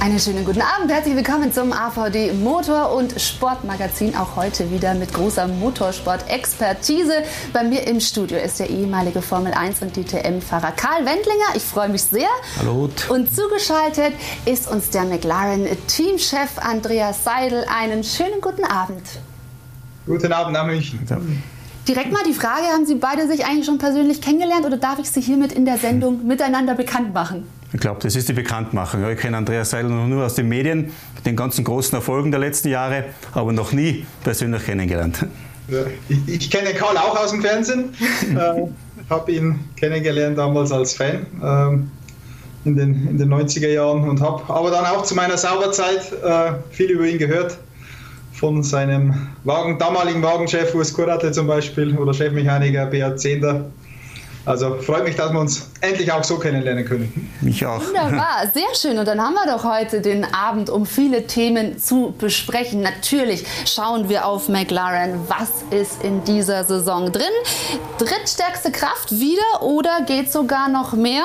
Einen schönen guten Abend, herzlich willkommen zum AVD Motor- und Sportmagazin. Auch heute wieder mit großer Motorsport-Expertise. Bei mir im Studio ist der ehemalige Formel 1 und DTM-Fahrer Karl Wendlinger. Ich freue mich sehr. Hallo. Und zugeschaltet ist uns der McLaren-Teamchef Andreas Seidel. Einen schönen guten Abend. Guten Abend nach München. Direkt mal die Frage, haben Sie beide sich eigentlich schon persönlich kennengelernt oder darf ich Sie hiermit in der Sendung miteinander bekannt machen? Ich glaube, das ist die Bekanntmachung. ich kenne Andreas Seidel noch nur aus den Medien, den ganzen großen Erfolgen der letzten Jahre, aber noch nie persönlich kennengelernt. Ich, ich kenne Karl auch aus dem Fernsehen. äh, habe ihn kennengelernt damals als Fan ähm, in, den, in den 90er Jahren und habe aber dann auch zu meiner Sauberzeit äh, viel über ihn gehört. Von seinem Wagen, damaligen Wagenchef Urs Kurate zum Beispiel oder Chefmechaniker Beat Zehnder also freut mich, dass wir uns endlich auch so kennenlernen können. Mich auch. Wunderbar, sehr schön. Und dann haben wir doch heute den Abend, um viele Themen zu besprechen. Natürlich schauen wir auf McLaren. Was ist in dieser Saison drin? Drittstärkste Kraft wieder oder geht sogar noch mehr?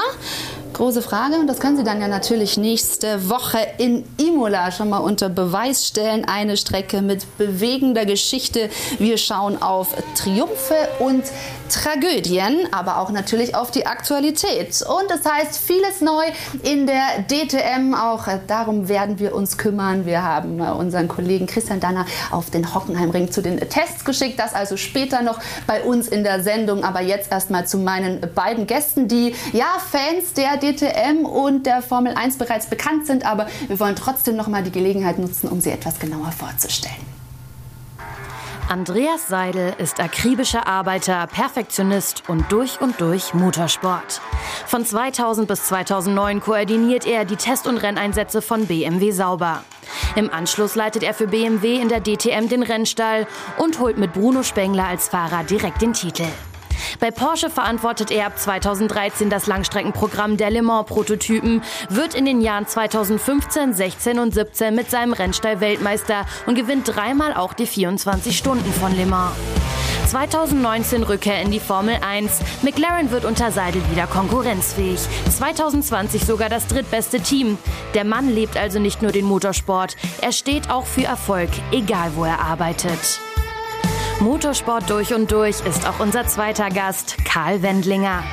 Große Frage und das können Sie dann ja natürlich nächste Woche in Imola schon mal unter Beweis stellen. Eine Strecke mit bewegender Geschichte. Wir schauen auf Triumphe und Tragödien, aber auch natürlich auf die Aktualität. Und das heißt vieles neu in der DTM. Auch darum werden wir uns kümmern. Wir haben unseren Kollegen Christian Danner auf den Hockenheimring zu den Tests geschickt. Das also später noch bei uns in der Sendung. Aber jetzt erstmal zu meinen beiden Gästen, die ja Fans der DTM und der Formel 1 bereits bekannt sind, aber wir wollen trotzdem noch mal die Gelegenheit nutzen, um sie etwas genauer vorzustellen. Andreas Seidel ist akribischer Arbeiter, Perfektionist und durch und durch Motorsport. Von 2000 bis 2009 koordiniert er die Test- und Renneinsätze von BMW Sauber. Im Anschluss leitet er für BMW in der DTM den Rennstall und holt mit Bruno Spengler als Fahrer direkt den Titel. Bei Porsche verantwortet er ab 2013 das Langstreckenprogramm der Le Mans-Prototypen, wird in den Jahren 2015, 16 und 17 mit seinem Rennstall Weltmeister und gewinnt dreimal auch die 24 Stunden von Le Mans. 2019 Rückkehr in die Formel 1. McLaren wird unter Seidel wieder konkurrenzfähig. 2020 sogar das drittbeste Team. Der Mann lebt also nicht nur den Motorsport, er steht auch für Erfolg, egal wo er arbeitet. Motorsport durch und durch ist auch unser zweiter Gast, Karl Wendlinger.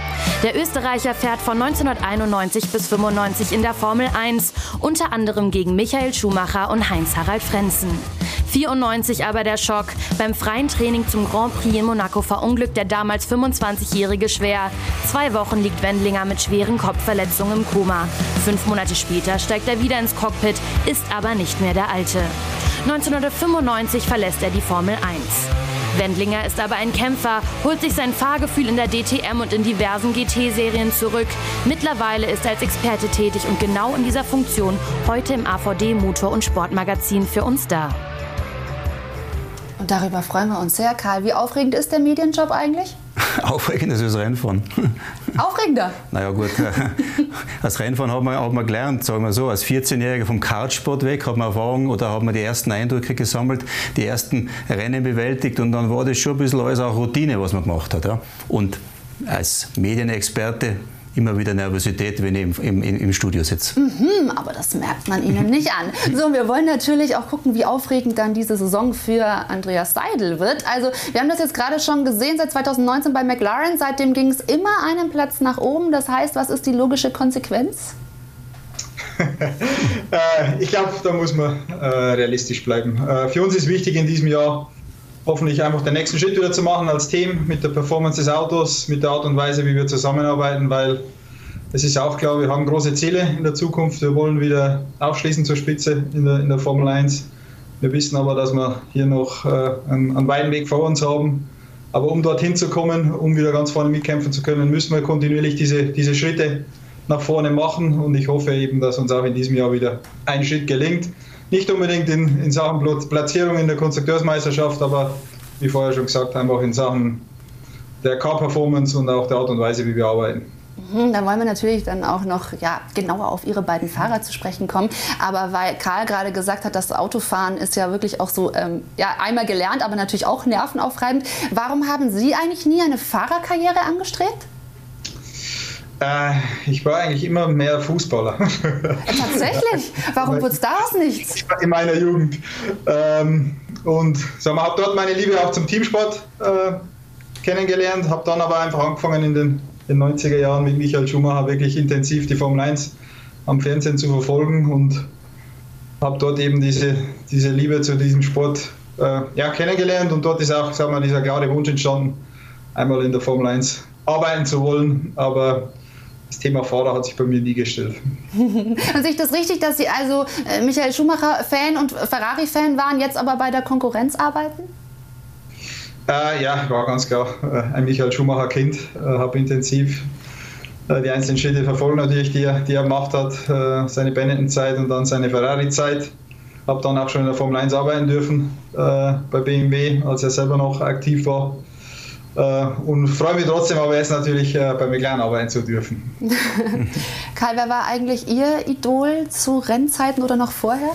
Der Österreicher fährt von 1991 bis 95 in der Formel 1, unter anderem gegen Michael Schumacher und Heinz-Harald Frenzen. 94 aber der Schock. Beim freien Training zum Grand Prix in Monaco verunglückt der damals 25-Jährige schwer. Zwei Wochen liegt Wendlinger mit schweren Kopfverletzungen im Koma. Fünf Monate später steigt er wieder ins Cockpit, ist aber nicht mehr der Alte. 1995 verlässt er die Formel 1. Wendlinger ist aber ein Kämpfer, holt sich sein Fahrgefühl in der DTM und in diversen GT-Serien zurück. Mittlerweile ist er als Experte tätig und genau in dieser Funktion heute im AVD Motor- und Sportmagazin für uns da. Und darüber freuen wir uns sehr. Karl, wie aufregend ist der Medienjob eigentlich? Aufregend ist das Rennfahren. Aufregender? naja gut, als Rennfahren hat man, hat man gelernt, sagen wir so, als 14-Jähriger vom Kartsport weg hat man Erfahrung oder hat man die ersten Eindrücke gesammelt, die ersten Rennen bewältigt und dann war das schon ein bisschen alles auch Routine, was man gemacht hat. Ja. Und als Medienexperte immer wieder Nervosität, wenn ich im, im, im Studio sitze. Mhm, aber das merkt man Ihnen nicht an. So, wir wollen natürlich auch gucken, wie aufregend dann diese Saison für Andreas Seidel wird. Also, wir haben das jetzt gerade schon gesehen, seit 2019 bei McLaren. Seitdem ging es immer einen Platz nach oben. Das heißt, was ist die logische Konsequenz? Äh, ich glaube, da muss man äh, realistisch bleiben. Äh, für uns ist wichtig in diesem Jahr, hoffentlich einfach den nächsten Schritt wieder zu machen als Team mit der Performance des Autos, mit der Art und Weise, wie wir zusammenarbeiten, weil es ist auch klar, wir haben große Ziele in der Zukunft. Wir wollen wieder aufschließen zur Spitze in der, in der Formel 1. Wir wissen aber, dass wir hier noch äh, einen, einen weiten Weg vor uns haben. Aber um dorthin zu kommen, um wieder ganz vorne mitkämpfen zu können, müssen wir kontinuierlich diese, diese Schritte nach vorne machen. Und ich hoffe eben, dass uns auch in diesem Jahr wieder ein Schritt gelingt. Nicht unbedingt in, in Sachen Platzierung in der Konstrukteursmeisterschaft, aber wie vorher schon gesagt, einfach in Sachen der Car-Performance und auch der Art und Weise, wie wir arbeiten. Mhm, da wollen wir natürlich dann auch noch ja, genauer auf Ihre beiden Fahrer zu sprechen kommen. Aber weil Karl gerade gesagt hat, das Autofahren ist ja wirklich auch so ähm, ja, einmal gelernt, aber natürlich auch nervenaufreibend. Warum haben Sie eigentlich nie eine Fahrerkarriere angestrebt? Äh, ich war eigentlich immer mehr Fußballer. Tatsächlich? Warum wurde es daraus nichts? In meiner Jugend. Ähm, und habe dort meine Liebe auch zum Teamsport äh, kennengelernt, habe dann aber einfach angefangen in den, den 90er Jahren mit Michael Schumacher wirklich intensiv die Formel 1 am Fernsehen zu verfolgen und habe dort eben diese, diese Liebe zu diesem Sport äh, ja, kennengelernt und dort ist auch sag mal, dieser klare Wunsch entstanden, einmal in der Formel 1 arbeiten zu wollen, aber das Thema Fahrer hat sich bei mir nie gestellt. und sehe ich das richtig, dass Sie also äh, Michael Schumacher-Fan und Ferrari-Fan waren, jetzt aber bei der Konkurrenz arbeiten? Äh, ja, war ganz klar äh, ein Michael Schumacher-Kind. Äh, habe intensiv äh, die einzelnen Schritte verfolgt, natürlich, die er, die er gemacht hat. Äh, seine Benetton-Zeit und dann seine Ferrari-Zeit. Habe dann auch schon in der Formel 1 arbeiten dürfen bei BMW, als er selber noch aktiv war. Äh, und freue mich trotzdem aber jetzt natürlich äh, bei McLaren arbeiten zu dürfen. Karl, wer war eigentlich Ihr Idol zu Rennzeiten oder noch vorher?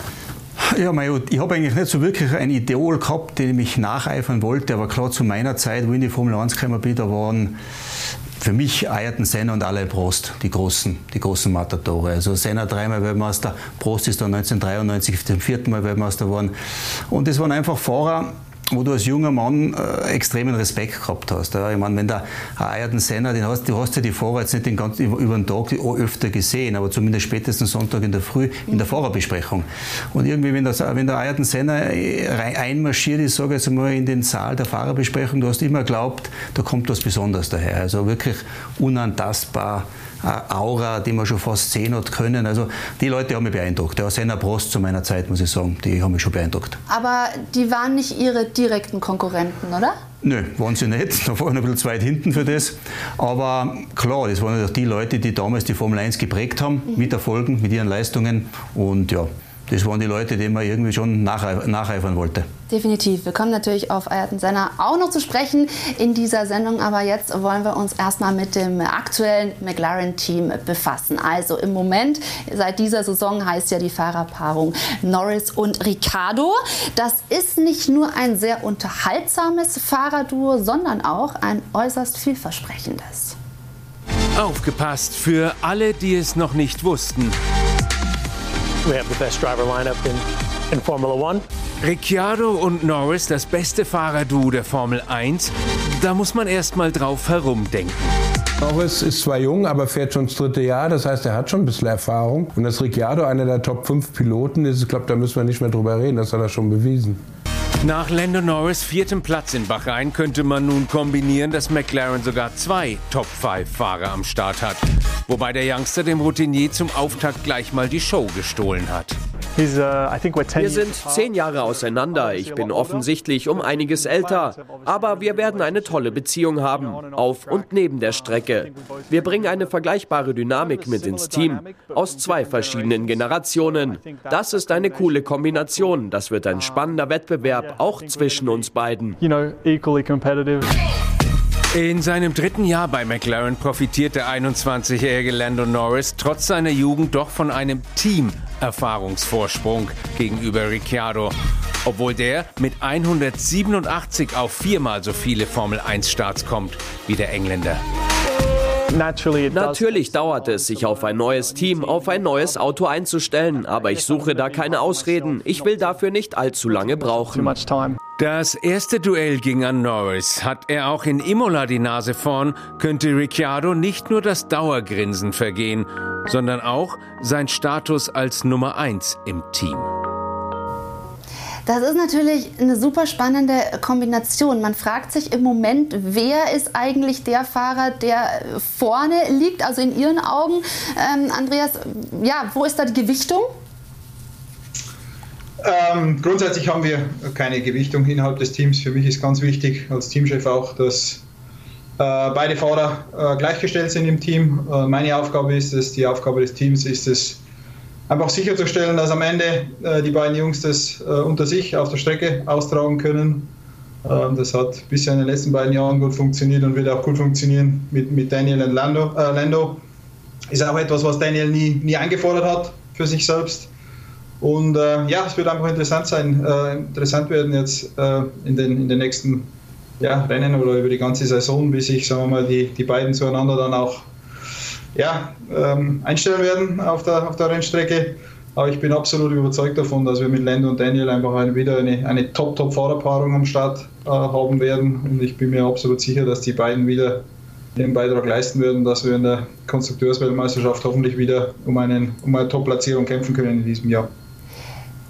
Ja, mein, ich habe eigentlich nicht so wirklich ein Idol gehabt, dem ich nacheifern wollte, aber klar zu meiner Zeit, wo ich in die Formel 1 gekommen bin, da waren für mich Ayrton Senna und Alain Prost, die großen, die großen Matadore. Also Senna dreimal Weltmeister, Prost ist dann 1993 zum vierten Mal Weltmeister geworden. Und das waren einfach Fahrer, wo du als junger Mann äh, extremen Respekt gehabt hast. Ja. Ich meine, wenn der Ayrton Senna, den hast, du hast ja die Fahrer jetzt nicht den ganzen, über, über den Tag öfter gesehen, aber zumindest spätestens Sonntag in der Früh in der Fahrerbesprechung. Und irgendwie, wenn, das, wenn der Ayrton Senna äh, einmarschiert ist, sage ich jetzt mal, in den Saal der Fahrerbesprechung, du hast immer geglaubt, da kommt was Besonderes daher. Also wirklich unantastbar Aura, die man schon fast sehen hat können. Also die Leute haben mich beeindruckt. Der Senna Prost zu meiner Zeit, muss ich sagen, die haben mich schon beeindruckt. Aber die waren nicht Ihre direkten Konkurrenten, oder? Nö, waren sie nicht. Da waren ein bisschen zu weit hinten für das. Aber klar, das waren natürlich die Leute, die damals die Formel 1 geprägt haben, mhm. mit Erfolgen, mit ihren Leistungen. Und ja, das waren die Leute, denen man irgendwie schon nacheifern wollte. Definitiv. Wir kommen natürlich auf Ayrton Senna auch noch zu sprechen in dieser Sendung, aber jetzt wollen wir uns erstmal mit dem aktuellen McLaren-Team befassen. Also im Moment, seit dieser Saison heißt ja die Fahrerpaarung Norris und Ricciardo. Das ist nicht nur ein sehr unterhaltsames Fahrerduo, sondern auch ein äußerst vielversprechendes. Aufgepasst für alle, die es noch nicht wussten. We have the best driver lineup in, in Formula One. Ricciardo und Norris, das beste Fahrerduo der Formel 1, da muss man erst mal drauf herumdenken. Norris ist zwar jung, aber fährt schon das dritte Jahr. Das heißt, er hat schon ein bisschen Erfahrung. Und dass Ricciardo einer der Top 5 Piloten ist, ich glaube, da müssen wir nicht mehr drüber reden. Das hat er schon bewiesen. Nach Lando Norris viertem Platz in Bahrain könnte man nun kombinieren, dass McLaren sogar zwei Top-5-Fahrer am Start hat. Wobei der Youngster dem Routinier zum Auftakt gleich mal die Show gestohlen hat. Uh, wir sind zehn Jahre auseinander. Ich bin offensichtlich um einiges älter. Aber wir werden eine tolle Beziehung haben, auf und neben der Strecke. Wir bringen eine vergleichbare Dynamik mit ins Team, aus zwei verschiedenen Generationen. Das ist eine coole Kombination. Das wird ein spannender Wettbewerb, auch zwischen uns beiden. In seinem dritten Jahr bei McLaren profitiert der 21-jährige Lando Norris trotz seiner Jugend doch von einem Team-Erfahrungsvorsprung gegenüber Ricciardo. Obwohl der mit 187 auf viermal so viele Formel-1-Starts kommt wie der Engländer. Natürlich dauert es, sich auf ein neues Team, auf ein neues Auto einzustellen, aber ich suche da keine Ausreden. Ich will dafür nicht allzu lange brauchen. Das erste Duell ging an Norris. Hat er auch in Imola die Nase vorn, könnte Ricciardo nicht nur das Dauergrinsen vergehen, sondern auch sein Status als Nummer 1 im Team. Das ist natürlich eine super spannende Kombination. Man fragt sich im Moment, wer ist eigentlich der Fahrer, der vorne liegt, also in Ihren Augen. Ähm, Andreas, ja, wo ist da die Gewichtung? Ähm, grundsätzlich haben wir keine Gewichtung innerhalb des Teams. Für mich ist ganz wichtig, als Teamchef auch, dass äh, beide Fahrer äh, gleichgestellt sind im Team. Äh, meine Aufgabe ist es, die Aufgabe des Teams ist es, einfach sicherzustellen, dass am Ende äh, die beiden Jungs das äh, unter sich auf der Strecke austragen können. Ähm, das hat bisher in den letzten beiden Jahren gut funktioniert und wird auch gut funktionieren mit, mit Daniel und Lando. Äh, Lando. Ist auch etwas, was Daniel nie, nie eingefordert hat für sich selbst. Und äh, ja, es wird einfach interessant sein, äh, interessant werden jetzt äh, in, den, in den nächsten ja, Rennen oder über die ganze Saison, bis sich, sagen wir mal, die, die beiden zueinander dann auch ja, ähm, einstellen werden auf der, auf der Rennstrecke. Aber ich bin absolut überzeugt davon, dass wir mit Lando und Daniel einfach wieder eine, eine Top-Top-Fahrerpaarung am Start äh, haben werden. Und ich bin mir absolut sicher, dass die beiden wieder den Beitrag leisten werden, dass wir in der Konstrukteursweltmeisterschaft hoffentlich wieder um, einen, um eine Top-Platzierung kämpfen können in diesem Jahr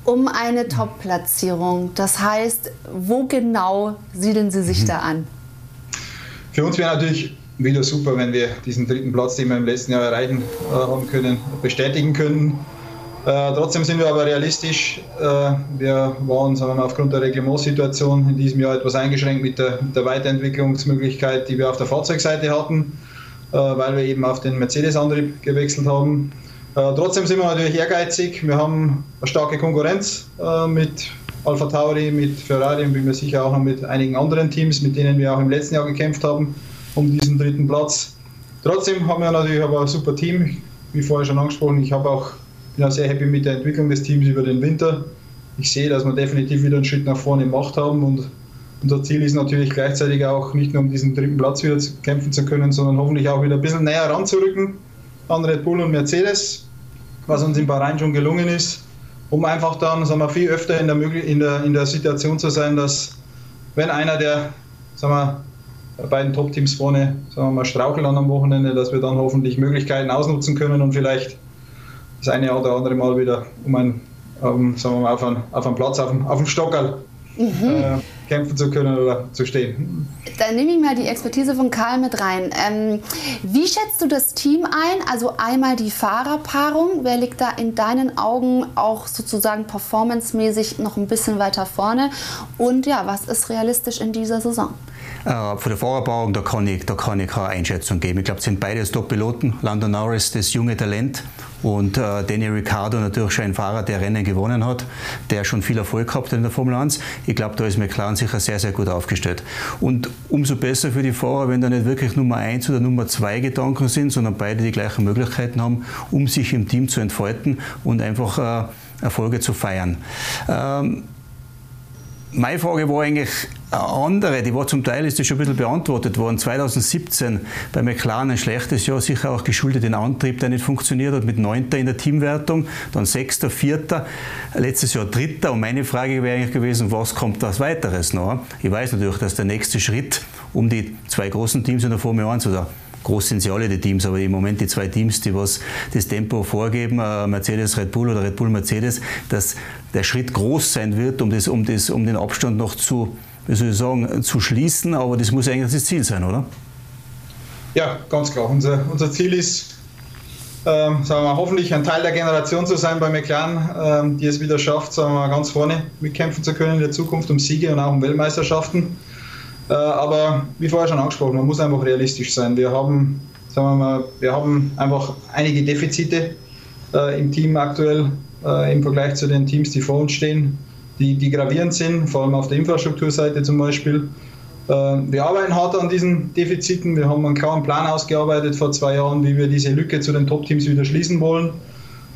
um eine Top-Platzierung. Das heißt, wo genau siedeln Sie sich mhm. da an? Für uns wäre natürlich wieder super, wenn wir diesen dritten Platz, den wir im letzten Jahr erreichen äh, haben können, bestätigen können. Äh, trotzdem sind wir aber realistisch. Äh, wir waren sagen wir mal, aufgrund der Reglementsituation in diesem Jahr etwas eingeschränkt mit der, mit der Weiterentwicklungsmöglichkeit, die wir auf der Fahrzeugseite hatten, äh, weil wir eben auf den Mercedes-Antrieb gewechselt haben. Äh, trotzdem sind wir natürlich ehrgeizig. Wir haben eine starke Konkurrenz äh, mit Alpha Tauri, mit Ferrari und bin mir sicher auch noch mit einigen anderen Teams, mit denen wir auch im letzten Jahr gekämpft haben, um diesen dritten Platz. Trotzdem haben wir natürlich aber ein super Team, wie vorher schon angesprochen. Ich habe auch, bin auch sehr happy mit der Entwicklung des Teams über den Winter. Ich sehe, dass wir definitiv wieder einen Schritt nach vorne gemacht haben und unser Ziel ist natürlich gleichzeitig auch nicht nur um diesen dritten Platz wieder kämpfen zu können, sondern hoffentlich auch wieder ein bisschen näher ranzurücken an Red Bull und Mercedes was uns in Bahrain schon gelungen ist, um einfach dann sagen wir, viel öfter in der, in, der, in der Situation zu sein, dass wenn einer der sagen wir, beiden Top-Teams vorne sagen wir mal, strauchelt an am Wochenende, dass wir dann hoffentlich Möglichkeiten ausnutzen können und vielleicht das eine oder andere Mal wieder um ein, um, sagen wir mal, auf, einen, auf einen Platz, auf einen, auf einen Stockerl mhm. äh, kämpfen zu können oder zu stehen. Dann nehme ich mal die Expertise von Karl mit rein. Ähm, wie schätzt du das Team ein? Also einmal die Fahrerpaarung. Wer liegt da in deinen Augen auch sozusagen performancemäßig noch ein bisschen weiter vorne? Und ja, was ist realistisch in dieser Saison? Äh, von der Fahrerbauung, da kann ich, da kann ich keine Einschätzung geben. Ich glaube, es sind beides Top-Piloten. Lando Norris, das junge Talent. Und äh, Danny Ricciardo natürlich schon ein Fahrer, der Rennen gewonnen hat, der schon viel Erfolg gehabt hat in der Formel 1. Ich glaube, da ist McLaren sicher sehr, sehr gut aufgestellt. Und umso besser für die Fahrer, wenn da nicht wirklich Nummer 1 oder Nummer 2 Gedanken sind, sondern beide die gleichen Möglichkeiten haben, um sich im Team zu entfalten und einfach äh, Erfolge zu feiern. Ähm, meine Frage war eigentlich eine andere, die war zum Teil ist das schon ein bisschen beantwortet worden. 2017 bei McLaren ein schlechtes Jahr, sicher auch geschuldet den Antrieb, der nicht funktioniert hat, mit Neunter in der Teamwertung, dann Sechster, Vierter, letztes Jahr Dritter. Und meine Frage wäre eigentlich gewesen, was kommt als weiteres noch? Ich weiß natürlich, dass der nächste Schritt um die zwei großen Teams in der Formel 1 oder groß sind sie alle, die Teams, aber im Moment die zwei Teams, die was das Tempo vorgeben, äh, Mercedes, Red Bull oder Red Bull, Mercedes, dass der Schritt groß sein wird, um, das, um, das, um den Abstand noch zu, wie soll ich sagen, zu schließen, aber das muss eigentlich das Ziel sein, oder? Ja, ganz klar. Unser, unser Ziel ist, ähm, sagen wir hoffentlich ein Teil der Generation zu sein bei McLaren, ähm, die es wieder schafft, sagen wir ganz vorne mitkämpfen zu können in der Zukunft um Siege und auch um Weltmeisterschaften. Äh, aber wie vorher schon angesprochen, man muss einfach realistisch sein. Wir haben, sagen wir mal, wir haben einfach einige Defizite äh, im Team aktuell äh, im Vergleich zu den Teams, die vor uns stehen, die, die gravierend sind, vor allem auf der Infrastrukturseite zum Beispiel. Wir arbeiten hart an diesen Defiziten. Wir haben einen klaren Plan ausgearbeitet vor zwei Jahren, wie wir diese Lücke zu den Top-Teams wieder schließen wollen.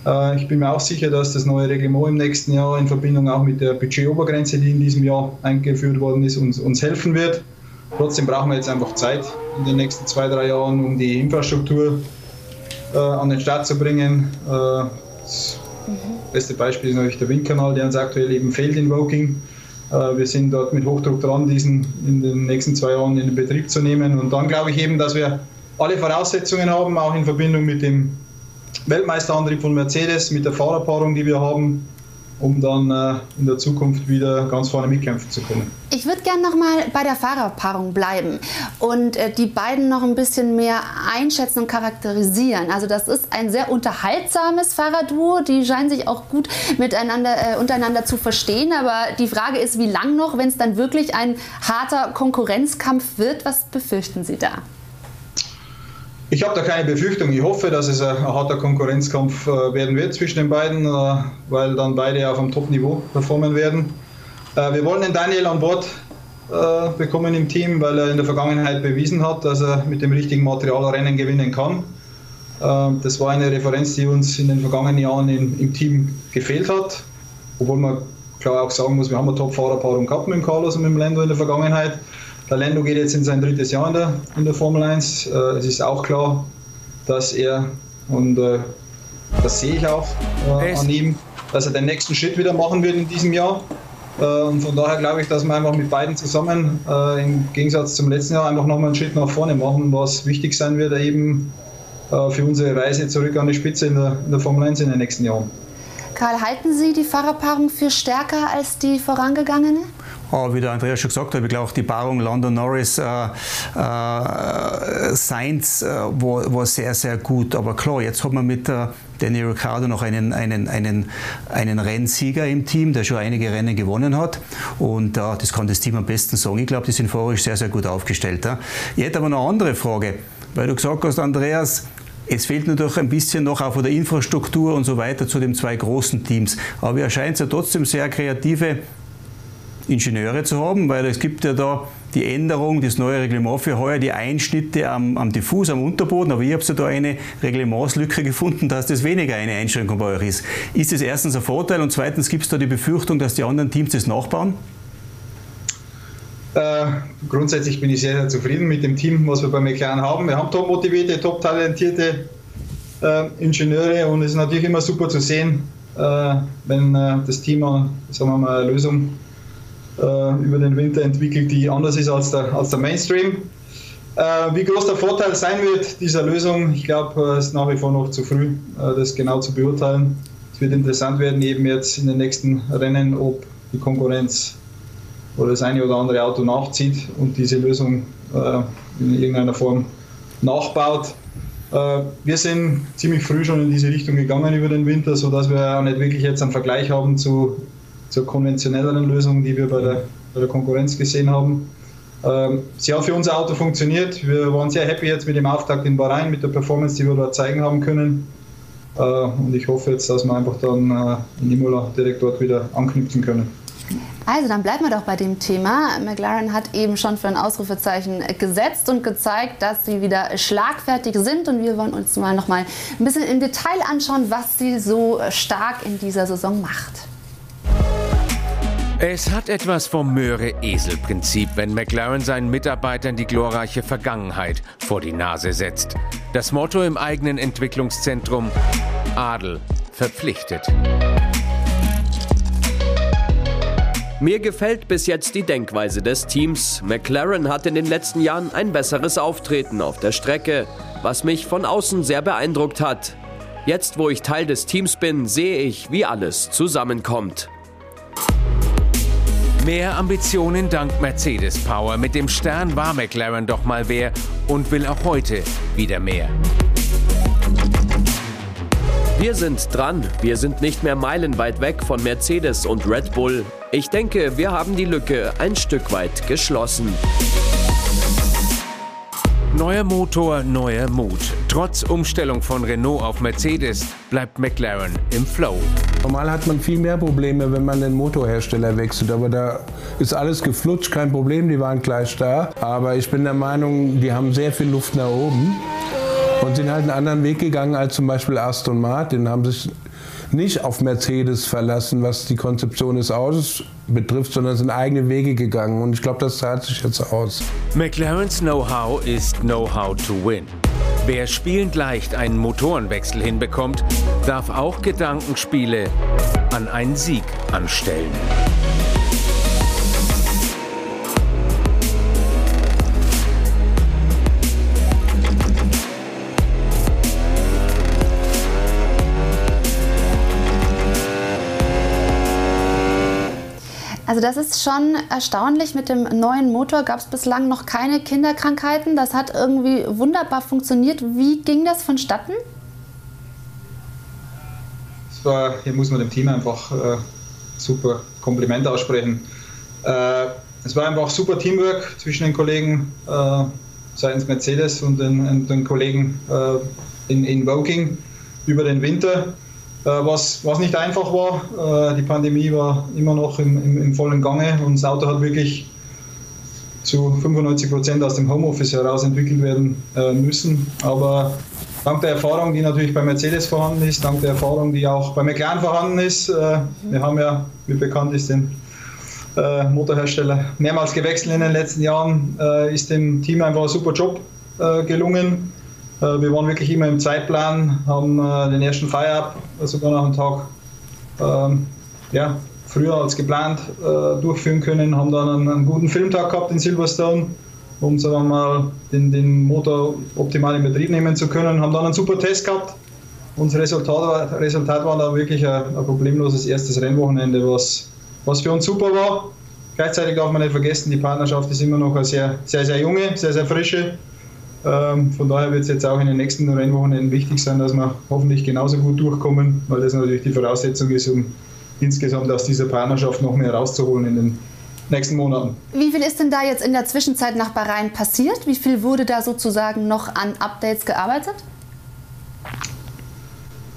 Äh, ich bin mir auch sicher, dass das neue Reglement im nächsten Jahr in Verbindung auch mit der Budgetobergrenze, die in diesem Jahr eingeführt worden ist, uns, uns helfen wird. Trotzdem brauchen wir jetzt einfach Zeit in den nächsten zwei, drei Jahren, um die Infrastruktur äh, an den Start zu bringen. Äh, das mhm. beste Beispiel ist natürlich der Windkanal, der uns aktuell eben fehlt in Woking. Äh, wir sind dort mit Hochdruck dran, diesen in den nächsten zwei Jahren in den Betrieb zu nehmen. Und dann glaube ich eben, dass wir alle Voraussetzungen haben, auch in Verbindung mit dem Weltmeisterantrieb von Mercedes, mit der Fahrerpaarung, die wir haben, um dann äh, in der Zukunft wieder ganz vorne mitkämpfen zu können. Ich würde gerne noch mal bei der Fahrerpaarung bleiben und äh, die beiden noch ein bisschen mehr einschätzen und charakterisieren. Also das ist ein sehr unterhaltsames Fahrerduo, die scheinen sich auch gut miteinander äh, untereinander zu verstehen. Aber die Frage ist, wie lang noch, wenn es dann wirklich ein harter Konkurrenzkampf wird? Was befürchten Sie da? Ich habe da keine Befürchtung. Ich hoffe, dass es ein, harter Konkurrenzkampf äh, werden wird zwischen den beiden, äh, weil dann beide auf einem Top-Niveau performen werden. Äh, wir wollen den Daniel an Bord bekommen im Team, weil er in der Vergangenheit bewiesen hat, dass er mit dem richtigen Material Rennen gewinnen kann. Das war eine Referenz, die uns in den vergangenen Jahren im Team gefehlt hat. Obwohl man klar auch sagen muss, wir haben eine Top-Fahrerpaarung gehabt mit dem Carlos und mit dem Lando in der Vergangenheit. Der Lando geht jetzt in sein drittes Jahr in der, in der Formel 1. Äh, es ist auch klar, dass er, und äh, das sehe ich auch äh, an ihm, dass er den nächsten Schritt wieder machen wird in diesem Jahr. Äh, und von daher glaube ich, dass wir einfach mit beiden zusammen äh, im Gegensatz zum letzten Jahr einfach nochmal einen Schritt nach vorne machen, was wichtig sein wird, eben äh, für unsere Reise zurück an die Spitze in der, in der Formel 1 in den nächsten Jahren. Karl, halten Sie die Fahrerpaarung für stärker als die vorangegangene? Oh, wie der Andreas schon gesagt hat, ich glaube auch die Paarung London Norris äh, äh, Sainz äh, war, war, sehr, sehr gut. Aber klar, jetzt hat man mit äh, Danny Ricciardo noch einen, einen, einen, einen Rennsieger im Team, der schon einige Rennen gewonnen hat. Und äh, das kann das Team am besten sagen. Ich glaube, die sind vorher sehr, sehr gut aufgestellt. Ja. Ich hätte aber eine andere Frage, weil du gesagt hast, Andreas, es fehlt natürlich ein bisschen noch auch von der Infrastruktur und so weiter zu den zwei großen Teams. Aber er scheint ja trotzdem sehr kreative Ingenieure zu haben, weil es gibt ja da die Änderung, das neue Reglement für heuer, die Einschnitte am, am Diffus, am Unterboden, aber ich habe ja da eine Reglementslücke gefunden, dass das weniger eine Einschränkung bei euch ist. Ist das erstens ein Vorteil und zweitens gibt es da die Befürchtung, dass die anderen Teams das nachbauen? Äh, grundsätzlich bin ich sehr, sehr zufrieden mit dem Team, was wir bei McLaren haben. Wir haben top motivierte, top talentierte äh, Ingenieure und es ist natürlich immer super zu sehen, äh, wenn äh, das Team sagen wir mal, eine Lösung über den Winter entwickelt, die anders ist als der, als der Mainstream. Äh, wie groß der Vorteil sein wird dieser Lösung, ich glaube, es ist nach wie vor noch zu früh, das genau zu beurteilen. Es wird interessant werden, eben jetzt in den nächsten Rennen, ob die Konkurrenz oder das eine oder andere Auto nachzieht und diese Lösung in irgendeiner Form nachbaut. Wir sind ziemlich früh schon in diese Richtung gegangen über den Winter, sodass wir auch nicht wirklich jetzt einen Vergleich haben zu zur konventionelleren Lösung, die wir bei der, bei der Konkurrenz gesehen haben. Ähm, sie hat für unser Auto funktioniert. Wir waren sehr happy jetzt mit dem Auftakt in Bahrain, mit der Performance, die wir dort zeigen haben können. Äh, und ich hoffe jetzt, dass wir einfach dann äh, in Imola direkt dort wieder anknüpfen können. Also dann bleiben wir doch bei dem Thema. McLaren hat eben schon für ein Ausrufezeichen gesetzt und gezeigt, dass sie wieder schlagfertig sind. Und wir wollen uns mal noch mal ein bisschen im Detail anschauen, was sie so stark in dieser Saison macht. Es hat etwas vom Möhre-Esel-Prinzip, wenn McLaren seinen Mitarbeitern die glorreiche Vergangenheit vor die Nase setzt. Das Motto im eigenen Entwicklungszentrum Adel verpflichtet. Mir gefällt bis jetzt die Denkweise des Teams. McLaren hat in den letzten Jahren ein besseres Auftreten auf der Strecke, was mich von außen sehr beeindruckt hat. Jetzt, wo ich Teil des Teams bin, sehe ich, wie alles zusammenkommt. Mehr Ambitionen dank Mercedes Power. Mit dem Stern war McLaren doch mal wer und will auch heute wieder mehr. Wir sind dran. Wir sind nicht mehr meilenweit weg von Mercedes und Red Bull. Ich denke, wir haben die Lücke ein Stück weit geschlossen. Neuer Motor, neuer Mut. Trotz Umstellung von Renault auf Mercedes bleibt McLaren im Flow. Normal hat man viel mehr Probleme, wenn man den Motorhersteller wechselt. Aber da ist alles geflutscht, kein Problem, die waren gleich da. Aber ich bin der Meinung, die haben sehr viel Luft nach oben und sind halt einen anderen Weg gegangen als zum Beispiel Aston Martin. Haben sich nicht auf Mercedes verlassen, was die Konzeption des Autos betrifft, sondern sind eigene Wege gegangen. Und ich glaube, das zahlt sich jetzt aus. McLarens Know-how ist Know-how to win. Wer spielend leicht einen Motorenwechsel hinbekommt, darf auch Gedankenspiele an einen Sieg anstellen. Also das ist schon erstaunlich. Mit dem neuen Motor gab es bislang noch keine Kinderkrankheiten. Das hat irgendwie wunderbar funktioniert. Wie ging das vonstatten? Das war, hier muss man dem Team einfach äh, super Kompliment aussprechen. Äh, es war einfach super Teamwork zwischen den Kollegen äh, seitens Mercedes und den, den Kollegen äh, in, in Woking über den Winter. Äh, was, was nicht einfach war. Äh, die Pandemie war immer noch im, im, im, vollen Gange und das Auto hat wirklich zu 95 Prozent aus dem Homeoffice heraus entwickelt werden äh, müssen. Aber dank der Erfahrung, die natürlich bei Mercedes vorhanden ist, dank der Erfahrung, die auch bei McLaren vorhanden ist, wir haben ja, wie bekannt ist, den Motorhersteller mehrmals gewechselt in den letzten Jahren, ist dem Team einfach ein super Job gelungen. Äh, wir waren wirklich immer im Zeitplan, haben äh, den ersten Feierab sogar noch einen Tag ähm, ja, früher als geplant äh, durchführen können, haben dann einen, einen, guten Filmtag gehabt in Silverstone, um sagen wir mal, den, den Motor optimal in Betrieb nehmen zu können, haben dann einen super Test gehabt. Unser Resultat, Resultat war dann wirklich ein, ein problemloses erstes Rennwochenende, was, was für uns super war. Gleichzeitig darf man nicht vergessen, die Partnerschaft ist immer noch eine sehr, sehr, sehr junge, sehr, sehr frische. Ähm, von daher wird es jetzt auch in den nächsten Rennwochenenden wichtig sein, dass wir hoffentlich genauso gut durchkommen, weil das natürlich die Voraussetzung ist, um insgesamt aus dieser Partnerschaft noch mehr rauszuholen in den nächsten Monaten. Wie viel ist denn da jetzt in der Zwischenzeit nach Bahrain passiert? Wie viel wurde da sozusagen noch an Updates gearbeitet?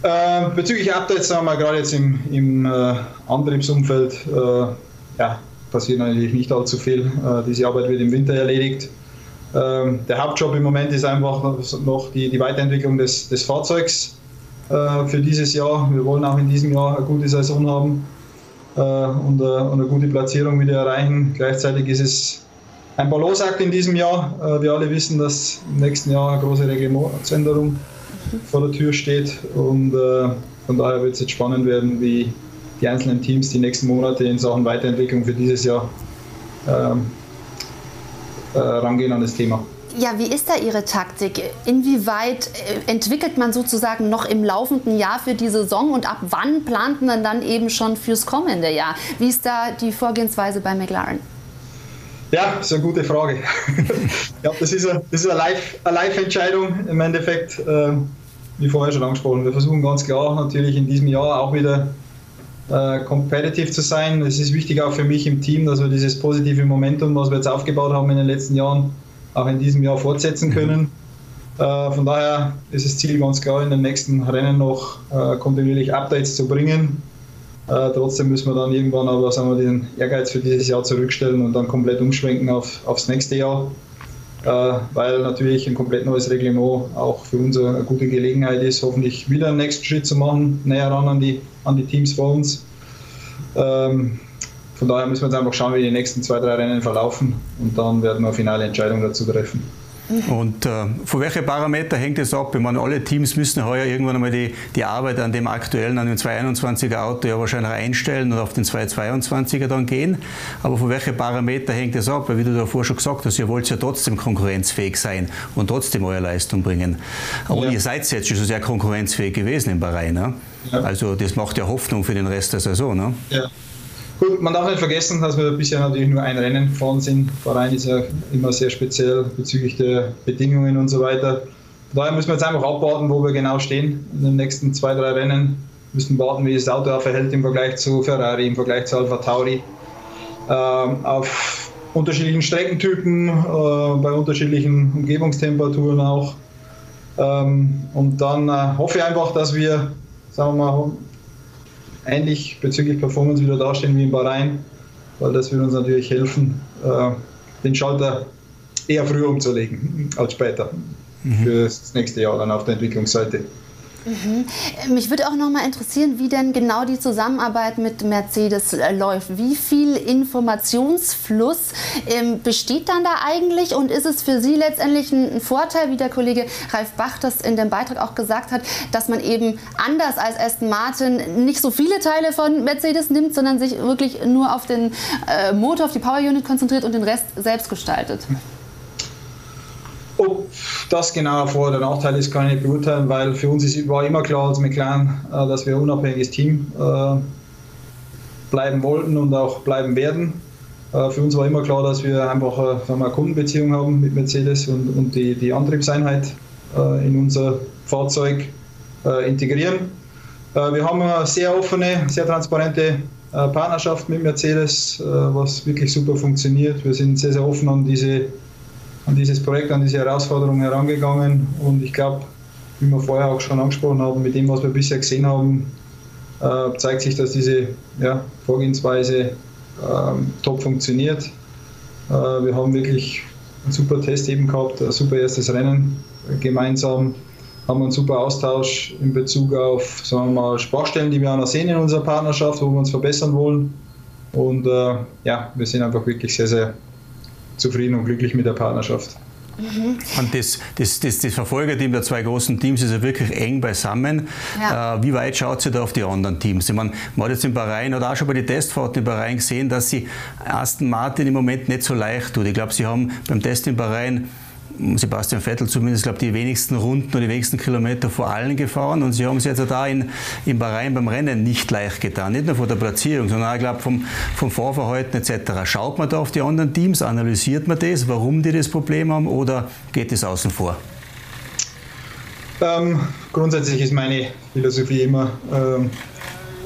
Äh, bezüglich Updates sagen wir gerade jetzt im, im äh, Antriebsumfeld, äh, ja, passiert natürlich nicht allzu viel. Äh, diese Arbeit wird im Winter erledigt. Ähm, der Hauptjob im Moment ist einfach noch die, die Weiterentwicklung des, des Fahrzeugs äh, für dieses Jahr. Wir wollen auch in diesem Jahr eine gute Saison haben äh, und, äh, und, eine gute Platzierung wieder erreichen. Gleichzeitig ist es ein Ballonsakt in diesem Jahr. Äh, wir alle wissen, dass im nächsten Jahr eine große Reglementsänderung vor der Tür steht und äh, von daher wird es jetzt spannend werden, wie die einzelnen Teams die nächsten Monate in Sachen Weiterentwicklung für dieses Jahr ähm, äh, rangehen an das Thema. Ja, wie ist da Ihre Taktik? Inwieweit äh, entwickelt man sozusagen noch im laufenden Jahr für die Saison und ab wann plant man dann eben schon fürs kommende Jahr? Wie ist da die Vorgehensweise bei McLaren? Ja, das ist eine gute Frage. ja, das ist eine, das ist eine Live-Entscheidung im Endeffekt, äh, wie vorher schon angesprochen. Wir versuchen ganz klar natürlich in diesem Jahr auch wieder competitive zu sein. Es ist wichtig auch für mich im Team, dass wir dieses positive Momentum, was wir jetzt aufgebaut haben in den letzten Jahren, auch in diesem Jahr fortsetzen mhm. können. Äh, von daher ist das Ziel ganz klar, in den nächsten Rennen noch äh, kontinuierlich Updates zu bringen. Äh, trotzdem müssen wir dann irgendwann aber sagen wir, den Ehrgeiz für dieses Jahr zurückstellen und dann komplett umschwenken auf, aufs nächste Jahr. Äh, weil natürlich ein komplett neues Reglement auch für uns eine gute Gelegenheit ist, hoffentlich wieder einen nächsten Schritt zu machen, näher ran an die, an die Teams vor uns. Ähm, von daher müssen wir jetzt einfach schauen, wie die nächsten zwei, drei Rennen verlaufen und dann werden wir eine finale Entscheidung dazu treffen. Und äh, von welchen Parameter hängt es ab? Ich meine, alle Teams müssen heuer irgendwann einmal die, die Arbeit an dem aktuellen, an dem 221er Auto ja wahrscheinlich einstellen und auf den 222er dann gehen. Aber von welchen Parameter hängt es ab? Weil wie du davor schon gesagt hast, ihr wollt ja trotzdem konkurrenzfähig sein und trotzdem eure Leistung bringen. Und ja. ihr seid jetzt schon sehr konkurrenzfähig gewesen in Bahrain. Ne? Ja. Also das macht ja Hoffnung für den Rest der Saison. Ne? Ja. Gut, man darf nicht vergessen, dass wir bisher natürlich nur ein Rennen gefahren sind. Verein ist ja immer sehr speziell bezüglich der Bedingungen und so weiter. Daher müssen wir jetzt einfach abwarten, wo wir genau stehen in den nächsten zwei, drei Rennen. Wir müssen warten, wie das Auto verhält im Vergleich zu Ferrari, im Vergleich zu Alpha Tauri. Ähm, auf unterschiedlichen Streckentypen, äh, bei unterschiedlichen Umgebungstemperaturen auch. Ähm, und dann äh, hoffe ich einfach, dass wir, sagen wir mal, ähnlich bezüglich Performance wieder dastehen wie in Bahrain, weil das wird uns natürlich helfen, äh, den Schalter eher früher umzulegen als später mhm. für das nächste Jahr dann auf der Entwicklungsseite. Mhm. Mich würde auch noch mal interessieren, wie denn genau die Zusammenarbeit mit Mercedes äh, läuft. Wie viel Informationsfluss ähm, besteht dann da eigentlich und ist es für Sie letztendlich ein, ein, Vorteil, wie der Kollege Ralf Bach das in dem Beitrag auch gesagt hat, dass man eben anders als Aston Martin nicht so viele Teile von Mercedes nimmt, sondern sich wirklich nur auf den äh, Motor, auf die Power Unit konzentriert und den Rest selbst gestaltet? Ob das genau Vor- oder Nachteil ist, kann ich nicht beurteilen, weil für uns ist, war immer klar als McLaren, äh, dass wir ein unabhängiges Team äh, bleiben wollten und auch bleiben werden. Äh, für uns war immer klar, dass wir einfach eine Kundenbeziehung haben mit Mercedes und, und die, die Antriebseinheit in unser Fahrzeug integrieren. Wir haben eine sehr offene, sehr transparente Partnerschaft mit Mercedes, was wirklich super funktioniert. Wir sind sehr, sehr offen an, diese, an dieses Projekt, an diese Herausforderung herangegangen und ich glaube, wie wir vorher auch schon angesprochen haben, mit dem, was wir bisher gesehen haben, zeigt sich, dass diese ja, Vorgehensweise ähm, top funktioniert. Äh, wir haben wirklich einen super Test eben gehabt, ein super erstes Rennen gemeinsam, haben einen super Austausch in Bezug auf sagen wir mal, Sprachstellen, die wir auch noch sehen in unserer Partnerschaft, wo wir uns verbessern wollen. Und äh, ja, wir sind einfach wirklich sehr, sehr zufrieden und glücklich mit der Partnerschaft. Mhm. Und das, das, das, das Verfolgerteam der zwei großen Teams ist ja wirklich eng beisammen. Ja. Äh, wie weit schaut sie da auf die anderen Teams? Ich meine, man hat jetzt in Bahrain oder auch schon bei den Testfahrten in Bahrain gesehen, dass sie Aston Martin im Moment nicht so leicht tut. Ich glaube, sie haben beim Test in Bahrain Sebastian Vettel zumindest, glaube die wenigsten Runden oder die wenigsten Kilometer vor allen gefahren und sie haben es jetzt da in, in Bahrain beim Rennen nicht leicht getan. Nicht nur von der Platzierung, sondern auch, glaube vom, vom Fahrverhalten etc. Schaut man da auf die anderen Teams, analysiert man das, warum die das Problem haben oder geht es außen vor? Ähm, grundsätzlich ist meine Philosophie immer, ähm,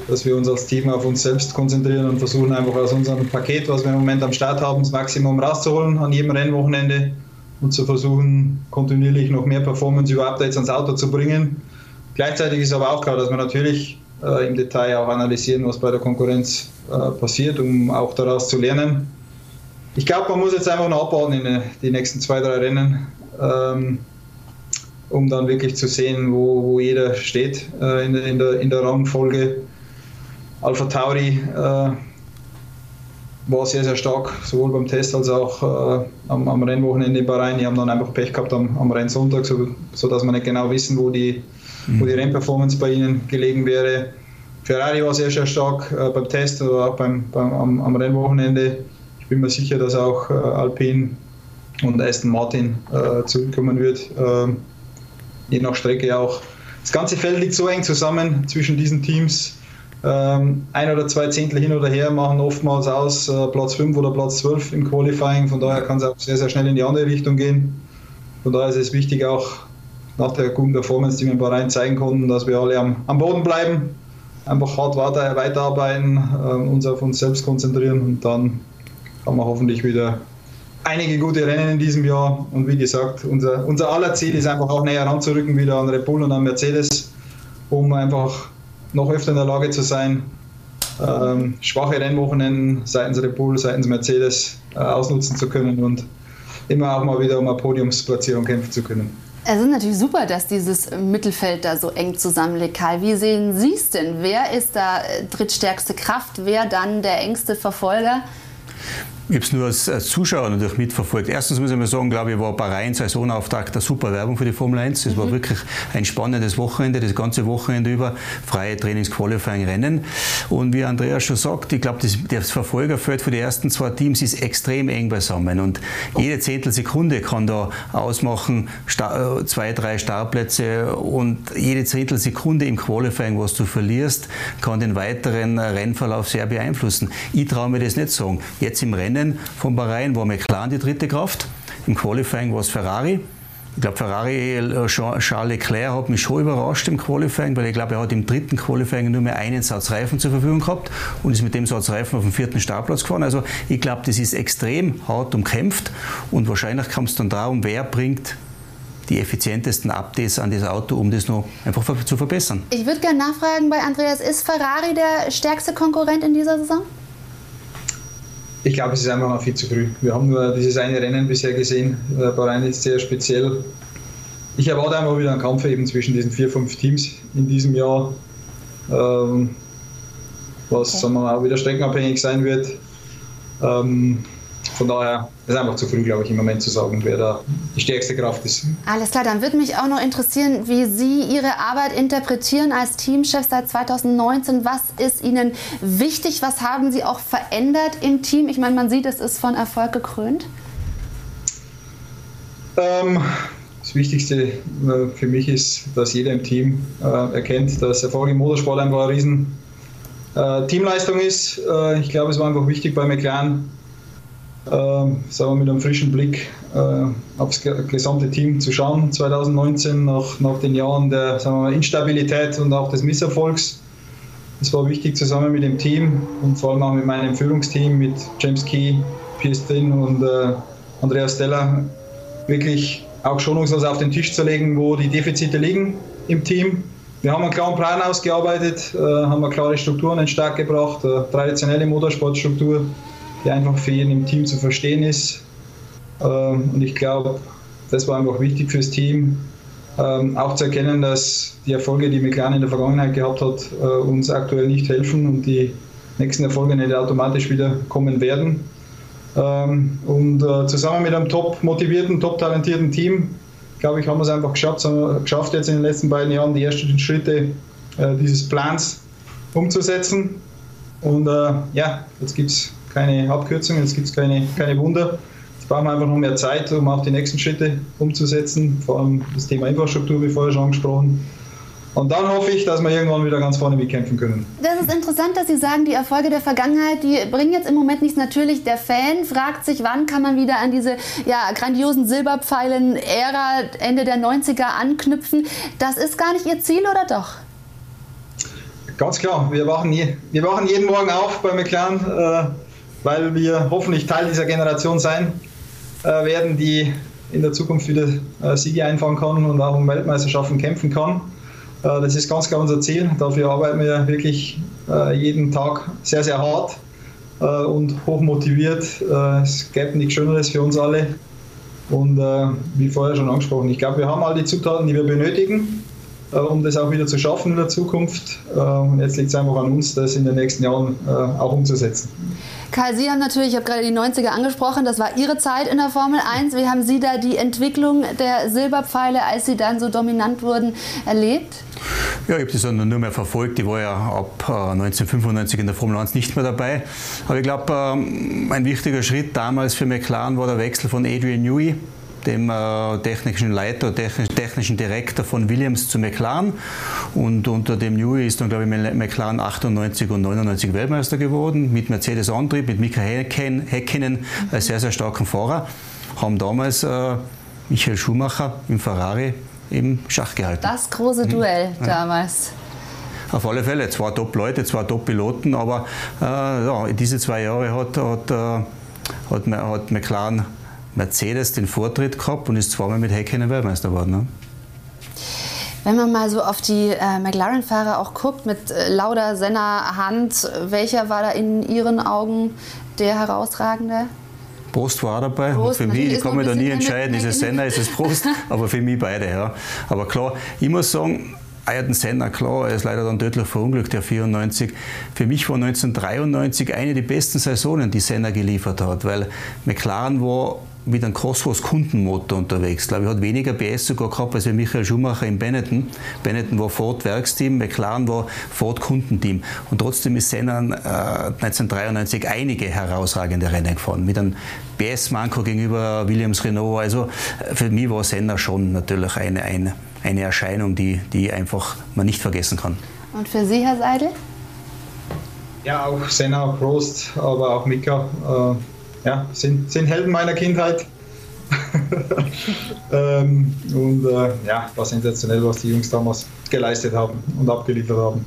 dass wir uns als Team auf uns selbst konzentrieren und versuchen einfach aus unserem Paket, was wir im Moment am Start haben, das Maximum rauszuholen an jedem Rennwochenende und zu versuchen, kontinuierlich noch mehr Performance über Updates ans Auto zu bringen. Gleichzeitig ist aber auch klar, dass wir natürlich äh, im Detail auch analysieren, was bei der Konkurrenz äh, passiert, um auch daraus zu lernen. Ich glaube, man muss jetzt einfach noch abwarten in äh, die nächsten zwei, drei Rennen, ähm, um dann wirklich zu sehen, wo, wo jeder steht äh, in, in, der, in der Rangfolge. Alpha Tauri äh, war sehr, sehr stark, sowohl beim Test als auch äh, am, am, Rennwochenende in Bahrain. Die haben dann einfach Pech gehabt am, am Rennsonntag, so, sodass wir nicht genau wissen, wo die, mhm. wo die Rennperformance bei ihnen gelegen wäre. Ferrari war sehr, sehr stark äh, beim Test oder auch beim, beim am, am, Rennwochenende. Ich bin mir sicher, dass auch äh, Alpine und Aston Martin äh, zurückkommen wird. Ähm, je nach Strecke auch. Das ganze Feld liegt so eng zusammen zwischen diesen Teams ähm, ein oder zwei Zehntel hin oder her machen oftmals aus äh, Platz 5 oder Platz 12 im Qualifying. Von daher kann es auch sehr, sehr schnell in die andere Richtung gehen. Von daher ist es wichtig, auch nach der guten Performance, die wir in Bahrain zeigen konnten, dass wir alle am, am Boden bleiben, einfach hart weiter, weiterarbeiten, äh, uns auf uns selbst konzentrieren und dann haben wir hoffentlich wieder einige gute Rennen in diesem Jahr. Und wie gesagt, unser, unser aller Ziel ist einfach auch näher ranzurücken, wieder an Red Bull und an Mercedes, um einfach noch öfter in der Lage zu sein, ähm, schwache Rennwochenenden seitens Red Bull, seitens Mercedes äh, ausnutzen zu können und immer auch mal wieder um eine Podiumsplatzierung kämpfen zu können. Es ist natürlich super, dass dieses Mittelfeld da so eng zusammenliegt. Karl, wie sehen Sie es denn? Wer ist da äh, drittstärkste Kraft? Wer dann der engste Verfolger? Ich habe es nur als, als, Zuschauer natürlich mitverfolgt. Erstens muss ich mal sagen, glaube ich, war Bahrain Saisonauftakt eine super Werbung für die Formel 1. Es mhm. war wirklich ein spannendes Wochenende, das ganze Wochenende über, freie Trainings, Qualifying, Rennen. Und wie Andreas schon sagt, ich glaube, das, das Verfolgerfeld für die ersten zwei Teams ist extrem eng beisammen. Und jede Zehntelsekunde kann da ausmachen, äh, zwei, drei Startplätze und jede Zehntelsekunde im Qualifying, was du verlierst, kann den weiteren Rennverlauf sehr beeinflussen. Ich traue mir das nicht sagen. Jetzt im Rennen Rennen von Bahrain war McLaren die dritte Kraft. Im Qualifying war es Ferrari. Ich glaube, Ferrari, äh, Charles Leclerc hat mich schon überrascht im Qualifying, weil ich glaube, er hat im dritten Qualifying nur mehr einen Satz Reifen zur Verfügung gehabt und ist mit dem Satz Reifen auf den vierten Startplatz gefahren. Also ich glaube, das ist extrem hart umkämpft und wahrscheinlich kam es dann darum, wer bringt die effizientesten Updates an das Auto, um das noch einfach zu verbessern. Ich würde gerne nachfragen bei Andreas, ist Ferrari der stärkste Konkurrent in dieser Saison? Ich glaube, es ist einfach noch viel zu früh. Wir haben nur dieses eine Rennen bisher gesehen. Äh, Bahrain ist sehr speziell. Ich erwarte einfach wieder einen Kampf eben zwischen diesen vier, fünf Teams in diesem Jahr, ähm, was okay. sagen wir mal, auch wieder streckenabhängig sein wird. Ähm, von daher ist es einfach zu früh, glaube ich, im Moment zu sagen, wer da die stärkste Kraft ist. Alles klar, dann würde mich auch noch interessieren, wie Sie Ihre Arbeit interpretieren als Teamchef seit 2019. Was ist Ihnen wichtig? Was haben Sie auch verändert im Team? Ich meine, man sieht, es ist von Erfolg gekrönt. Ähm, das Wichtigste äh, für mich ist, dass jeder im Team äh, erkennt, dass Erfolg im Motorsport einfach ein riesen äh, Teamleistung ist. Äh, ich glaube, es war einfach wichtig bei McLaren, sagen wir mit einem frischen Blick äh, aufs gesamte Team zu schauen. 2019 nach, nach den Jahren der mal, Instabilität und auch des Misserfolgs. Es war wichtig zusammen mit dem Team und vor allem auch mit meinem Führungsteam, mit James Key, Piers Finn und äh, Andreas Stella, wirklich auch schonungslos auf den Tisch zu legen, wo die Defizite liegen im Team. Wir haben einen klaren Plan ausgearbeitet, äh, haben eine klare Strukturen in den Start gebracht, eine traditionelle Motorsportstruktur, die einfach für jeden im Team zu verstehen ist. Ähm, und ich glaube, das war einfach wichtig fürs Team, ähm, auch zu erkennen, dass die Erfolge, die McLaren in der Vergangenheit gehabt hat, äh, uns aktuell nicht helfen und die nächsten Erfolge nicht automatisch wieder kommen werden. Ähm, und äh, zusammen mit einem top motivierten, top talentierten Team, glaube ich, haben wir es einfach geschafft, geschafft jetzt in den letzten beiden Jahren die ersten Schritte äh, dieses Plans umzusetzen. Und ja, jetzt gibt es keine Abkürzungen, jetzt gibt es keine, keine Wunder. Jetzt brauchen wir einfach noch mehr Zeit, um auch die nächsten Schritte umzusetzen, vor allem das Thema Infrastruktur, wie vorher schon angesprochen. Und dann hoffe ich, dass wir irgendwann wieder ganz vorne mitkämpfen können. Das ist interessant, dass Sie sagen, die Erfolge der Vergangenheit, die bringen jetzt im Moment nichts. Natürlich, der Fan fragt sich, wann kann man wieder an diese ja, grandiosen Silberpfeilen-Ära Ende der 90er anknüpfen. Das ist gar nicht Ihr Ziel, oder doch? Ganz klar, wir wachen, je, wir wachen jeden Morgen auf bei McLaren, äh, weil wir hoffentlich Teil dieser Generation sein äh, werden, die in der Zukunft wieder äh, Siege einfahren kann und auch um Weltmeisterschaften kämpfen kann. Äh, das ist ganz klar unser Ziel. Dafür arbeiten wir wirklich äh, jeden Tag sehr, sehr hart äh, und hoch motiviert. Es gäbe nichts Schöneres für uns alle. Und wie vorher schon angesprochen, ich glaube, wir haben all die Zutaten, die wir benötigen, um das auch wieder zu schaffen in der Zukunft. Und jetzt liegt es einfach an uns, das in den nächsten Jahren auch umzusetzen. Karl, Sie haben natürlich, ich habe gerade die 90er angesprochen, das war Ihre Zeit in der Formel 1. Wie haben Sie da die Entwicklung der Silberpfeile, als Sie dann so dominant wurden, erlebt? Ja, ich habe das nur mehr verfolgt. Ich war ja ab 1995 äh, in der Formel 1 nicht mehr dabei. Aber ich glaube, ähm, ein wichtiger Schritt damals für McLaren war der Wechsel von Adrian Newey dem äh, technischen Leiter, technischen Direktor von Williams zu McLaren. Und unter dem Newey ist dann, glaube ich, McLaren 98 und 99 Weltmeister geworden, mit Mercedes-Antrieb, mit Mika Häkkinen als sehr, sehr starken Fahrer. Haben damals äh, Michael Schumacher im Ferrari im Schach gehalten. Das große mhm. Duell mhm. damals. Auf alle Fälle, zwei Top-Leute, zwei Top-Piloten, aber äh, ja, diese zwei Jahre hat, hat, äh, hat, hat McLaren Mercedes den Vortritt gehabt und ist zweimal mit Häkkinen Weltmeister geworden. Ne? Wenn man mal so auf die äh, McLaren-Fahrer auch guckt, mit äh, Lauda, Senna, Hand, welcher war da in Ihren Augen der herausragende? Prost war dabei. Prost, für mich, ich kann mich da nie entscheiden, ist es Senna, ist es Prost, aber für mich beide. Ja. Aber klar, ich muss sagen, Ayrton Senna, klar, er ist leider dann tödlich verunglückt, der 94. Für mich war 1993 eine der besten Saisonen, die Senna geliefert hat, weil McLaren war mit einem Cosworth Kundenmotor unterwegs. Ich glaube, er hat weniger PS sogar gehabt als Michael Schumacher in Benetton. Benetton war Ford Werksteam, McLaren war Ford Kundenteam. Und trotzdem ist Senna äh, 1993 einige herausragende Rennen gefahren. Mit einem PS-Manko gegenüber Williams Renault. Also äh, für mich war Senna schon natürlich eine, eine, eine Erscheinung, die, die einfach man nicht vergessen kann. Und für Sie, Herr Seidel? Ja, auch Senna, Prost, aber auch Mika. Äh ja, sind, sind Helden meiner Kindheit. ähm, und äh, ja, war sensationell, was die Jungs damals geleistet haben und abgeliefert haben.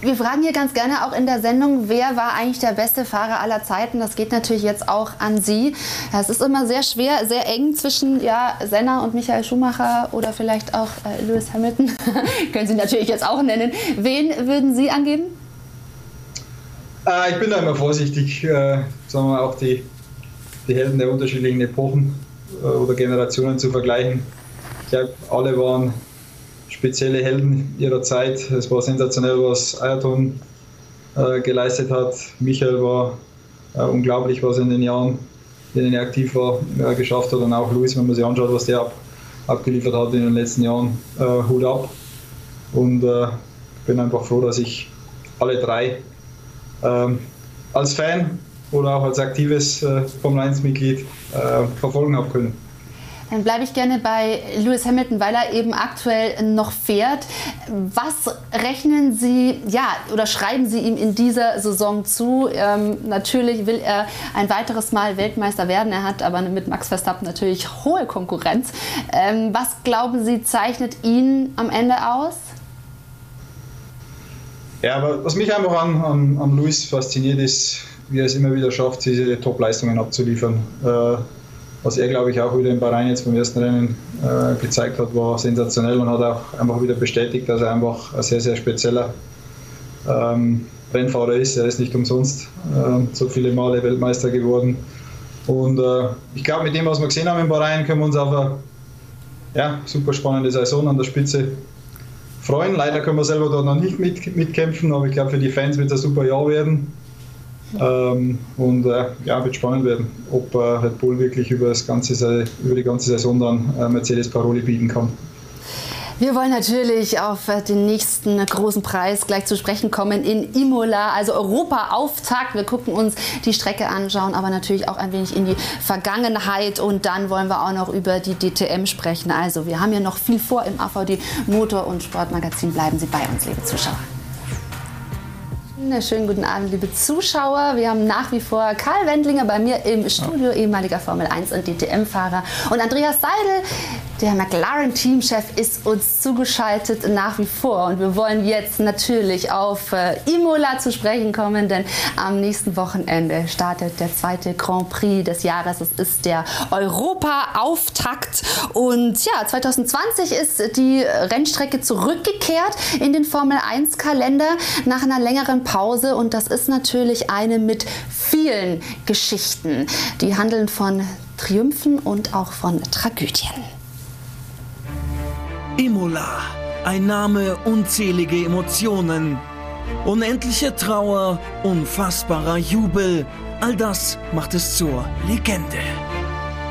Wir fragen hier ganz gerne auch in der Sendung, wer war eigentlich der beste Fahrer aller Zeiten? Das geht natürlich jetzt auch an Sie. Es ist immer sehr schwer, sehr eng zwischen ja, Senna und Michael Schumacher oder vielleicht auch äh, Lewis Hamilton. Können Sie natürlich jetzt auch nennen. Wen würden Sie angeben? Äh, ich bin da immer vorsichtig, äh, sagen wir auch die die Helden der unterschiedlichen Epochen äh, oder Generationen zu vergleichen. Ich glaube, alle waren spezielle Helden ihrer Zeit. Es war sensationell, was Ayrton äh, geleistet hat. Michael war äh, unglaublich, was er in den Jahren, in denen er aktiv war, äh, geschafft hat. Und auch Luis, wenn man sich anschaut, was der ab, abgeliefert hat in den letzten Jahren, äh, Hut ab. Und ich äh, bin einfach froh, dass ich alle drei ähm, als Fan oder auch als aktives äh, Formel 1-Mitglied äh, verfolgen habe können. Dann bleibe ich gerne bei Lewis Hamilton, weil er eben aktuell noch fährt. Was rechnen Sie, ja, oder schreiben Sie ihm in dieser Saison zu? Ähm, natürlich will er ein weiteres Mal Weltmeister werden. Er hat aber mit Max Verstappen natürlich hohe Konkurrenz. Ähm, was glauben Sie, zeichnet ihn am Ende aus? Ja, aber was mich einfach an, an, an Luis fasziniert ist, wie er es immer wieder schafft, diese Top-Leistungen abzuliefern. Äh, was er, glaube ich, auch wieder in Bahrain jetzt beim ersten Rennen äh, gezeigt hat, war sensationell und hat auch einfach wieder bestätigt, dass er einfach ein sehr, sehr spezieller ähm, Rennfahrer ist. Er ist nicht umsonst äh, so viele Male Weltmeister geworden. Und äh, ich glaube, mit dem, was wir gesehen haben in Bahrain, können wir uns auf eine ja, super spannende Saison an der Spitze freuen. Leider können wir selber dort noch nicht mit, mitkämpfen, aber ich glaube, für die Fans wird es ein super Jahr werden. Ähm, und äh, ja, wird spannend werden, ob äh, Red Bull wirklich über, das ganze, über die ganze Saison dann äh, Mercedes Paroli bieten kann. Wir wollen natürlich auf den nächsten großen Preis gleich zu sprechen kommen in Imola, also Europa-Auftakt. Wir gucken uns die Strecke anschauen, aber natürlich auch ein wenig in die Vergangenheit und dann wollen wir auch noch über die DTM sprechen. Also wir haben ja noch viel vor im AVD Motor- und Sportmagazin. Bleiben Sie bei uns, liebe Zuschauer. Schönen guten Abend, liebe Zuschauer. Wir haben nach wie vor Karl Wendlinger bei mir im Studio, ehemaliger Formel 1 und DTM-Fahrer. Und Andreas Seidel, der McLaren-Teamchef, ist uns zugeschaltet nach wie vor. Und wir wollen jetzt natürlich auf äh, Imola zu sprechen kommen, denn am nächsten Wochenende startet der zweite Grand Prix des Jahres. Es ist der Europa-Auftakt. Und ja, 2020 ist die Rennstrecke zurückgekehrt in den Formel 1-Kalender nach einer längeren Pause. Und das ist natürlich eine mit vielen Geschichten. Die handeln von Triumphen und auch von Tragödien. Imola. Ein Name, unzählige Emotionen. Unendliche Trauer, unfassbarer Jubel. All das macht es zur Legende.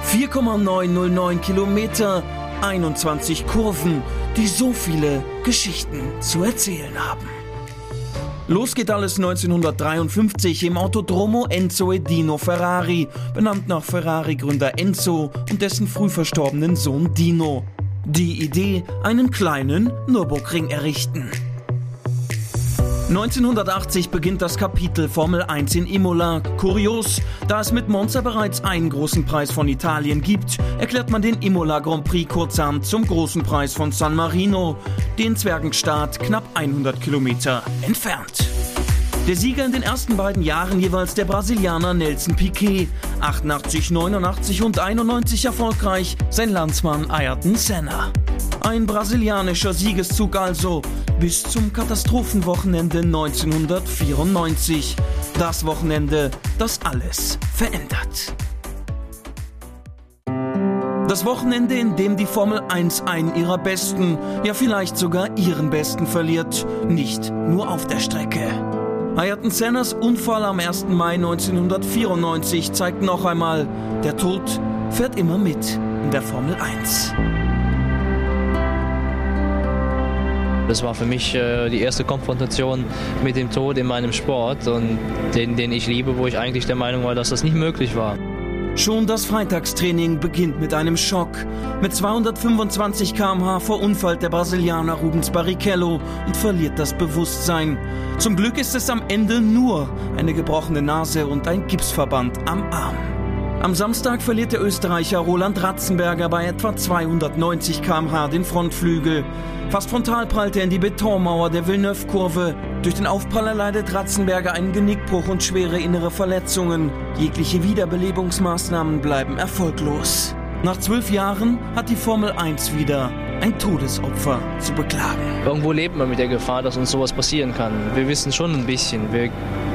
4,909 Kilometer, 21 Kurven, die so viele Geschichten zu erzählen haben. Los geht alles 1953 im Autodromo Enzo Edino Ferrari, benannt nach Ferrari-Gründer Enzo und dessen früh verstorbenen Sohn Dino. Die Idee, einen kleinen Nürburgring errichten. 1980 beginnt das Kapitel Formel 1 in Imola. Kurios, da es mit Monza bereits einen großen Preis von Italien gibt, erklärt man den Imola Grand Prix kurzerhand zum großen Preis von San Marino, den Zwergenstaat knapp 100 Kilometer entfernt. Der Sieger in den ersten beiden Jahren jeweils der Brasilianer Nelson Piquet. 88, 89 und 91 erfolgreich sein Landsmann Ayrton Senna. Ein brasilianischer Siegeszug also bis zum Katastrophenwochenende 1994. Das Wochenende, das alles verändert. Das Wochenende, in dem die Formel 1 einen ihrer besten, ja vielleicht sogar ihren besten verliert, nicht nur auf der Strecke. Ayrton Sennas Unfall am 1. Mai 1994 zeigt noch einmal, der Tod fährt immer mit in der Formel 1. Das war für mich äh, die erste Konfrontation mit dem Tod in meinem Sport und den, den ich liebe, wo ich eigentlich der Meinung war, dass das nicht möglich war. Schon das Freitagstraining beginnt mit einem Schock. Mit 225 km/h verunfallt der Brasilianer Rubens Barrichello und verliert das Bewusstsein. Zum Glück ist es am Ende nur eine gebrochene Nase und ein Gipsverband am Arm. Am Samstag verliert der Österreicher Roland Ratzenberger bei etwa 290 km/h den Frontflügel. Fast frontal prallt er in die Betonmauer der Villeneuve-Kurve. Durch den Aufprall erleidet Ratzenberger einen Genickbruch und schwere innere Verletzungen. Jegliche Wiederbelebungsmaßnahmen bleiben erfolglos. Nach zwölf Jahren hat die Formel 1 wieder ein Todesopfer zu beklagen. Irgendwo lebt man mit der Gefahr, dass uns sowas passieren kann. Wir wissen schon ein bisschen. Wir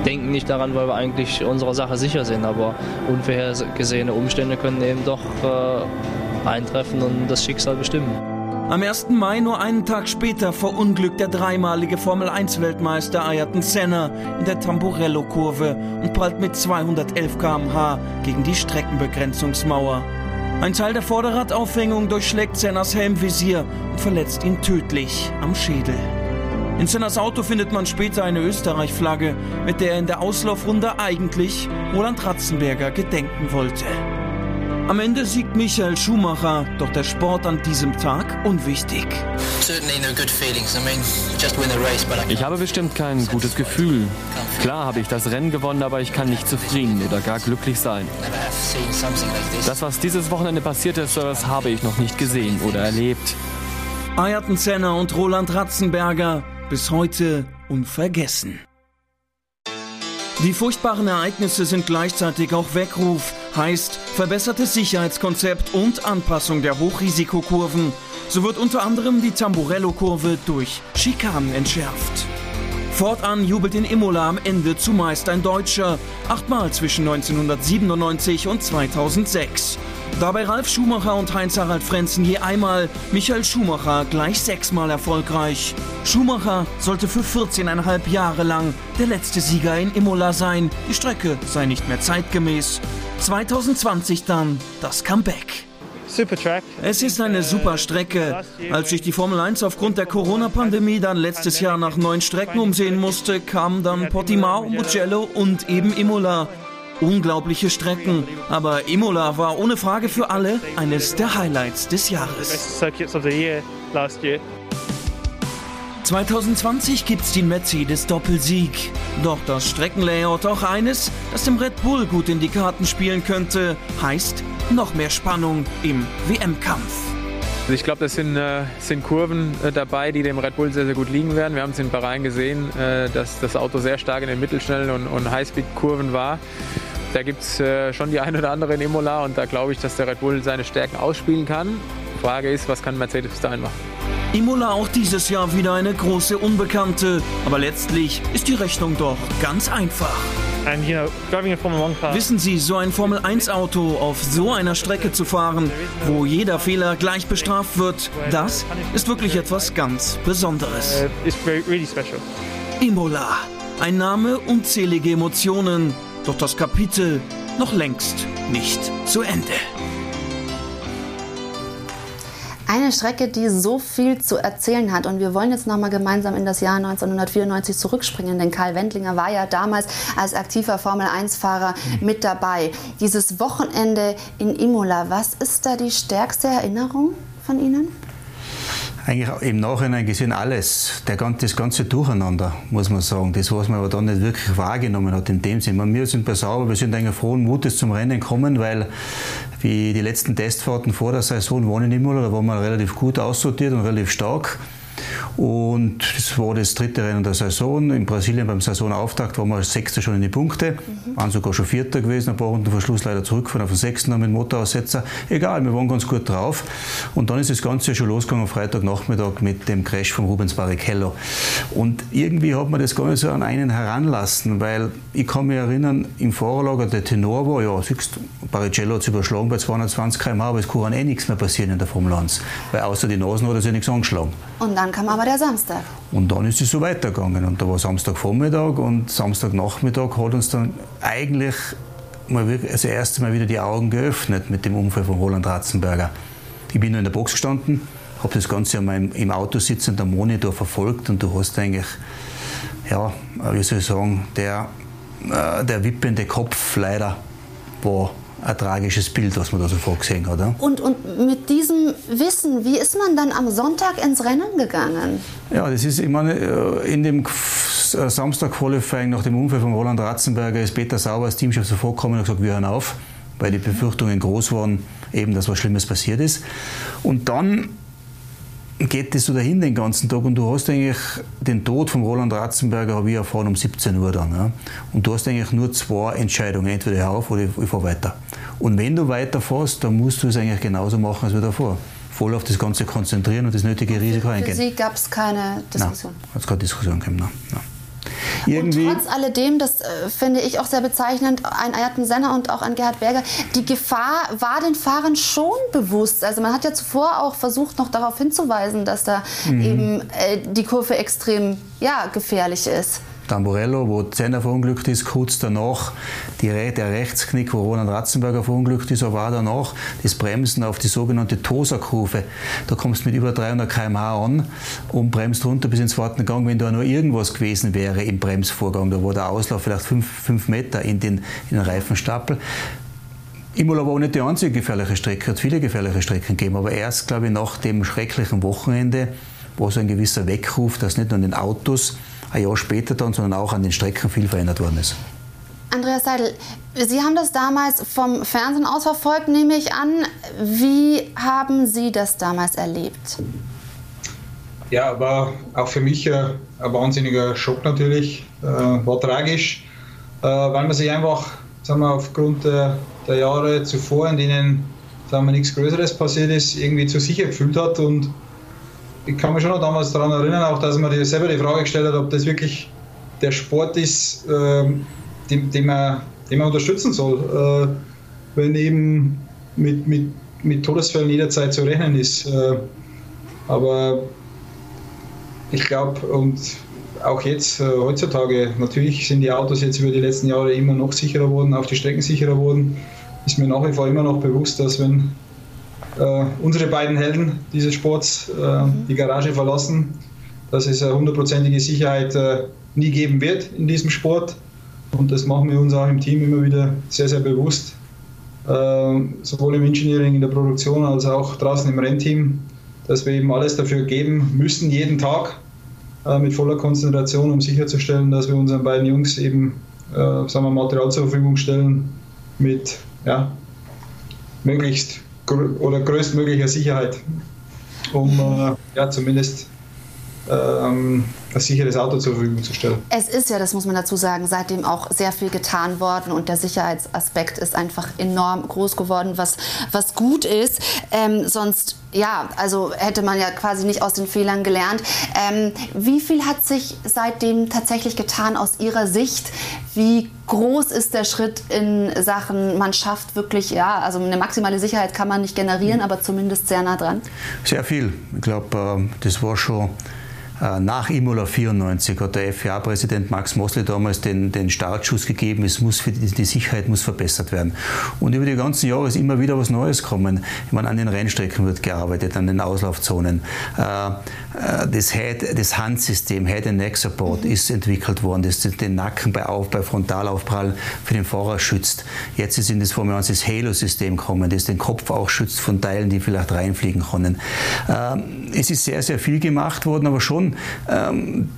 denken nicht daran, weil wir eigentlich unserer Sache sicher sind. Aber unvorhergesehene Umstände können eben doch äh, eintreffen und das Schicksal bestimmen. Am 1. Mai, nur einen Tag später, verunglückt der dreimalige Formel-1-Weltmeister Ayrton Senna in der Tamburello-Kurve und prallt mit 211 km/h gegen die Streckenbegrenzungsmauer. Ein Teil der Vorderradaufhängung durchschlägt Sennas Helmvisier und verletzt ihn tödlich am Schädel. In Sennas Auto findet man später eine Österreich-Flagge, mit der er in der Auslaufrunde eigentlich Roland Ratzenberger gedenken wollte. Am Ende siegt Michael Schumacher, doch der Sport an diesem Tag unwichtig. Ich habe bestimmt kein gutes Gefühl. Klar habe ich das Rennen gewonnen, aber ich kann nicht zufrieden oder gar glücklich sein. Das, was dieses Wochenende passiert ist, das habe ich noch nicht gesehen oder erlebt. Ayrton Senna und Roland Ratzenberger bis heute unvergessen. Die furchtbaren Ereignisse sind gleichzeitig auch Weckruf, heißt verbessertes Sicherheitskonzept und Anpassung der Hochrisikokurven. So wird unter anderem die Tamburello-Kurve durch Schikanen entschärft. Fortan jubelt in Imola am Ende zumeist ein Deutscher, achtmal zwischen 1997 und 2006. Dabei Ralf Schumacher und Heinz-Harald Frenzen je einmal, Michael Schumacher gleich sechsmal erfolgreich. Schumacher sollte für 14,5 Jahre lang der letzte Sieger in Imola sein. Die Strecke sei nicht mehr zeitgemäß. 2020 dann das Comeback. Es ist eine super Strecke. Als sich die Formel 1 aufgrund der Corona-Pandemie dann letztes Jahr nach neuen Strecken umsehen musste, kamen dann Portimao, Mugello und eben Imola. Unglaubliche Strecken, aber Imola war ohne Frage für alle eines der Highlights des Jahres. 2020 gibt's den Mercedes Doppelsieg. Doch das Streckenlayout auch eines, das dem Red Bull gut in die Karten spielen könnte, heißt noch mehr Spannung im WM-Kampf. Also ich glaube, das sind, äh, sind Kurven äh, dabei, die dem Red Bull sehr, sehr gut liegen werden. Wir haben es in Bahrain gesehen, äh, dass das Auto sehr stark in den Mittelschnellen und, und Highspeed-Kurven war. Da gibt es äh, schon die ein oder andere in Imola und da glaube ich, dass der Red Bull seine Stärken ausspielen kann. Frage ist, was kann Mercedes bis dahin machen? Imola auch dieses Jahr wieder eine große Unbekannte. Aber letztlich ist die Rechnung doch ganz einfach. Wissen Sie, so ein Formel-1-Auto auf so einer Strecke zu fahren, wo jeder Fehler gleich bestraft wird, das ist wirklich etwas ganz Besonderes. Uh, Imola. Ein Name, unzählige Emotionen. Doch das Kapitel noch längst nicht zu Ende. Eine Strecke, die so viel zu erzählen hat. Und wir wollen jetzt nochmal gemeinsam in das Jahr 1994 zurückspringen, denn Karl Wendlinger war ja damals als aktiver Formel-1-Fahrer mhm. mit dabei. Dieses Wochenende in Imola, was ist da die stärkste Erinnerung von Ihnen? eigentlich im Nachhinein gesehen alles, der, das ganze Durcheinander, muss man sagen. Das, was man aber dann nicht wirklich wahrgenommen hat in dem Sinne. Wir sind bei Sauber, wir sind eigentlich frohen Mutes zum Rennen gekommen, weil wie die letzten Testfahrten vor der Saison waren in Imola, da waren wir relativ gut aussortiert und relativ stark. Und das war das dritte Rennen der Saison. In Brasilien beim Saisonauftakt waren wir als Sechster schon in die Punkte, mhm. waren sogar schon Vierter gewesen, ein paar Runden vor Schluss leider zurückgefahren auf den Sechsten mit Motoraussetzer. Egal, wir waren ganz gut drauf. Und dann ist das Ganze schon losgegangen am Freitagnachmittag mit dem Crash von Rubens Barrichello. Und irgendwie hat man das gar nicht so an einen heranlassen, weil ich kann mich erinnern, im Vorlager der Tenor war, ja, siehst, Barrichello hat es überschlagen bei 220 km/h, aber es kann eh nichts mehr passieren in der Formel 1, weil außer die Nasen hat er sich nichts angeschlagen. Und dann kam aber der Samstag. Und dann ist es so weitergegangen. Und da war Samstagvormittag und Samstagnachmittag hat uns dann eigentlich mal wirklich, also erst einmal wieder die Augen geöffnet mit dem Unfall von Roland Ratzenberger. Ich bin nur in der Box gestanden, habe das Ganze meinem, im Auto sitzend am Monitor verfolgt und du hast eigentlich, ja, wie soll ich sagen, der, äh, der wippende Kopf leider war ein tragisches Bild, was man da so vorgesehen hat. Ja? Und, und mit diesem Wissen, wie ist man dann am Sonntag ins Rennen gegangen? Ja, das ist, ich meine, äh, in dem äh, Samstag-Qualifying nach dem Unfall von Roland Ratzenberger ist Peter Sauer als Teamchef so vorgekommen und gesagt, wir hören auf, weil die Befürchtungen groß waren, eben, dass was Schlimmes passiert ist. Und dann geht das so dahin den ganzen Tag und du hast eigentlich den Tod von Roland Ratzenberger, habe ich erfahren, um 17 Uhr dann. Ja. Und du hast eigentlich nur zwei Entscheidungen, entweder ich auf oder ich, ich fahre weiter. Und wenn du weiterfährst, dann musst du es eigentlich genauso machen als wie davor. Voll auf das Ganze konzentrieren und das nötige Risiko eingehen. Für Sie gab es keine Diskussion? Nein, hat es keine Diskussion gegeben. Nein. Nein. Irgendwie und trotz alledem, das äh, finde ich auch sehr bezeichnend, ein Ayrton Senna und auch ein Gerhard Berger, die Gefahr war den Fahrern schon bewusst. Also man hat ja zuvor auch versucht, noch darauf hinzuweisen, dass da mhm. eben äh, die Kurve extrem ja, gefährlich ist. Tamburello, wo Zenner verunglückt ist, kurz danach die, der Rechtsknick, wo Roland Ratzenberger verunglückt ist, aber auch danach das Bremsen auf die sogenannte Tosa-Kurve. Da kommst du mit über 300 km/h an und bremst runter bis ins zweiten Gang, wenn da nur irgendwas gewesen wäre im Bremsvorgang. Da war der Auslauf vielleicht 5 Meter in den, in den Reifenstapel Imola war auch nicht die einzige gefährliche Strecke, hat viele gefährliche Strecken gegeben, aber erst, glaube ich, nach dem schrecklichen Wochenende war so ein gewisser Weckruf, dass nicht nur an den Autos ein Jahr später dann, sondern auch an den Strecken viel verändert worden ist. Andreas Seidel, Sie haben das damals vom Fernsehen aus verfolgt, nehme ich an. Wie haben Sie das damals erlebt? Ja, war auch für mich ein, ein wahnsinniger Schock natürlich. Äh, war tragisch, äh, weil man sich einfach sagen wir, aufgrund der, der Jahre zuvor, in denen sagen wir, nichts Größeres passiert ist, irgendwie zu sicher gefühlt hat. Und ich kann mich schon noch damals daran erinnern, auch dass man dir selber die Frage gestellt hat, ob das wirklich der Sport ist, äh, den, den, man, den man unterstützen soll, äh, wenn eben mit, mit, mit Todesfällen jederzeit zu rechnen ist. Äh, aber ich glaube, und auch jetzt, äh, heutzutage, natürlich sind die Autos jetzt über die letzten Jahre immer noch sicherer geworden, auch die Strecken sicherer geworden. Ist mir nach wie vor immer noch bewusst, dass wenn äh, unsere beiden Helden dieses Sports äh, mhm. die Garage verlassen, dass es eine hundertprozentige Sicherheit äh, nie geben wird in diesem Sport. Und das machen wir uns auch im Team immer wieder sehr, sehr bewusst. Äh, sowohl im Engineering, in der Produktion, als auch draußen im Rennteam, dass wir eben alles dafür geben müssen, jeden Tag, äh, mit voller Konzentration, um sicherzustellen, dass wir unseren beiden Jungs eben äh, sagen wir, Material zur Verfügung stellen mit ja, möglichst oder größtmöglicher Sicherheit, um äh, ja, zumindest ähm, ein sicheres Auto zur Verfügung zu stellen. Es ist ja, das muss man dazu sagen, seitdem auch sehr viel getan worden und der Sicherheitsaspekt ist einfach enorm groß geworden, was, was gut ist. Ähm, sonst, ja, also hätte man ja quasi nicht aus den Fehlern gelernt. Ähm, wie viel hat sich seitdem tatsächlich getan aus Ihrer Sicht? Wie groß ist der Schritt in Sachen, man schafft wirklich, ja, also eine maximale Sicherheit kann man nicht generieren, aber zumindest sehr nah dran? Sehr viel. Ich glaube, ähm, das war schon äh, nach Imola 94 hat der FIA-Präsident Max Mosley damals den, den Startschuss gegeben, es muss die, die, Sicherheit muss verbessert werden. Und über die ganzen Jahre ist immer wieder was Neues gekommen. Ich meine, an den Rennstrecken wird gearbeitet, an den Auslaufzonen. Äh, das, Head, das Handsystem, Head and Neck Support, ist entwickelt worden, das den Nacken bei, Auf, bei Frontalaufprall für den Fahrer schützt. Jetzt ist in das Formel 1 das Halo-System gekommen, das den Kopf auch schützt von Teilen, die vielleicht reinfliegen können. Es ist sehr, sehr viel gemacht worden, aber schon ähm,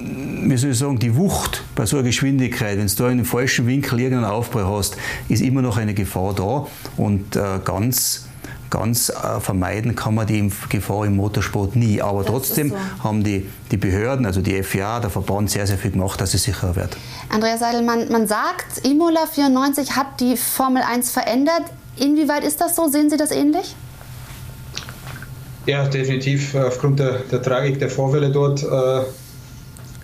wie soll ich sagen, die Wucht bei so einer Geschwindigkeit, wenn du da in einem falschen Winkel irgendeinen Aufprall hast, ist immer noch eine Gefahr da und äh, ganz ganz äh, vermeiden kann man die Gefahr im Motorsport nie. Aber das trotzdem so. haben die, die Behörden, also die FIA, der Verband, sehr, sehr viel gemacht, dass es sicherer wird. Andreas Seidel, man, sagt, Imola 94 hat die Formel 1 verändert. Inwieweit ist das so? Sehen Sie das ähnlich? Ja, definitiv. Aufgrund der, der Tragik der Vorfälle dort, äh,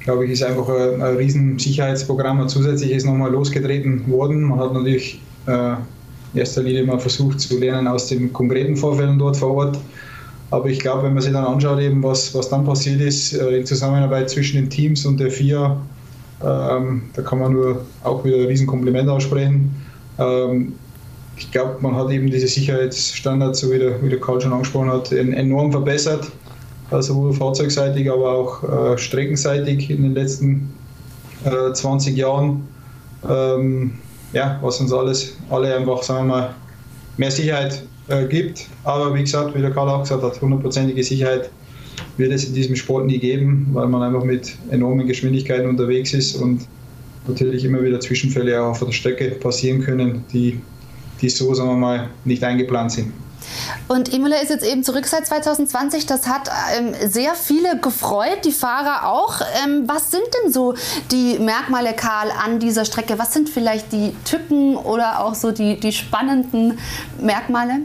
glaube ich, ist einfach ein, ein riesen Sicherheitsprogramm und zusätzlich ist nochmal losgetreten worden. Man hat natürlich äh, in erster Linie mal versucht zu lernen aus den konkreten Vorfällen dort vor Ort. Aber ich glaube, wenn man sich dann anschaut, eben was, was dann passiert ist, äh, in Zusammenarbeit zwischen den Teams und der FIA, ähm, da kann man nur auch wieder ein Riesenkompliment aussprechen. Ähm, ich glaube, man hat eben diese Sicherheitsstandards, so wie der, wie der Karl schon angesprochen hat, enorm verbessert. Also sowohl fahrzeugseitig, aber auch äh, streckenseitig in den letzten äh, 20 Jahren. Ähm, ja, was uns alles, alle einfach, sagen wir mal, mehr Sicherheit äh, gibt. Aber wie gesagt, wie der Karl auch gesagt hat, hundertprozentige Sicherheit wird es in diesem Sport nie geben, weil man einfach mit enormen Geschwindigkeiten unterwegs ist und natürlich immer wieder Zwischenfälle auch auf der Strecke passieren können, die die so, sagen wir mal, nicht eingeplant sind. Und Imola ist jetzt eben zurück seit 2020. Das hat ähm, sehr viele gefreut, die Fahrer auch. Ähm, was sind denn so die Merkmale, Karl, an dieser Strecke? Was sind vielleicht die Tücken oder auch so die, die spannenden Merkmale?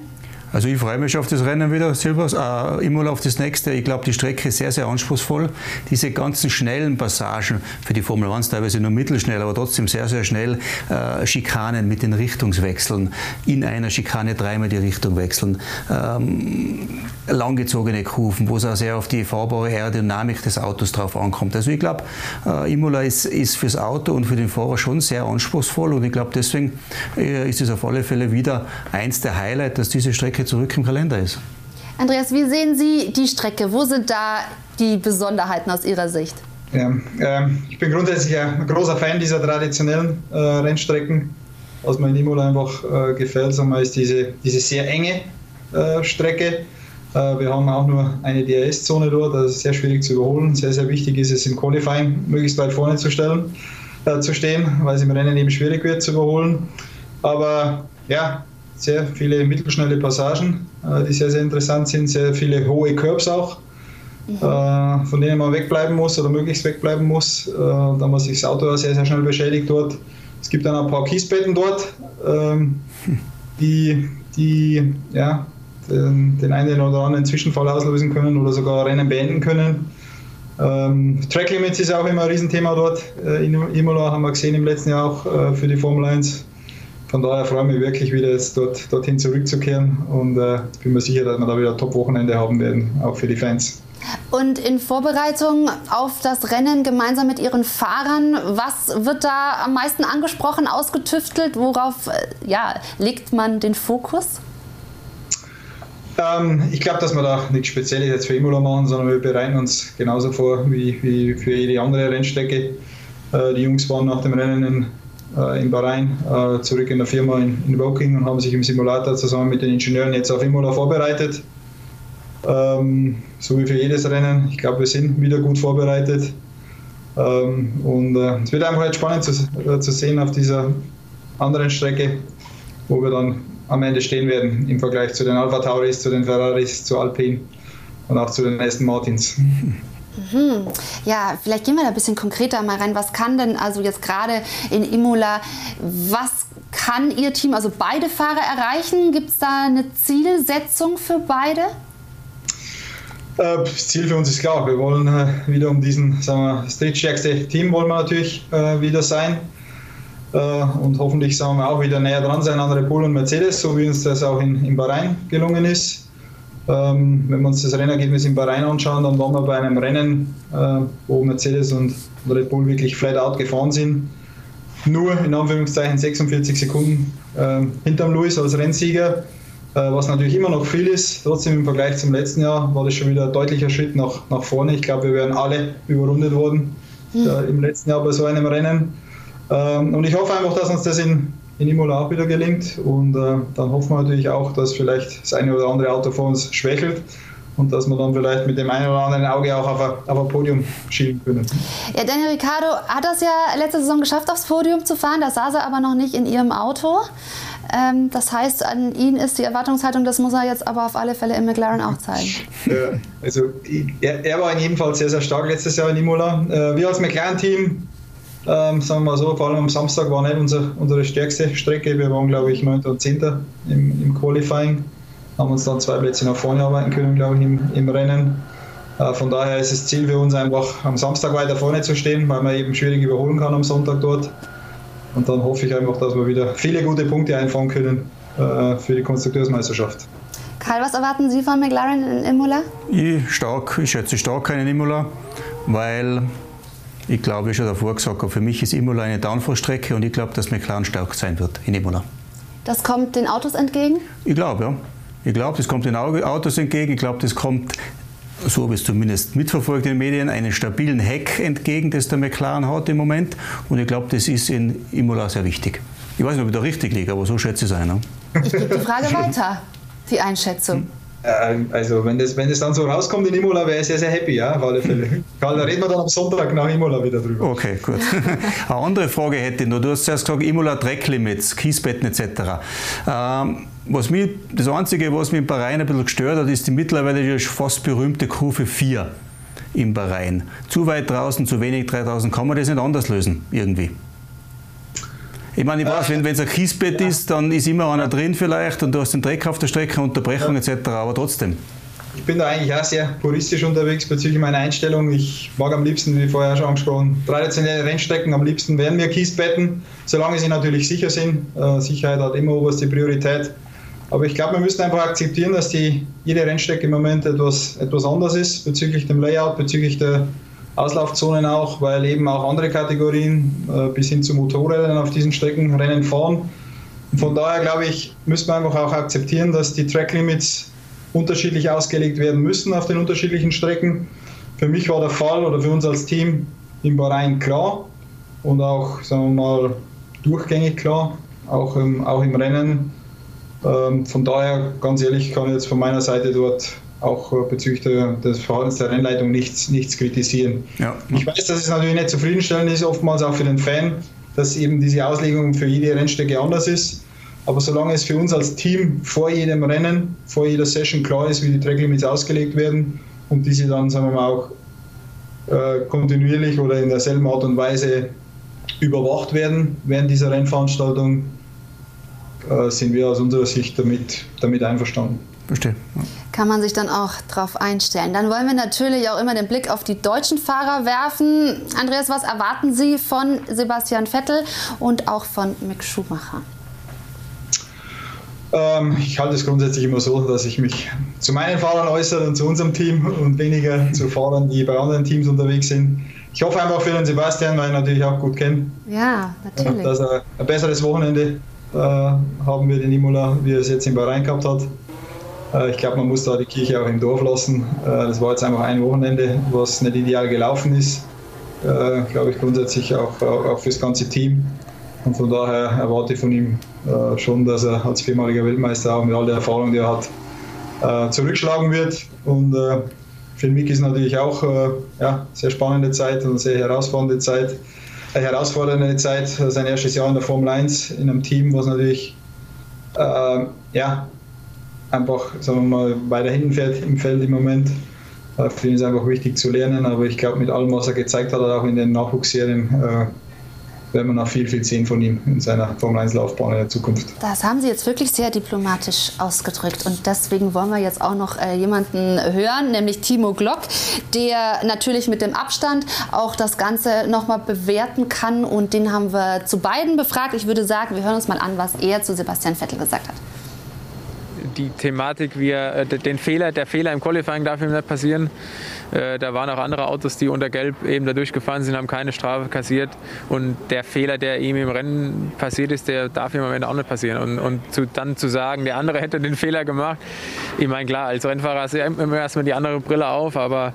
Also ich freue mich auf das Rennen wieder, Silvers, äh, immer auf das nächste. Ich glaube, die Strecke ist sehr, sehr anspruchsvoll. Diese ganzen schnellen Passagen für die Formel 1 teilweise nur mittelschnell, aber trotzdem sehr, sehr schnell. Äh, Schikanen mit den Richtungswechseln, in einer Schikane dreimal die Richtung wechseln. Ähm, langgezogene Kurven, wo es auch sehr auf die fahrbare Aerodynamik des Autos drauf ankommt. Also ich glaube, äh, Imola ist, ist fürs Auto und für den Fahrer schon sehr anspruchsvoll und ich glaube, deswegen äh, ist es auf alle Fälle wieder eins der Highlights, dass diese Strecke Strecke zurück im Kalender ist. Andreas, wie sehen Sie die Strecke? Wo sind da die Besonderheiten aus Ihrer Sicht? Ja, äh, ich bin grundsätzlich ein großer Fan dieser traditionellen äh, Rennstrecken. was mir in Imola einfach äh, gefällt, sagen wir, ist diese, diese sehr enge äh, Strecke. Äh, wir haben auch nur eine DRS-Zone dort, das ist sehr schwierig zu überholen. Sehr, sehr wichtig ist es im Qualifying möglichst weit vorne zu, stellen, äh, zu stehen, weil es im Rennen eben schwierig wird zu überholen. Aber ja, sehr viele mittelschnelle Passagen, äh, die sehr, sehr interessant sind, sehr viele hohe Curbs auch, mhm. äh, von denen man wegbleiben muss oder möglichst wegbleiben muss, äh, da man sich das Auto sehr, sehr schnell beschädigt dort. Es gibt dann ein paar Kiesbetten dort, ähm, die, die ja, den, den einen oder anderen Zwischenfall auslösen können oder sogar Rennen beenden können. Ähm, Track Limits ist auch immer ein Riesenthema dort. Äh, in Imola haben wir gesehen im letzten Jahr auch äh, für die Formel 1 von daher freue ich mich wirklich wieder jetzt dort, dorthin zurückzukehren und äh, bin mir sicher, dass wir da wieder ein Top-Wochenende haben werden, auch für die Fans. Und in Vorbereitung auf das Rennen gemeinsam mit Ihren Fahrern, was wird da am meisten angesprochen, ausgetüftelt? Worauf äh, ja, legt man den Fokus? Ähm, ich glaube, dass wir da nichts Spezielles jetzt für Imola machen, sondern wir bereiten uns genauso vor wie, wie für jede andere Rennstrecke. Äh, die Jungs waren nach dem Rennen in äh, in Bahrain äh, zurück in der Firma in, in Woking und haben sich im Simulator zusammen mit den Ingenieuren jetzt auf Imola vorbereitet. Ähm, so wie für jedes Rennen. Ich glaube, wir sind wieder gut vorbereitet. Ähm, und äh, es wird einfach jetzt spannend zu, äh, zu sehen auf dieser anderen Strecke, wo wir dann am Ende stehen werden im Vergleich zu den Alpha Tauris, zu den Ferraris, zu Alpine und auch zu den Aston Martins. Mhm. Ja, vielleicht gehen wir da ein bisschen konkreter mal rein. Was kann denn also jetzt gerade in Imola, was kann Ihr Team, also beide Fahrer erreichen? Gibt es da eine Zielsetzung für beide? Äh, das Ziel für uns ist klar, wir wollen äh, wieder um diesen sagen wir, drittstärkste Team wollen wir natürlich äh, wieder sein und hoffentlich sagen wir auch wieder näher dran sein an Red Bull und Mercedes, so wie uns das auch in Bahrain gelungen ist. Ähm, wenn wir uns das Rennergebnis in Bahrain anschauen, dann waren wir bei einem Rennen, äh, wo Mercedes und Red Bull wirklich flat out gefahren sind. Nur in Anführungszeichen 46 Sekunden äh, hinterm Lewis als Rennsieger, äh, was natürlich immer noch viel ist. Trotzdem im Vergleich zum letzten Jahr war das schon wieder ein deutlicher Schritt nach, nach vorne. Ich glaube, wir wären alle überrundet worden mhm. im letzten Jahr bei so einem Rennen. Ähm, und ich hoffe einfach, dass uns das in, in Imola auch wieder gelingt. Und äh, dann hoffen wir natürlich auch, dass vielleicht das eine oder andere Auto vor uns schwächelt und dass wir dann vielleicht mit dem einen oder anderen Auge auch auf ein, auf ein Podium schielen können. Ja, Daniel Ricciardo hat das ja letzte Saison geschafft, aufs Podium zu fahren. Da saß er aber noch nicht in ihrem Auto. Ähm, das heißt, an ihn ist die Erwartungshaltung, das muss er jetzt aber auf alle Fälle im McLaren auch zeigen. Ja, also er, er, war in jedem Fall sehr, sehr stark letztes Jahr in Imola. Äh, wir als McLaren-Team ähm, sagen wir mal so, vor allem am Samstag war nicht unser, unsere stärkste Strecke. Wir waren, glaube ich, 9. und 10. im, im Qualifying. Haben uns dann zwei Plätze nach vorne arbeiten können, glaube ich, im, im Rennen. Äh, von daher ist das Ziel für uns einfach, am Samstag weiter vorne zu stehen, weil man eben schwierig überholen kann am Sonntag dort. Und dann hoffe ich einfach, dass wir wieder viele gute Punkte einfahren können äh, für die Konstrukteursmeisterschaft. Karl, was erwarten Sie von McLaren in Imola? Ich, stark, ich schätze stark keinen Imola, weil ich glaube, ich schon davor gesagt habe, für mich ist Imola eine Downforce-Strecke und ich glaube, dass McLaren stark sein wird in Imola. Das kommt den Autos entgegen? Ich glaube, ja. Ich glaube, das kommt den Autos entgegen. Ich glaube, das kommt, so habe ich es zumindest mitverfolgt in den Medien, einen stabilen Heck entgegen, das der McLaren hat im Moment. Und ich glaube, das ist in Imola sehr wichtig. Ich weiß nicht, ob ich da richtig liege, aber so schätze ich es ein. Ne? Ich gebe die Frage weiter, die Einschätzung. Ähm, also wenn das, wenn das dann so rauskommt in Imola, wäre ich sehr, sehr happy, ja, auf alle Fälle. Karl, da reden wir dann am Sonntag nach Imola wieder drüber. Okay, gut. Eine andere Frage hätte ich noch. Du hast zuerst gesagt, Imola Drecklimits, Kiesbetten etc. Ähm, was mich, das Einzige, was mich im Bahrain ein bisschen gestört hat, ist die mittlerweile fast berühmte Kurve 4 im Bahrain. Zu weit draußen, zu wenig 3000, kann man das nicht anders lösen, irgendwie? Ich meine, ich weiß, wenn es ein Kiesbett ja. ist, dann ist immer einer drin vielleicht und du hast den Dreck auf der Strecke, Unterbrechung ja. etc., aber trotzdem. Ich bin da eigentlich auch sehr puristisch unterwegs bezüglich meiner Einstellung. Ich mag am liebsten, wie vorher schon angesprochen, traditionelle Rennstrecken. Am liebsten wären mir Kiesbetten, solange sie natürlich sicher sind. Äh, Sicherheit hat immer oberste Priorität. Aber ich glaube, wir müssen einfach akzeptieren, dass die, jede Rennstrecke im Moment etwas, etwas anders ist bezüglich dem Layout, bezüglich der Auslaufzonen auch, weil eben auch andere Kategorien äh, bis hin zu Motorrädern auf diesen Strecken Rennen fahren. Und von daher glaube ich, müssen wir einfach auch akzeptieren, dass die Track Limits unterschiedlich ausgelegt werden müssen auf den unterschiedlichen Strecken. Für mich war der Fall oder für uns als Team im Bahrain klar und auch, sagen wir mal, durchgängig klar. auch im, auch im Rennen. Ähm, von daher, ganz ehrlich, kann ich jetzt von meiner Seite dort auch äh, bezüglich der, des Verhaltens der Rennleitung nichts, nichts kritisieren. Ja. Ich weiß, dass es natürlich nicht zufriedenstellend ist, oftmals auch für den Fan, dass eben diese Auslegung für jede Rennstrecke anders ist. Aber solange es für uns als Team vor jedem Rennen, vor jeder Session klar ist, wie die Tracklimits ausgelegt werden und diese dann, sagen wir mal, auch äh, kontinuierlich oder in derselben Art und Weise überwacht werden während dieser Rennveranstaltung, äh, sind wir aus unserer Sicht damit, damit einverstanden. Verstehe. Ja. Kann man sich dann auch darauf einstellen. Dann wollen wir natürlich auch immer den Blick auf die deutschen Fahrer werfen. Andreas, was erwarten Sie von Sebastian Vettel und auch von Mick Schumacher? Ähm, ich halte es grundsätzlich immer so, dass ich mich zu meinen Fahrern äußere und zu unserem Team und weniger zu Fahrern, die bei anderen Teams unterwegs sind. Ich hoffe einfach für den Sebastian, weil ich ihn natürlich auch gut kenne. Ja, natürlich. Dass er ein besseres Wochenende äh, haben wird in Imola, wie er es jetzt in Bahrain gehabt hat. Äh, ich glaube, man muss da die Kirche auch im Dorf lassen. Äh, das war jetzt einfach ein Wochenende, was nicht ideal gelaufen ist. Äh, glaube ich grundsätzlich auch, auch für das ganze Team. Und von daher erwarte ich von ihm schon, dass er als viermaliger Weltmeister auch mit all der Erfahrung, die er hat, zurückschlagen wird. Und für Mick ist natürlich auch ja, sehr spannende Zeit und sehr herausfordernde Zeit. Eine herausfordernde Zeit, sein erstes Jahr in der Formel 1 in einem Team, was natürlich ja, einfach sagen wir mal, weiter hinten fährt im Feld im Moment. Äh, für ihn ist einfach wichtig zu lernen, aber ich glaube, mit allem, was er gezeigt hat, auch in den Nachwuchsserien, werden wir noch viel, viel sehen von ihm in seiner Formel-1-Laufbahn in der Zukunft. Das haben Sie jetzt wirklich sehr diplomatisch ausgedrückt. Und deswegen wollen wir jetzt auch noch äh, jemanden hören, nämlich Timo Glock, der natürlich mit dem Abstand auch das Ganze nochmal bewerten kann. Und den haben wir zu beiden befragt. Ich würde sagen, wir hören uns mal an, was er zu Sebastian Vettel gesagt hat die Thematik, wie er, äh, den Fehler, der Fehler im Qualifying darf ihm nicht passieren. Äh, da waren auch andere Autos, die unter Gelb eben da durchgefahren sind, haben keine Strafe kassiert. Und der Fehler, der ihm im Rennen passiert ist, der darf ihm am Ende auch nicht passieren. Und, und zu, dann zu sagen, der andere hätte den Fehler gemacht, ich meine, klar, als Rennfahrer hast du immer erstmal die andere Brille auf, aber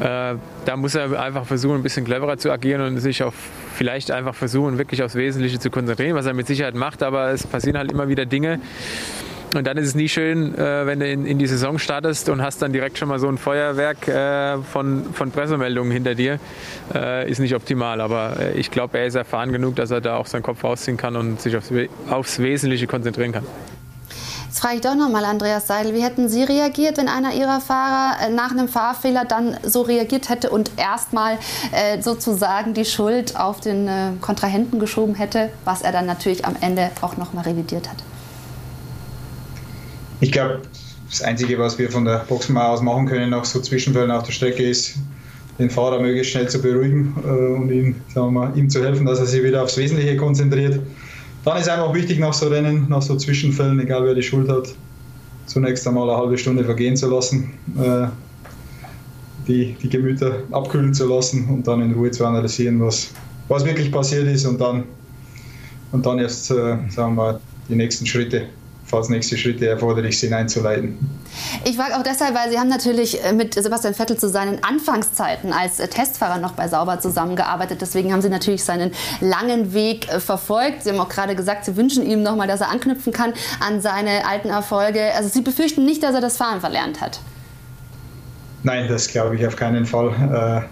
äh, da muss er einfach versuchen, ein bisschen cleverer zu agieren und sich auf vielleicht einfach versuchen, wirklich aufs Wesentliche zu konzentrieren, was er mit Sicherheit macht, aber es passieren halt immer wieder Dinge, und dann ist es nie schön, äh, wenn du in, in, die Saison startest und hast dann direkt schon mal so ein Feuerwerk äh, von, von Pressemeldungen hinter dir. Äh, ist nicht optimal, aber äh, ich glaube, er ist erfahren genug, dass er da auch seinen Kopf rausziehen kann und sich aufs, aufs Wesentliche konzentrieren kann. Jetzt frage ich doch nochmal Andreas Seidel, wie hätten Sie reagiert, wenn einer Ihrer Fahrer äh, nach einem Fahrfehler dann so reagiert hätte und erstmal äh, sozusagen die Schuld auf den Kontrahenten geschoben hätte, was er dann natürlich am Ende auch nochmal revidiert hat? Ich glaube, das Einzige, was wir von der Boxenmauer aus machen können, nach so Zwischenfällen auf der Strecke, ist, den Fahrer möglichst schnell zu beruhigen äh, und ihm, sagen wir mal, ihm zu helfen, dass er sich wieder aufs Wesentliche konzentriert. Dann ist einfach wichtig, nach so Rennen, nach so Zwischenfällen, egal wer die Schuld hat, zunächst einmal eine halbe Stunde vergehen zu lassen, äh, die, die Gemüter abkühlen zu lassen und dann in Ruhe zu analysieren, was, was wirklich passiert ist und dann, und dann erst, äh, sagen wir mal, die nächsten Schritte falls nächste Schritte erforderlich sind, einzuleiten. Ich frage auch deshalb, weil Sie haben natürlich äh, mit Sebastian Vettel zu seinen Anfangszeiten als äh, Testfahrer noch bei Sauber zusammengearbeitet. Deswegen haben Sie natürlich seinen langen Weg äh, verfolgt. Sie haben auch gerade gesagt, Sie wünschen ihm nochmal, dass er anknüpfen kann an seine alten Erfolge. Also Sie befürchten nicht, dass er das Fahren verlernt hat? Nein, das glaube ich auf keinen Fall.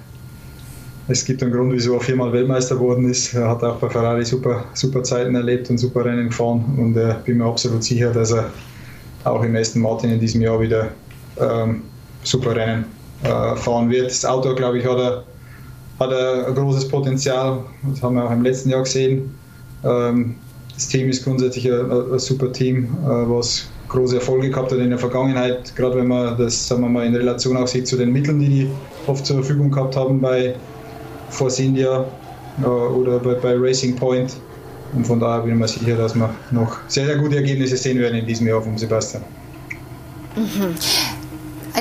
Es gibt einen Grund, wieso er viermal Weltmeister geworden ist. Er hat auch bei Ferrari super, super Zeiten erlebt und super Rennen gefahren. Und äh, bin mir absolut sicher, dass er auch im Aston Martin in diesem Jahr wieder ähm, super Rennen äh, fahren wird. Das Auto, glaube ich, hat, er, hat er ein großes Potenzial. Das haben wir auch im letzten Jahr gesehen. Ähm, das Team ist grundsätzlich ein, ein super Team, äh, was große Erfolge gehabt hat in der Vergangenheit, gerade wenn man das sagen wir mal, in Relation auch sieht zu den Mitteln, die die oft zur Verfügung gehabt haben bei, Force India äh, oder bei, bei, Racing Point. Und von daher bin ich mir sicher, dass wir noch sehr, sehr gute Ergebnisse sehen werden in diesem Jahr vom Sebastian. Mhm.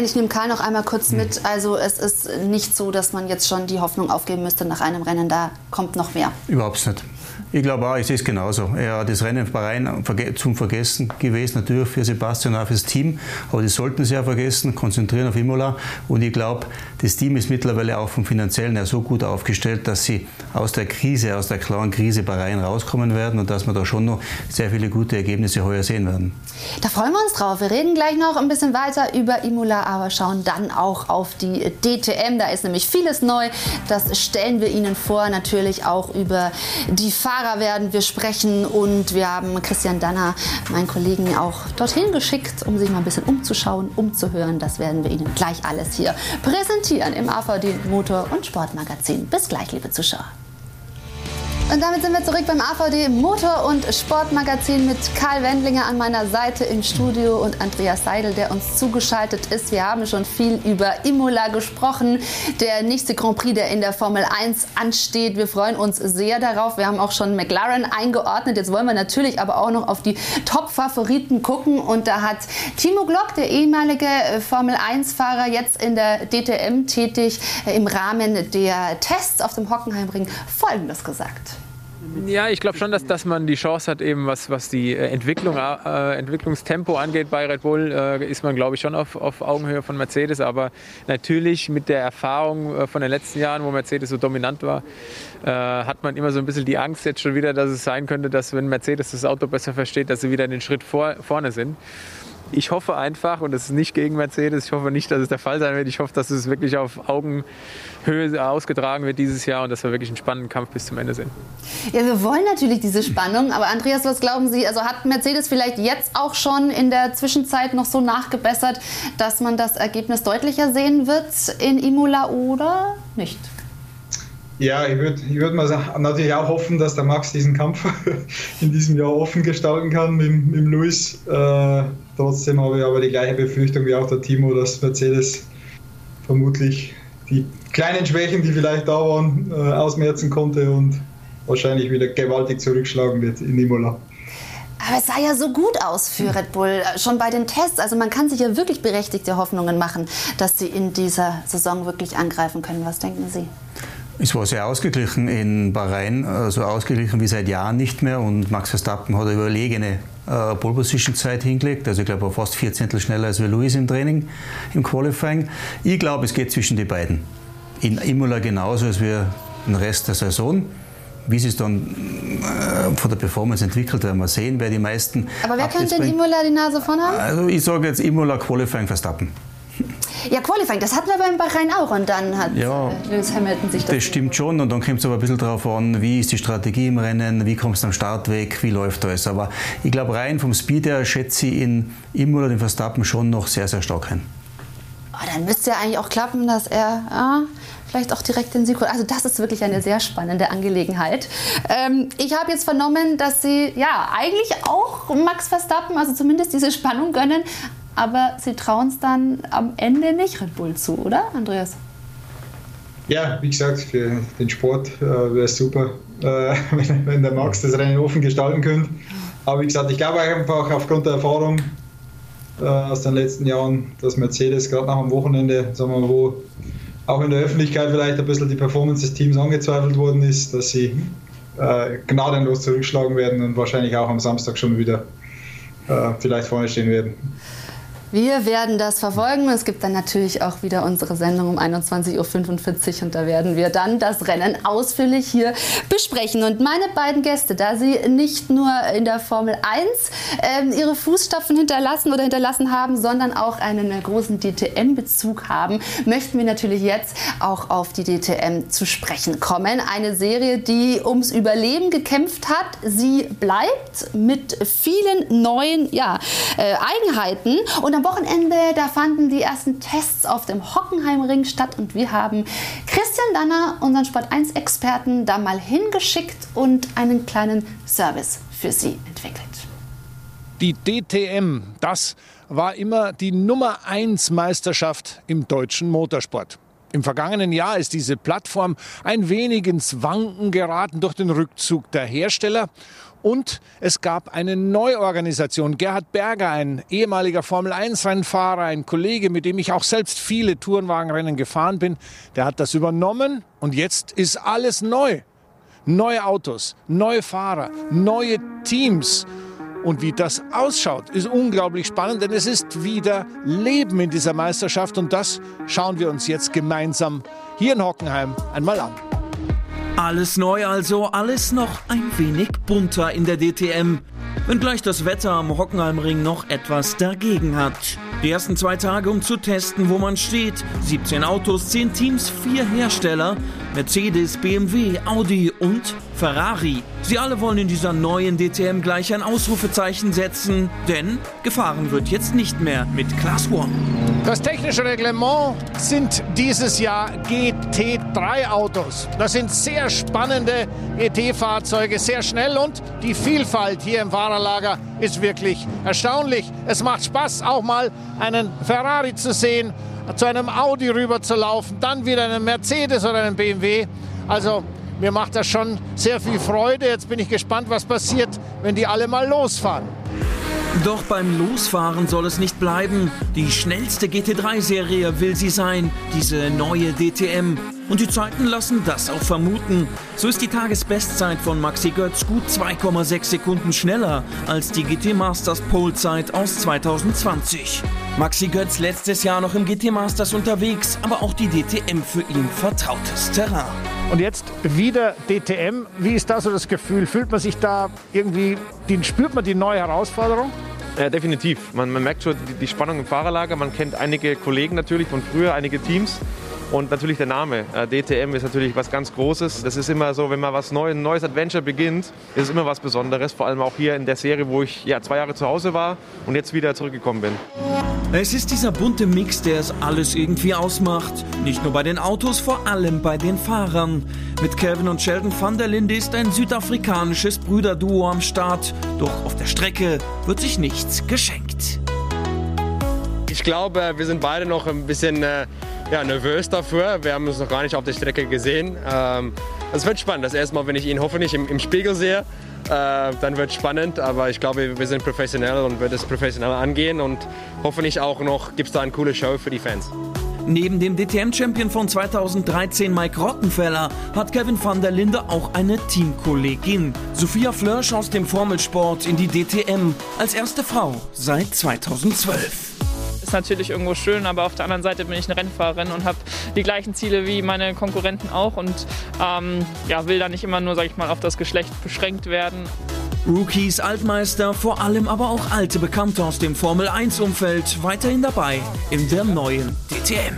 Ich nehme Karl noch einmal kurz mit. Also es ist nicht so, dass man jetzt schon die Hoffnung aufgeben müsste nach einem Rennen. Da kommt noch mehr. Überhaupt nicht. Ich glaube auch, es ist genauso. Ja, das Rennen in Bahrain zum Vergessen gewesen, natürlich für Sebastian und auch fürs Team, aber die sollten sie ja vergessen, konzentrieren auf Imola. Und ich glaube, das Team ist mittlerweile auch vom Finanziellen her so gut aufgestellt, dass sie aus der Krise, aus der klaren Krise Bahrain rauskommen werden und dass wir da schon noch sehr viele gute Ergebnisse heuer sehen werden. Da freuen wir uns drauf. Wir reden gleich noch ein bisschen weiter über Imola, aber schauen dann auch auf die DTM. Da ist nämlich vieles neu. Das stellen wir Ihnen vor. Natürlich auch über die Fahrer werden wir sprechen und wir haben Christian Danner, meinen Kollegen, auch dorthin geschickt, um sich mal ein bisschen umzuschauen, umzuhören. Das werden wir Ihnen gleich alles hier präsentieren im AVD Motor- und Sportmagazin. Bis gleich, liebe Zuschauer. Und damit sind wir zurück beim AVD Motor- und Sportmagazin mit Karl Wendlinger an meiner Seite im Studio und Andreas Seidel, der uns zugeschaltet ist. Wir haben schon viel über Imola gesprochen, der nächste Grand Prix, der in der Formel 1 ansteht. Wir freuen uns sehr darauf. Wir haben auch schon McLaren eingeordnet. Jetzt wollen wir natürlich aber auch noch auf die Top-Favoriten gucken. Und da hat Timo Glock, der ehemalige Formel 1-Fahrer, jetzt in der DTM tätig, im Rahmen der Tests auf dem Hockenheimring Folgendes gesagt. Ja, ich glaube schon, dass, dass man die Chance hat, eben was, was die äh, Entwicklung, äh, Entwicklungstempo angeht bei Red Bull, äh, ist man, glaube ich, schon auf, auf Augenhöhe von Mercedes. Aber natürlich mit der Erfahrung äh, von den letzten Jahren, wo Mercedes so dominant war, äh, hat man immer so ein bisschen die Angst jetzt schon wieder, dass es sein könnte, dass wenn Mercedes das Auto besser versteht, dass sie wieder den Schritt vor, vorne sind ich hoffe einfach, und das ist nicht gegen Mercedes, ich hoffe nicht, dass es der Fall sein wird. Ich hoffe, dass es wirklich auf Augenhöhe ausgetragen wird dieses Jahr und dass wir wirklich einen spannenden Kampf bis zum Ende sehen. Ja, wir wollen natürlich diese Spannung, aber Andreas, was glauben Sie? Also hat Mercedes vielleicht jetzt auch schon in der Zwischenzeit noch so nachgebessert, dass man das Ergebnis deutlicher sehen wird in Imola oder nicht? Ja, ich würde ich würd mal natürlich auch hoffen, dass der Max diesen Kampf in diesem Jahr offen gestalten kann mit, mit Luis. Äh, trotzdem habe ich aber die gleiche Befürchtung wie auch der Timo, dass Mercedes vermutlich die kleinen Schwächen, die vielleicht da waren, äh, ausmerzen konnte und wahrscheinlich wieder gewaltig zurückschlagen wird in Imola. Aber es sah ja so gut aus für Red Bull, äh, schon bei den Tests. Also man kann sich ja wirklich berechtigte Hoffnungen machen, dass sie in dieser Saison wirklich angreifen können. Was denken Sie? Es war sehr ausgeglichen in Bahrain, so also ausgeglichen wie seit Jahren nicht mehr. Und Max Verstappen hat eine überlegene äh, Pole Position Zeit hingelegt. Also ich glaube fast vier Zehntel schneller als wir Lewis im Training, im Qualifying. Ich glaube, es geht zwischen die beiden. In Imola genauso als wir den Rest der Saison. Wie sie es dann äh, von der Performance entwickelt, werden wir sehen, wer die meisten. Aber wer könnte in Imola die Nase vorn haben? Also ich sage jetzt Imola Qualifying Verstappen. Ja, Qualifying, das hatten wir beim Bahrain auch und dann hat ja, äh, Lewis Hamilton sich das. Das stimmt schon und dann kommt es aber ein bisschen darauf an, wie ist die Strategie im Rennen, wie kommst du am Start weg, wie läuft alles. Aber ich glaube, rein vom Speed her schätze ich in Imola den Verstappen schon noch sehr, sehr stark ein. Oh, dann müsste ja eigentlich auch klappen, dass er ah, vielleicht auch direkt den Sieg holt. Also das ist wirklich eine sehr spannende Angelegenheit. Ähm, ich habe jetzt vernommen, dass Sie ja eigentlich auch Max Verstappen, also zumindest diese Spannung gönnen, aber sie trauen es dann am Ende nicht Red Bull zu, oder, Andreas? Ja, wie gesagt, für den Sport äh, wäre es super, äh, wenn, wenn, der Max das Rennen offen gestalten könnte. Aber wie gesagt, ich glaube einfach aufgrund der Erfahrung äh, aus den letzten Jahren, dass Mercedes gerade nach dem Wochenende, sagen wir mal, wo auch in der Öffentlichkeit vielleicht ein bisschen die Performance des Teams angezweifelt worden ist, dass sie äh, gnadenlos zurückschlagen werden und wahrscheinlich auch am Samstag schon wieder äh, vielleicht vorne stehen werden. Wir werden das verfolgen. Es gibt dann natürlich auch wieder unsere Sendung um 21.45 Uhr und da werden wir dann das Rennen ausführlich hier besprechen. Und meine beiden Gäste, da sie nicht nur in der Formel 1 äh, ihre Fußstapfen hinterlassen oder hinterlassen haben, sondern auch einen großen DTM-Bezug haben, möchten wir natürlich jetzt auch auf die DTM zu sprechen kommen. Eine Serie, die ums Überleben gekämpft hat. Sie bleibt mit vielen neuen ja, äh, Eigenheiten und am Wochenende, da fanden die ersten Tests auf dem Hockenheimring statt und wir haben Christian Danner, unseren Sport 1 Experten, da mal hingeschickt und einen kleinen Service für Sie entwickelt. Die DTM, das war immer die Nummer 1 Meisterschaft im deutschen Motorsport. Im vergangenen Jahr ist diese Plattform ein wenig ins Wanken geraten durch den Rückzug der Hersteller und es gab eine Neuorganisation. Gerhard Berger, ein ehemaliger Formel-1-Rennfahrer, ein Kollege, mit dem ich auch selbst viele Tourenwagenrennen gefahren bin, der hat das übernommen und jetzt ist alles neu. Neue Autos, neue Fahrer, neue Teams. Und wie das ausschaut, ist unglaublich spannend, denn es ist wieder Leben in dieser Meisterschaft und das schauen wir uns jetzt gemeinsam hier in Hockenheim einmal an. Alles neu also, alles noch ein wenig bunter in der DTM. Wenngleich das Wetter am Hockenheimring noch etwas dagegen hat. Die ersten zwei Tage, um zu testen, wo man steht. 17 Autos, 10 Teams, 4 Hersteller. Mercedes, BMW, Audi und Ferrari. Sie alle wollen in dieser neuen DTM gleich ein Ausrufezeichen setzen, denn gefahren wird jetzt nicht mehr mit Class One. Das technische Reglement sind dieses Jahr GT3-Autos. Das sind sehr spannende GT-Fahrzeuge, sehr schnell und die Vielfalt hier im Fahrerlager ist wirklich erstaunlich. Es macht Spaß, auch mal einen Ferrari zu sehen zu einem Audi rüber zu laufen, dann wieder einen Mercedes oder einen BMW. Also mir macht das schon sehr viel Freude. Jetzt bin ich gespannt, was passiert, wenn die alle mal losfahren. Doch beim Losfahren soll es nicht bleiben. Die schnellste GT3-Serie will sie sein, diese neue DTM. Und die Zeiten lassen das auch vermuten. So ist die Tagesbestzeit von Maxi Götz gut 2,6 Sekunden schneller als die GT Masters Polezeit aus 2020. Maxi Götz letztes Jahr noch im GT Masters unterwegs, aber auch die DTM für ihn vertrautes Terrain. Und jetzt wieder DTM. Wie ist da so das Gefühl? Fühlt man sich da irgendwie, spürt man die neue Herausforderung? Ja, definitiv. Man, man merkt schon die, die Spannung im Fahrerlager. Man kennt einige Kollegen natürlich von früher, einige Teams. Und natürlich der Name. Äh, DTM ist natürlich was ganz Großes. Das ist immer so, wenn man was Neues, ein neues Adventure beginnt, ist es immer was Besonderes. Vor allem auch hier in der Serie, wo ich ja, zwei Jahre zu Hause war und jetzt wieder zurückgekommen bin. Es ist dieser bunte Mix, der es alles irgendwie ausmacht. Nicht nur bei den Autos, vor allem bei den Fahrern. Mit Kevin und Sheldon van der Linde ist ein südafrikanisches Brüderduo am Start. Doch auf der Strecke wird sich nichts geschenkt. Ich glaube, wir sind beide noch ein bisschen äh, ja, nervös dafür. Wir haben uns noch gar nicht auf der Strecke gesehen. Ähm, es wird spannend. Das erste Mal, wenn ich ihn hoffentlich im, im Spiegel sehe, äh, dann wird es spannend. Aber ich glaube, wir sind professionell und wird es professionell angehen. Und hoffentlich auch noch gibt es da eine coole Show für die Fans. Neben dem DTM-Champion von 2013 Mike Rottenfeller hat Kevin van der Linde auch eine Teamkollegin. Sophia Flörsch aus dem Formelsport in die DTM als erste Frau seit 2012 ist natürlich irgendwo schön, aber auf der anderen Seite bin ich eine Rennfahrerin und habe die gleichen Ziele wie meine Konkurrenten auch und ähm, ja, will da nicht immer nur, sag ich mal, auf das Geschlecht beschränkt werden. Rookies, Altmeister, vor allem aber auch alte Bekannte aus dem Formel 1-Umfeld weiterhin dabei in der neuen DTM.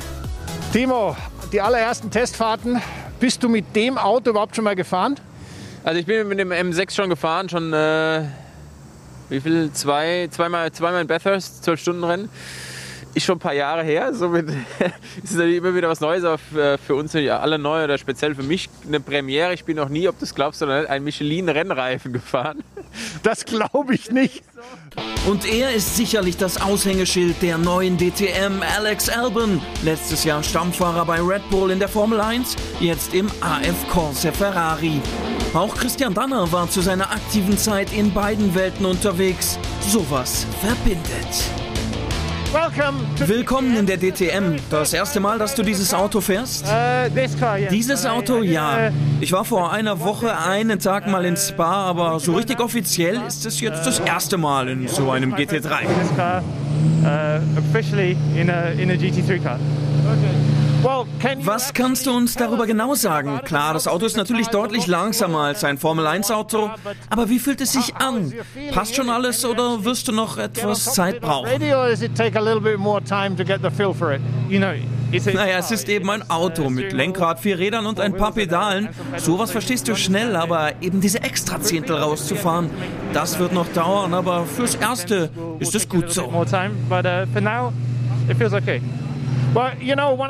Timo, die allerersten Testfahrten, bist du mit dem Auto überhaupt schon mal gefahren? Also ich bin mit dem M6 schon gefahren, schon äh, wie viel? Zwei, zweimal, zweimal in Bathurst, zwölf Stunden Rennen ist schon ein paar Jahre her. Somit ist es immer wieder was Neues, aber für, für uns alle neu oder speziell für mich eine Premiere. Ich bin noch nie, ob du es glaubst oder nicht, ein Michelin-Rennreifen gefahren. Das glaube ich nicht. Und er ist sicherlich das Aushängeschild der neuen DTM, Alex Albon. Letztes Jahr Stammfahrer bei Red Bull in der Formel 1, jetzt im AF Corse Ferrari. Auch Christian Danner war zu seiner aktiven Zeit in beiden Welten unterwegs. Sowas verbindet. Willkommen in der DTM. Das erste Mal, dass du dieses Auto fährst? Uh, dieses Auto, ja. Ich war vor einer Woche einen Tag mal in Spa, aber so richtig offiziell ist es jetzt das erste Mal in so einem GT3. Uh, officially in a, in a GT3 car. Was kannst du uns darüber genau sagen? Klar, das Auto ist natürlich deutlich langsamer als ein Formel-1-Auto, aber wie fühlt es sich an? Passt schon alles oder wirst du noch etwas Zeit brauchen? Naja, es ist eben ein Auto mit Lenkrad, vier Rädern und ein paar Pedalen. Sowas verstehst du schnell, aber eben diese Extrazehntel rauszufahren, das wird noch dauern, aber fürs Erste ist es gut so.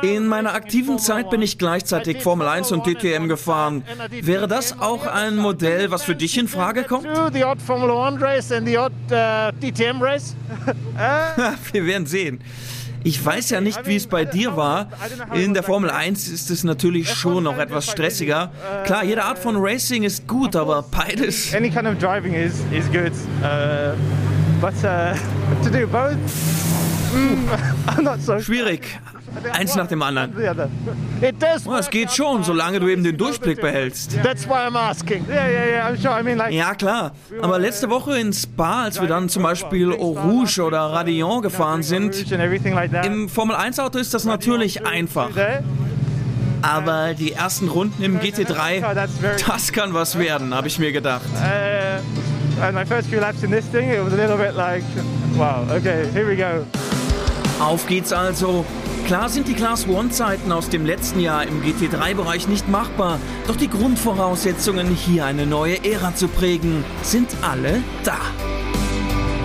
In meiner aktiven Zeit bin ich gleichzeitig Formel 1 und DTM gefahren. Wäre das auch ein Modell, was für dich in Frage kommt? Wir werden sehen. Ich weiß ja nicht, wie es bei dir war. In der Formel 1 ist es natürlich schon noch etwas stressiger. Klar, jede Art von Racing ist gut, aber beides. Any kind of driving is, is good. Uh, but uh, to do both, mm, I'm not so Schwierig. Eins nach dem anderen. Oh, es geht schon, solange du eben den Durchblick behältst. Ja, klar. Aber letzte Woche in Spa, als wir dann zum Beispiel Eau Rouge oder Radillon gefahren sind, im Formel-1-Auto ist das natürlich einfach. Aber die ersten Runden im GT3, das kann was werden, habe ich mir gedacht. Auf geht's also. Klar sind die Class One-Zeiten aus dem letzten Jahr im GT3-Bereich nicht machbar, doch die Grundvoraussetzungen, hier eine neue Ära zu prägen, sind alle da.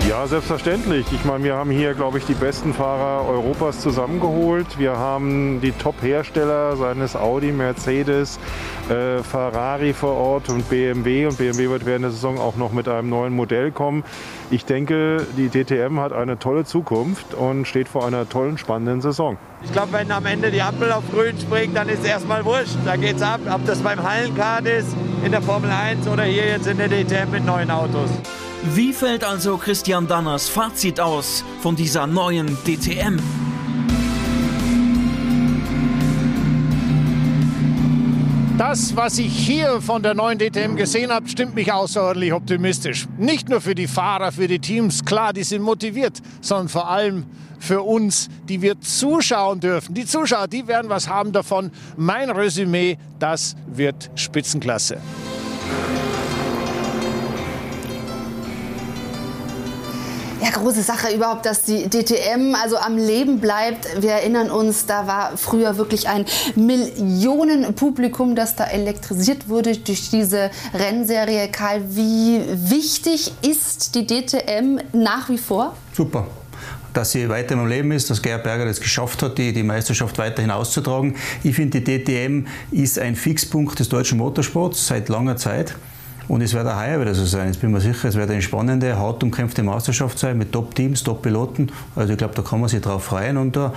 Ja, selbstverständlich. Ich meine, wir haben hier, glaube ich, die besten Fahrer Europas zusammengeholt. Wir haben die Top-Hersteller, seien es Audi, Mercedes, äh, Ferrari vor Ort und BMW. Und BMW wird während der Saison auch noch mit einem neuen Modell kommen. Ich denke, die DTM hat eine tolle Zukunft und steht vor einer tollen, spannenden Saison. Ich glaube, wenn am Ende die Ampel auf grün springt, dann ist es erstmal wurscht. Da geht's ab, ob das beim Hallenkart ist, in der Formel 1 oder hier jetzt in der DTM mit neuen Autos. Wie fällt also Christian Danners Fazit aus von dieser neuen DTM? Das, was ich hier von der neuen DTM gesehen habe, stimmt mich außerordentlich optimistisch. Nicht nur für die Fahrer, für die Teams, klar, die sind motiviert, sondern vor allem für uns, die wir zuschauen dürfen. Die Zuschauer, die werden was haben davon. Mein Resümee, das wird Spitzenklasse. Ja, große Sache überhaupt, dass die DTM also am Leben bleibt. Wir erinnern uns, da war früher wirklich ein Millionenpublikum, das da elektrisiert wurde durch diese Rennserie. Karl, wie wichtig ist die DTM nach wie vor? Super dass sie weiter im Leben ist, dass Gerhard Berger es geschafft hat, die, die Meisterschaft weiterhin auszutragen. Ich finde, die DTM ist ein Fixpunkt des deutschen Motorsports seit langer Zeit. Und es wird auch heuer wieder so sein. Jetzt bin ich mir sicher, es wird eine spannende, hart umkämpfte Meisterschaft sein mit Top-Teams, Top-Piloten. Also ich glaube, da kann man sich drauf freuen und uh,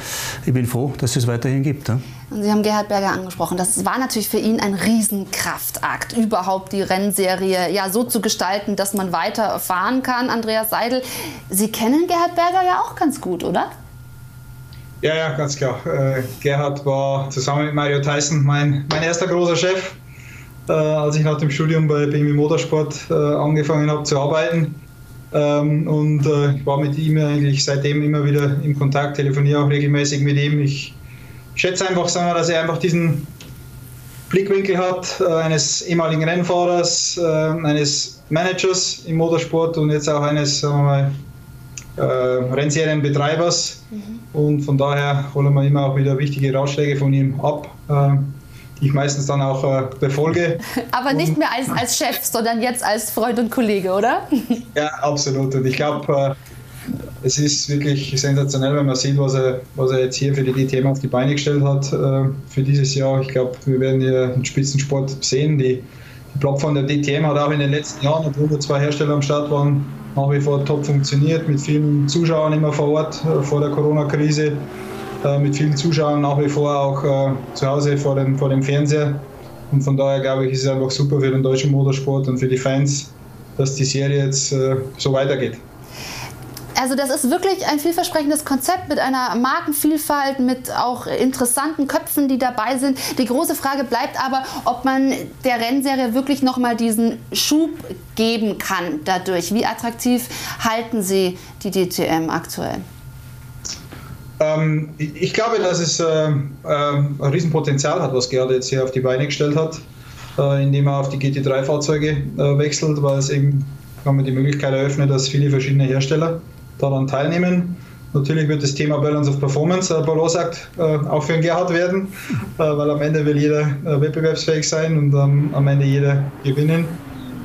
ich bin froh, dass es weiterhin gibt. Ja. Und Sie haben Gerhard Berger angesprochen. Das war natürlich für ihn ein Riesenkraftakt, überhaupt die Rennserie ja so zu gestalten, dass man weiter fahren kann. Andreas Seidel, Sie kennen Gerhard Berger ja auch ganz gut, oder? Ja, ja, ganz klar. Äh, Gerhard war zusammen mit Mario Tyson mein, mein erster großer Chef äh, als ich nach dem Studium bei BMW Motorsport äh, angefangen habe zu arbeiten. Ähm, und äh, ich war mit ihm eigentlich seitdem immer wieder im Kontakt, telefoniere auch regelmäßig mit ihm. Ich schätze einfach, sagen wir, dass er einfach diesen Blickwinkel hat äh, eines ehemaligen Rennfahrers, äh, eines Managers im Motorsport und jetzt auch eines sagen wir mal, äh, Rennserienbetreibers. Mhm. Und von daher holen wir immer auch wieder wichtige Ratschläge von ihm ab die ich meistens dann auch äh, befolge. Aber nicht mehr als, als Chef, sondern jetzt als Freund und Kollege, oder? ja, absolut. Und ich glaube, äh, es ist wirklich sensationell, wenn man sieht, was er, was er jetzt hier für die DTM auf die Beine gestellt hat äh, für dieses Jahr. Ich glaube, wir werden hier einen Spitzensport sehen. Die, die Plattform der DTM hat auch in den letzten Jahren, obwohl nur zwei Hersteller am Start waren, nach wie vor top funktioniert, mit vielen Zuschauern immer vor Ort äh, vor der Corona-Krise. Äh, mit vielen Zuschauern nach wie vor auch äh, zu Hause vor dem, vor dem Fernseher. Und von daher glaube ich, ist es einfach super für den deutschen Motorsport und für die Fans, dass die Serie jetzt äh, so weitergeht. Also das ist wirklich ein vielversprechendes Konzept mit einer Markenvielfalt, mit auch interessanten Köpfen, die dabei sind. Die große Frage bleibt aber, ob man der Rennserie wirklich nochmal diesen Schub geben kann dadurch. Wie attraktiv halten Sie die DTM aktuell? Ähm, ich glaube, dass es äh, äh, ein Riesenpotenzial hat, was Gerhard jetzt hier auf die Beine gestellt hat, äh, indem er auf die GT3-Fahrzeuge äh, wechselt, weil es eben haben wir die Möglichkeit eröffnet, dass viele verschiedene Hersteller daran teilnehmen. Natürlich wird das Thema Balance of Performance, äh, Paulo sagt, äh, auch für den Gerhard werden, weil am Ende will jeder wettbewerbsfähig sein und ähm, am Ende jeder gewinnen.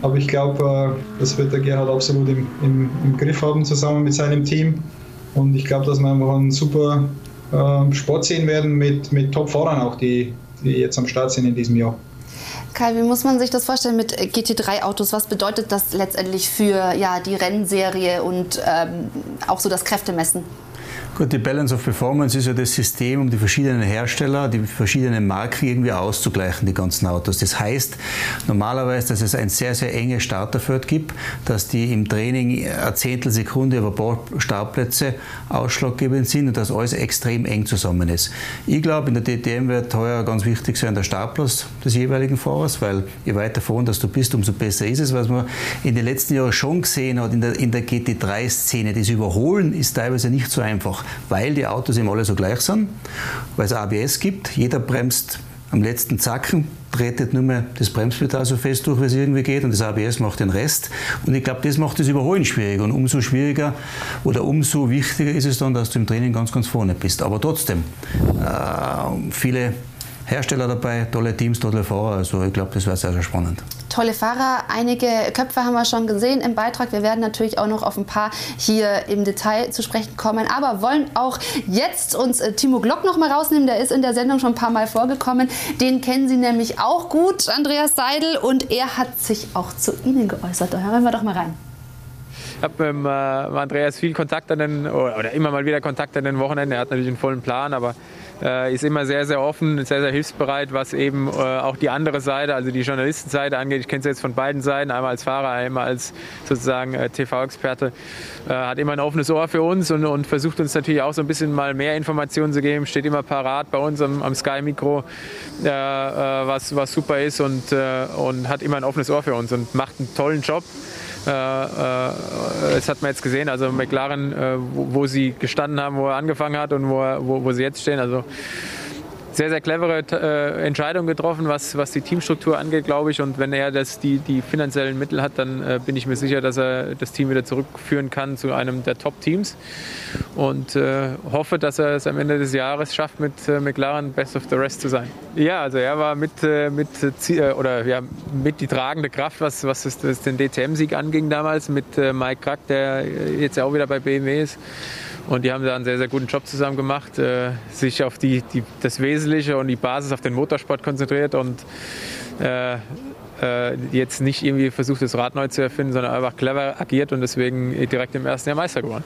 Aber ich glaube, das wird der Gerhard absolut im, im, im Griff haben, zusammen mit seinem Team. Und ich glaube, dass wir einfach einen super äh, Sport sehen werden mit, mit Top-Fahrern auch, die, die jetzt am Start sind in diesem Jahr. Kai, wie muss man sich das vorstellen mit GT3-Autos? Was bedeutet das letztendlich für ja, die Rennserie und ähm, auch so das Kräftemessen? Gut, die Balance of Performance ist ja das System, um die verschiedenen Hersteller, die verschiedenen Marken irgendwie auszugleichen, die ganzen Autos. Das heißt normalerweise, dass es ein sehr, sehr enges Starterfeld gibt, dass die im Training eine Zehntelsekunde über ein paar Startplätze ausschlaggebend sind und dass alles extrem eng zusammen ist. Ich glaube, in der DTM wird heuer ganz wichtig sein der Startplatz des jeweiligen Fahrers, weil je weiter vorn, dass du bist, umso besser ist es. Was man in den letzten Jahren schon gesehen hat in der, in der GT3-Szene, das Überholen ist teilweise nicht so einfach weil die Autos eben alle so gleich sind, weil es ABS gibt. Jeder bremst am letzten Zacken, tretet nur mehr das Bremspedal so fest durch, wie es irgendwie geht und das ABS macht den Rest. Und ich glaube, das macht das Überholen schwieriger und umso schwieriger oder umso wichtiger ist es dann, dass du im Training ganz, ganz vorne bist. Aber trotzdem, äh, viele Hersteller dabei, tolle Teams, tolle Fahrer. Also ich glaube, das wäre sehr, sehr spannend. Tolle Fahrer, einige Köpfe haben wir schon gesehen im Beitrag. Wir werden natürlich auch noch auf ein paar hier im Detail zu sprechen kommen, aber wollen auch jetzt uns äh, Timo Glock noch mal rausnehmen. Der ist in der Sendung schon ein paar Mal vorgekommen. Den kennen Sie nämlich auch gut, Andreas Seidel, und er hat sich auch zu Ihnen geäußert. Da hören wir doch mal rein. Ich habe mit, äh, mit Andreas viel Kontakt an den, oder immer mal wieder Kontakt an den Wochenenden. Er hat natürlich einen vollen Plan, aber äh, ist immer sehr, sehr offen, sehr, sehr hilfsbereit, was eben äh, auch die andere Seite, also die Journalistenseite angeht. Ich kenne es jetzt von beiden Seiten, einmal als Fahrer, einmal als sozusagen äh, TV-Experte. Äh, hat immer ein offenes Ohr für uns und, und, versucht uns natürlich auch so ein bisschen mal mehr Informationen zu geben. Steht immer parat bei uns am, am Sky-Mikro, äh, äh, was, was super ist und, und hat immer ein offenes Ohr für uns und macht einen tollen Job. Äh, äh, das hat man jetzt gesehen, also McLaren, äh, wo, wo, sie gestanden haben, wo er angefangen hat und wo, wo, wo sie jetzt stehen. Also sehr, sehr clevere äh, Entscheidung getroffen, was, was die Teamstruktur angeht, glaube ich. Und wenn er das, die, die finanziellen Mittel hat, dann äh, bin ich mir sicher, dass er das Team wieder zurückführen kann zu einem der Top-Teams. Und äh, hoffe, dass er es am Ende des Jahres schafft, mit äh, McLaren Best of the Rest zu sein. Ja, also er war mit, äh, mit, äh, oder, ja, mit die tragende Kraft, was, was es, das den DTM-Sieg anging damals, mit Mike Krack, der jetzt ja auch wieder bei BMW ist. Und die haben da einen sehr, sehr guten Job zusammen gemacht, äh, sich auf die, die, das Wesentliche und die Basis auf den Motorsport konzentriert und äh, äh, jetzt nicht irgendwie versucht, das Rad neu zu erfinden, sondern einfach clever agiert und deswegen direkt im ersten Jahr Meister geworden.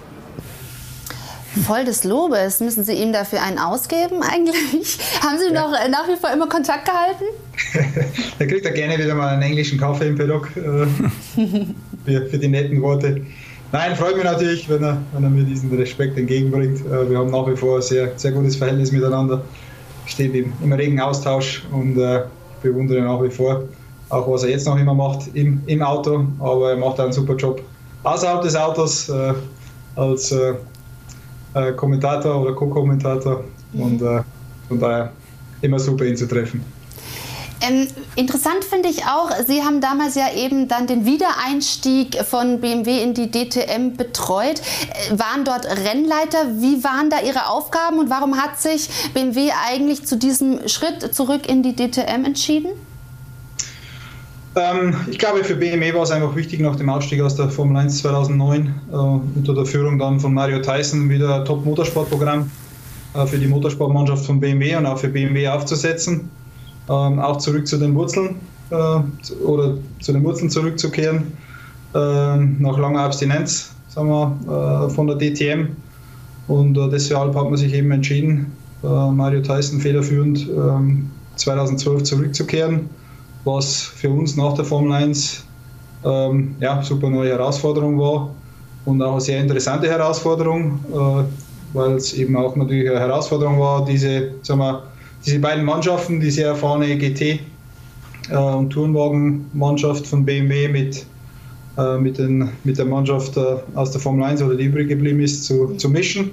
Voll des Lobes. Müssen Sie ihm dafür einen ausgeben eigentlich? Haben Sie noch äh, nach wie vor immer Kontakt gehalten? da kriegt er gerne wieder mal einen englischen Kaffee im Paddock äh, für, für die netten Worte. Nein, freut mich natürlich, wenn er, wenn er mir diesen Respekt entgegenbringt. Äh, wir haben nach wie vor ein sehr, sehr gutes Verhältnis miteinander. Steht im, im regen Austausch und äh, bewundere nach wie vor auch, was er jetzt noch immer macht im, im Auto. Aber er macht einen super Job außerhalb des Autos äh, als äh, äh Kommentator oder Co-Kommentator. Und äh, von daher immer super, ihn zu treffen. Ähm, interessant finde ich auch, Sie haben damals ja eben dann den Wiedereinstieg von BMW in die DTM betreut, äh, waren dort Rennleiter. Wie waren da Ihre Aufgaben und warum hat sich BMW eigentlich zu diesem Schritt zurück in die DTM entschieden? Ähm, ich glaube, für BMW war es einfach wichtig, nach dem Ausstieg aus der Formel 1 2009 äh, unter der Führung dann von Mario Tyson wieder Top-Motorsportprogramm äh, für die Motorsportmannschaft von BMW und auch für BMW aufzusetzen ähm, auch zurück zu den Wurzeln äh, oder zu den Wurzeln zurückzukehren, äh, nach langer Abstinenz sagen wir, äh, von der DTM. Und äh, deshalb hat man sich eben entschieden, äh, Mario Tyson federführend 2012 ähm, zurückzukehren, was für uns nach der Formel 1 ähm, ja, super neue Herausforderung war und auch eine sehr interessante Herausforderung, äh, weil es eben auch natürlich eine Herausforderung war, diese sagen wir, diese beiden Mannschaften, die sehr erfahrene GT- äh, und Tourenwagenmannschaft von BMW mit, äh, mit, den, mit der Mannschaft äh, aus der Formel 1 oder die übrig geblieben ist, zu, zu mischen.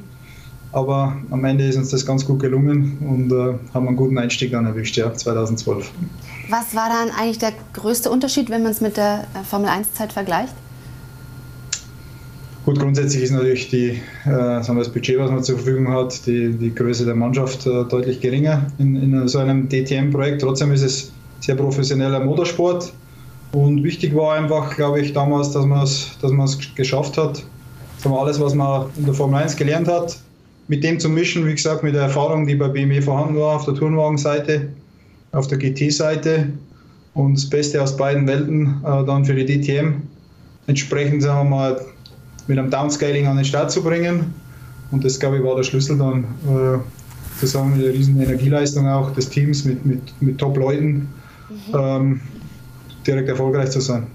Aber am Ende ist uns das ganz gut gelungen und äh, haben einen guten Einstieg dann erwischt, ja, 2012. Was war dann eigentlich der größte Unterschied, wenn man es mit der äh, Formel 1-Zeit vergleicht? Gut, grundsätzlich ist natürlich die, äh, sagen wir das Budget, was man zur Verfügung hat, die, die Größe der Mannschaft äh, deutlich geringer in, in so einem DTM-Projekt. Trotzdem ist es sehr professioneller Motorsport. Und wichtig war einfach, glaube ich, damals, dass man es dass geschafft hat, sagen wir, alles, was man in der Formel 1 gelernt hat, mit dem zu mischen, wie gesagt, mit der Erfahrung, die bei BMW vorhanden war, auf der Turnwagenseite, auf der GT-Seite und das Beste aus beiden Welten äh, dann für die DTM. Entsprechend, sagen wir mal, mit einem Downscaling an den Start zu bringen. Und das, glaube ich, war der Schlüssel dann äh, zusammen mit der riesen Energieleistung auch des Teams, mit, mit, mit Top-Leuten, mhm. ähm, direkt erfolgreich zu sein.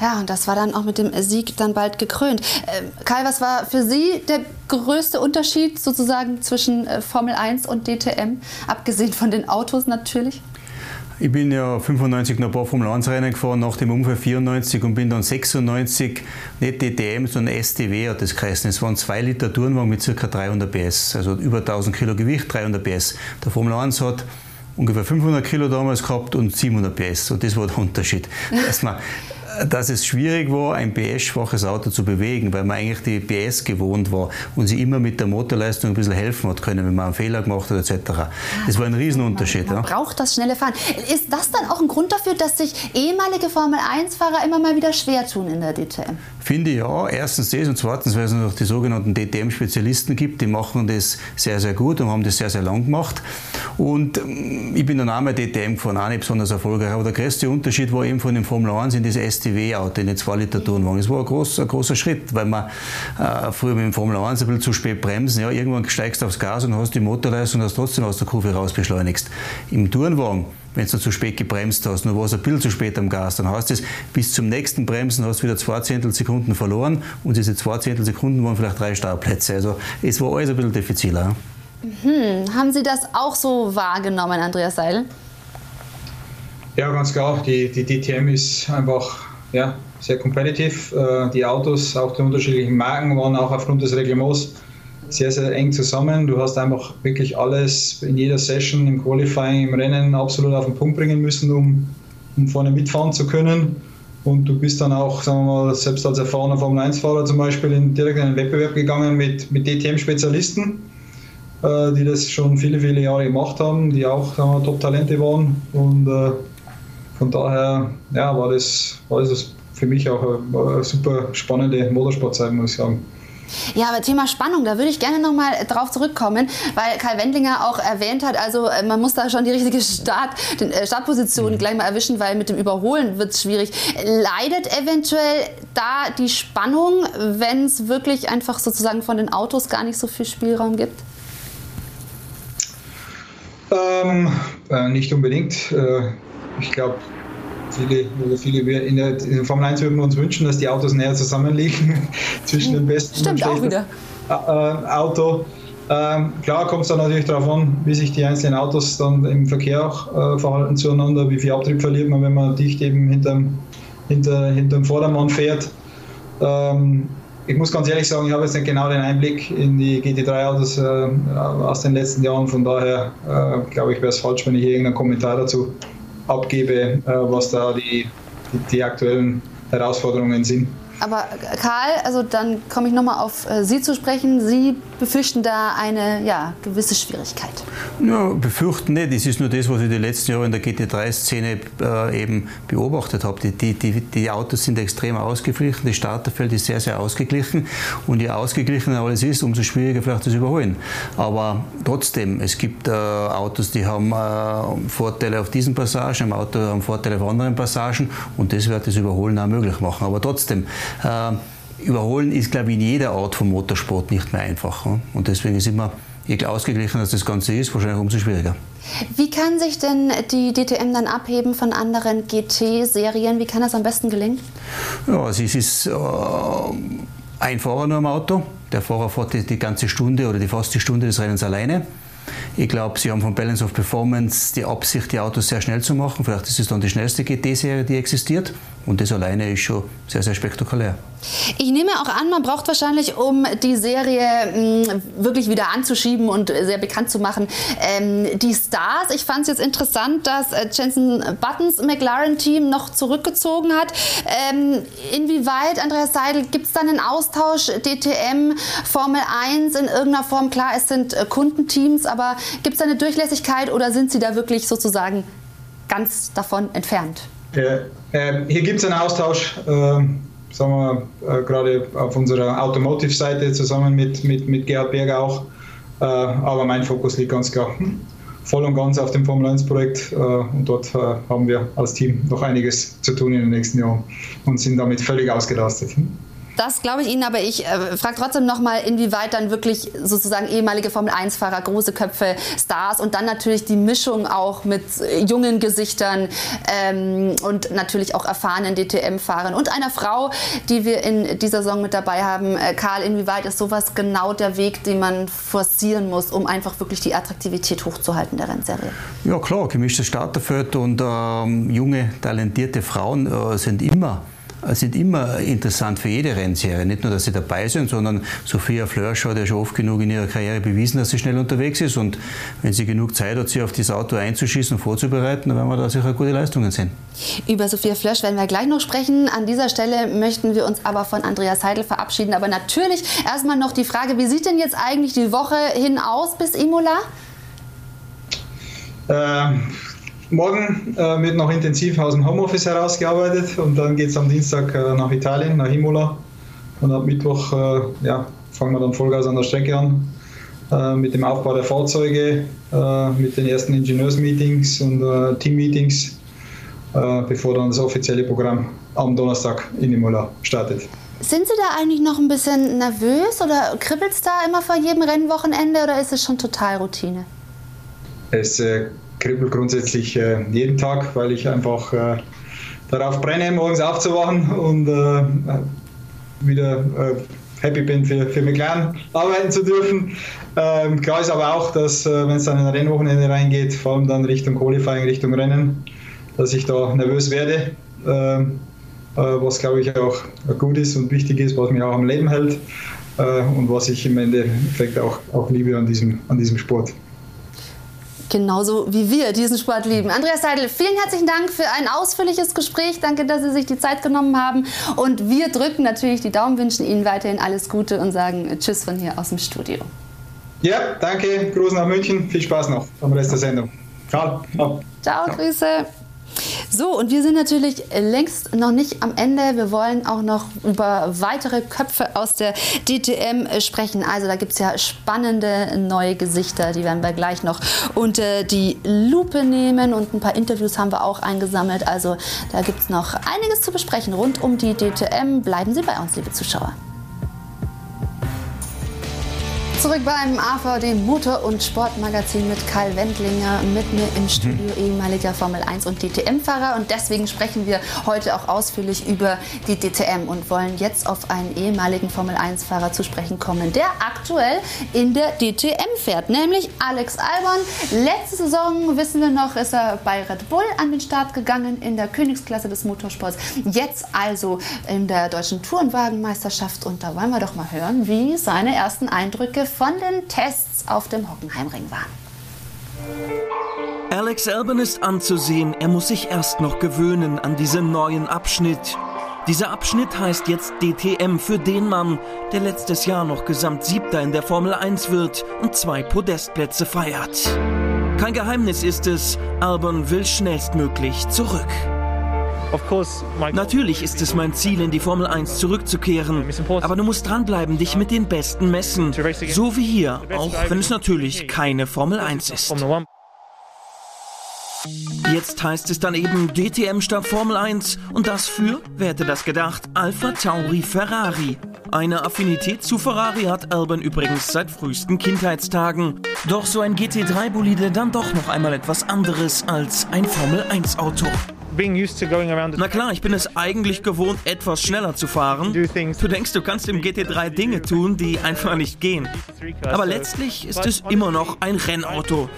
Ja, und das war dann auch mit dem Sieg dann bald gekrönt. Ähm, Kai, was war für Sie der größte Unterschied sozusagen zwischen äh, Formel 1 und DTM, abgesehen von den Autos natürlich? Ich bin ja 95 noch ein paar Formel 1 Rennen gefahren, nach dem Unfall 94 und bin dann 96, nicht DTM, sondern STW hat das geheißen. Es waren 2 Liter Tourenwagen mit ca. 300 PS, also über 1000 Kilo Gewicht, 300 PS. Der Formel 1 hat ungefähr 500 Kilo damals gehabt und 700 PS. Und das war der Unterschied. Dass man dass es schwierig war, ein PS-schwaches Auto zu bewegen, weil man eigentlich die PS gewohnt war und sie immer mit der Motorleistung ein bisschen helfen hat können, wenn man einen Fehler gemacht hat etc. Das war ein Riesenunterschied. Man, man ja. braucht das schnelle Fahren. Ist das dann auch ein Grund dafür, dass sich ehemalige Formel-1-Fahrer immer mal wieder schwer tun in der DTM? Finde ich ja. Erstens das und zweitens, weil es noch die sogenannten DTM-Spezialisten gibt, die machen das sehr, sehr gut und haben das sehr, sehr lang gemacht. Und ähm, ich bin dann auch mal DTM gefahren, auch nicht besonders erfolgreich. Aber der größte Unterschied war eben von dem Formel 1 in das STW-Auto, in den 2-Liter-Tourenwagen. Es war ein, groß, ein, großer Schritt, weil man äh, früher mit dem Formel 1 ein bisschen zu spät bremsen. Ja, irgendwann steigst du aufs Gas und hast die Motorleistung und hast trotzdem aus der Kurve raus beschleunigst. Im Tourenwagen wenn du zu spät gebremst hast, nur warst du ein bisschen zu spät am Gas, dann heißt es, bis zum nächsten Bremsen hast du wieder zwei Zehntelsekunden verloren und diese zwei Zehntelsekunden waren vielleicht drei Startplätze. Also es war alles ein bisschen diffiziler. Mhm. Haben Sie das auch so wahrgenommen, Andreas Seidel? Ja, ganz klar. Die, die DTM ist einfach ja, sehr kompetitiv. Äh, die Autos, auch die unterschiedlichen Marken, waren auch aufgrund des Reglements sehr, sehr eng zusammen. Du hast einfach wirklich alles in jeder Session, im Qualifying, im Rennen absolut auf den Punkt bringen müssen, um, um vorne mitfahren zu können. Und du bist dann auch, sagen wir mal, selbst als erfahrener Formel-1-Fahrer zum Beispiel in, direkt in einen Wettbewerb gegangen mit, mit DTM-Spezialisten, äh, die das schon viele, viele Jahre gemacht haben, die auch Top-Talente waren. Und äh, von daher ja, war, das, war das für mich auch eine, eine super spannende Motorsportzeit, muss ich sagen. Ja, aber Thema Spannung, da würde ich gerne nochmal drauf zurückkommen, weil Kai Wendlinger auch erwähnt hat, also äh, man muss da schon die richtige Start, den, äh, Startposition mhm. gleich mal erwischen, weil mit dem Überholen wird es schwierig. Leidet eventuell da die Spannung, wenn es wirklich einfach sozusagen von den Autos gar nicht so viel Spielraum gibt? Ähm, äh, nicht unbedingt. Äh, ich glaube, viele, oder viele in der, in der Formel 1 würden uns wünschen, dass die Autos näher zusammenliegen zwischen dem besten Stimmt, und auch wieder. Äh, Auto. Ähm, klar kommt es dann natürlich darauf an, wie sich die einzelnen Autos dann im Verkehr auch äh, verhalten zueinander, wie viel Abtrieb verliert man, wenn man dicht eben hinterm, hinter, hinterm Vordermann fährt. Ähm, ich muss ganz ehrlich sagen, ich habe jetzt nicht genau den Einblick in die GT3-Autos äh, aus den letzten Jahren, von daher äh, glaube ich, wäre es falsch, wenn ich hier irgendeinen Kommentar dazu abgebe, äh, was da die, die, aktuellen Herausforderungen sind. Aber Karl, also dann komme ich nochmal auf äh, Sie zu sprechen. Sie befürchten da eine ja, gewisse Schwierigkeit. Ja, befürchten nicht. Das ist nur das, was ich die letzten Jahre in der GT3-Szene äh, eben beobachtet habe. Die, die, die, die, Autos sind extrem ausgeglichen, das Starterfeld ist sehr, sehr ausgeglichen. Und je ausgeglichener alles ist, umso schwieriger vielleicht das Überholen. Aber trotzdem, es gibt äh, Autos, die haben äh, Vorteile auf diesen Passagen, Auto haben Vorteile auf anderen Passagen und das wird das Überholen auch möglich machen. Aber trotzdem, äh, Überholen ist, glaube ich, in jeder Art von Motorsport nicht mehr einfach. Und deswegen ist immer, je ausgeglichener das Ganze ist, wahrscheinlich umso schwieriger. Wie kann sich denn die DTM dann abheben von anderen GT-Serien? Wie kann das am besten gelingen? Ja, also es ist äh, ein Fahrer nur am Auto. Der Fahrer fährt die, die ganze Stunde oder die fast die Stunde des Rennens alleine. Ich glaube, sie haben von Balance of Performance die Absicht, die Autos sehr schnell zu machen. Vielleicht ist es dann die schnellste GT-Serie, die existiert. Und das alleine ist schon sehr, sehr spektakulär. Ich nehme auch an, man braucht wahrscheinlich, um die Serie mh, hm, wirklich wieder anzuschieben und sehr bekannt zu machen, ähm, die Stars. Ich fand es jetzt interessant, dass äh, Jensen Buttons McLaren-Team noch zurückgezogen hat. Ähm, inwieweit, Andreas Seidel, gibt es da einen Austausch DTM, Formel 1 in irgendeiner Form? Klar, es sind äh, Kundenteams, aber gibt es da eine Durchlässigkeit oder sind sie da wirklich sozusagen ganz davon entfernt? Ja, äh, hier gibt es einen Austausch, äh, sagen wir äh, gerade auf unserer Automotive-Seite zusammen mit, mit, mit Gerhard Berger auch. Äh, aber mein Fokus liegt ganz klar voll und ganz auf dem Formel 1-Projekt äh, und dort äh, haben wir als Team noch einiges zu tun in den nächsten Jahren und sind damit völlig ausgelastet. Das glaube ich Ihnen, aber ich äh, frage trotzdem noch mal, inwieweit dann wirklich sozusagen ehemalige Formel-1-Fahrer, große Köpfe, Stars und dann natürlich die Mischung auch mit äh, jungen Gesichtern ähm, und natürlich auch erfahrenen DTM-Fahrern und einer Frau, die wir in dieser Saison mit dabei haben. Äh, Karl, inwieweit ist sowas genau der Weg, den man forcieren muss, um einfach wirklich die Attraktivität hochzuhalten der Rennserie? Ja klar, gemischtes Starterfeld und ähm, junge, talentierte Frauen äh, sind immer sind immer interessant für jede Rennserie. Nicht nur, dass sie dabei sind, sondern Sophia Flörsch hat ja schon oft genug in ihrer Karriere bewiesen, dass sie schnell unterwegs ist. Und wenn sie genug Zeit hat, sich auf dieses Auto einzuschießen und vorzubereiten, dann werden wir da sicher gute Leistungen sehen. Über Sophia Flörsch werden wir gleich noch sprechen. An dieser Stelle möchten wir uns aber von Andreas Heidel verabschieden. Aber natürlich erstmal noch die Frage, wie sieht denn jetzt eigentlich die Woche hin aus bis Imola? Ähm, Morgen äh, wird noch intensiv aus dem Homeoffice herausgearbeitet und dann geht es am Dienstag äh, nach Italien, nach Imola. Und ab Mittwoch äh, ja, fangen wir dann Vollgas an der Strecke an äh, mit dem Aufbau der Fahrzeuge, äh, mit den ersten Ingenieursmeetings und äh, Teammeetings, bevor dann das offizielle Programm am Donnerstag in Imola startet. Sind Sie da eigentlich noch ein bisschen nervös oder kribbelt es da immer vor jedem Rennwochenende oder ist es schon total Routine? Es kribbel grundsätzlich äh, jeden Tag, weil ich einfach äh, darauf brenne, morgens aufzuwachen und äh, wieder happy bin, für, für McLaren arbeiten zu dürfen. Ähm, klar ist aber auch, dass äh, wenn es dann in ein Rennwochenende reingeht, vor allem dann Richtung Qualifying, Richtung Rennen, dass ich da nervös werde. Ähm, äh, was glaube ich auch gut ist und wichtig ist, was mich auch am Leben hält und was ich im Endeffekt auch, auch liebe an diesem, an diesem Sport genauso wie wir diesen Sport lieben. Andreas Seidel, vielen herzlichen Dank für ein ausführliches Gespräch. Danke, dass Sie sich die Zeit genommen haben. Und wir drücken natürlich die Daumen, wünschen Ihnen weiterhin alles Gute und sagen Tschüss von hier aus dem Studio. Ja, danke. Gruß nach München. Viel Spaß noch am Rest der Sendung. Ciao. Ciao, Ciao. Grüße. So, und wir sind natürlich längst noch nicht am Ende. Wir wollen auch noch über weitere Köpfe aus der DTM sprechen. Also da gibt es ja spannende neue Gesichter, die werden wir gleich noch unter die Lupe nehmen. Und ein paar Interviews haben wir auch eingesammelt. Also da gibt es noch einiges zu besprechen rund um die DTM. Bleiben Sie bei uns, liebe Zuschauer. Zurück beim AVD Motor- und Sportmagazin mit Karl Wendlinger, mit mir im Studio, mhm. ehemaliger Formel 1 und DTM-Fahrer. Und deswegen sprechen wir heute auch ausführlich über die DTM und wollen jetzt auf einen ehemaligen Formel 1-Fahrer zu sprechen kommen, der aktuell in der DTM fährt, nämlich Alex Albon. Letzte Saison, wissen wir noch, ist er bei Red Bull an den Start gegangen in der Königsklasse des Motorsports. Jetzt also in der deutschen Tourenwagenmeisterschaft. Und da wollen wir doch mal hören, wie seine ersten Eindrücke von den Tests auf dem Hockenheimring waren. Alex Albon ist anzusehen, er muss sich erst noch gewöhnen an diesen neuen Abschnitt. Dieser Abschnitt heißt jetzt DTM für den Mann, der letztes Jahr noch Gesamtsiebter in der Formel 1 wird und zwei Podestplätze feiert. Kein Geheimnis ist es, Albon will schnellstmöglich zurück. Natürlich ist es mein Ziel, in die Formel 1 zurückzukehren. Aber du musst dranbleiben, dich mit den Besten messen. So wie hier, auch wenn es natürlich keine Formel 1 ist. Jetzt heißt es dann eben DTM statt Formel 1 und das für, wer hätte das gedacht, Alpha Tauri Ferrari. Eine Affinität zu Ferrari hat Albon übrigens seit frühesten Kindheitstagen. Doch so ein GT3-Bolide dann doch noch einmal etwas anderes als ein Formel 1 Auto. Na klar, ich bin es eigentlich gewohnt, etwas schneller zu fahren. Du denkst, du kannst im GT3 Dinge tun, die einfach nicht gehen. Aber letztlich ist es immer noch ein Rennauto,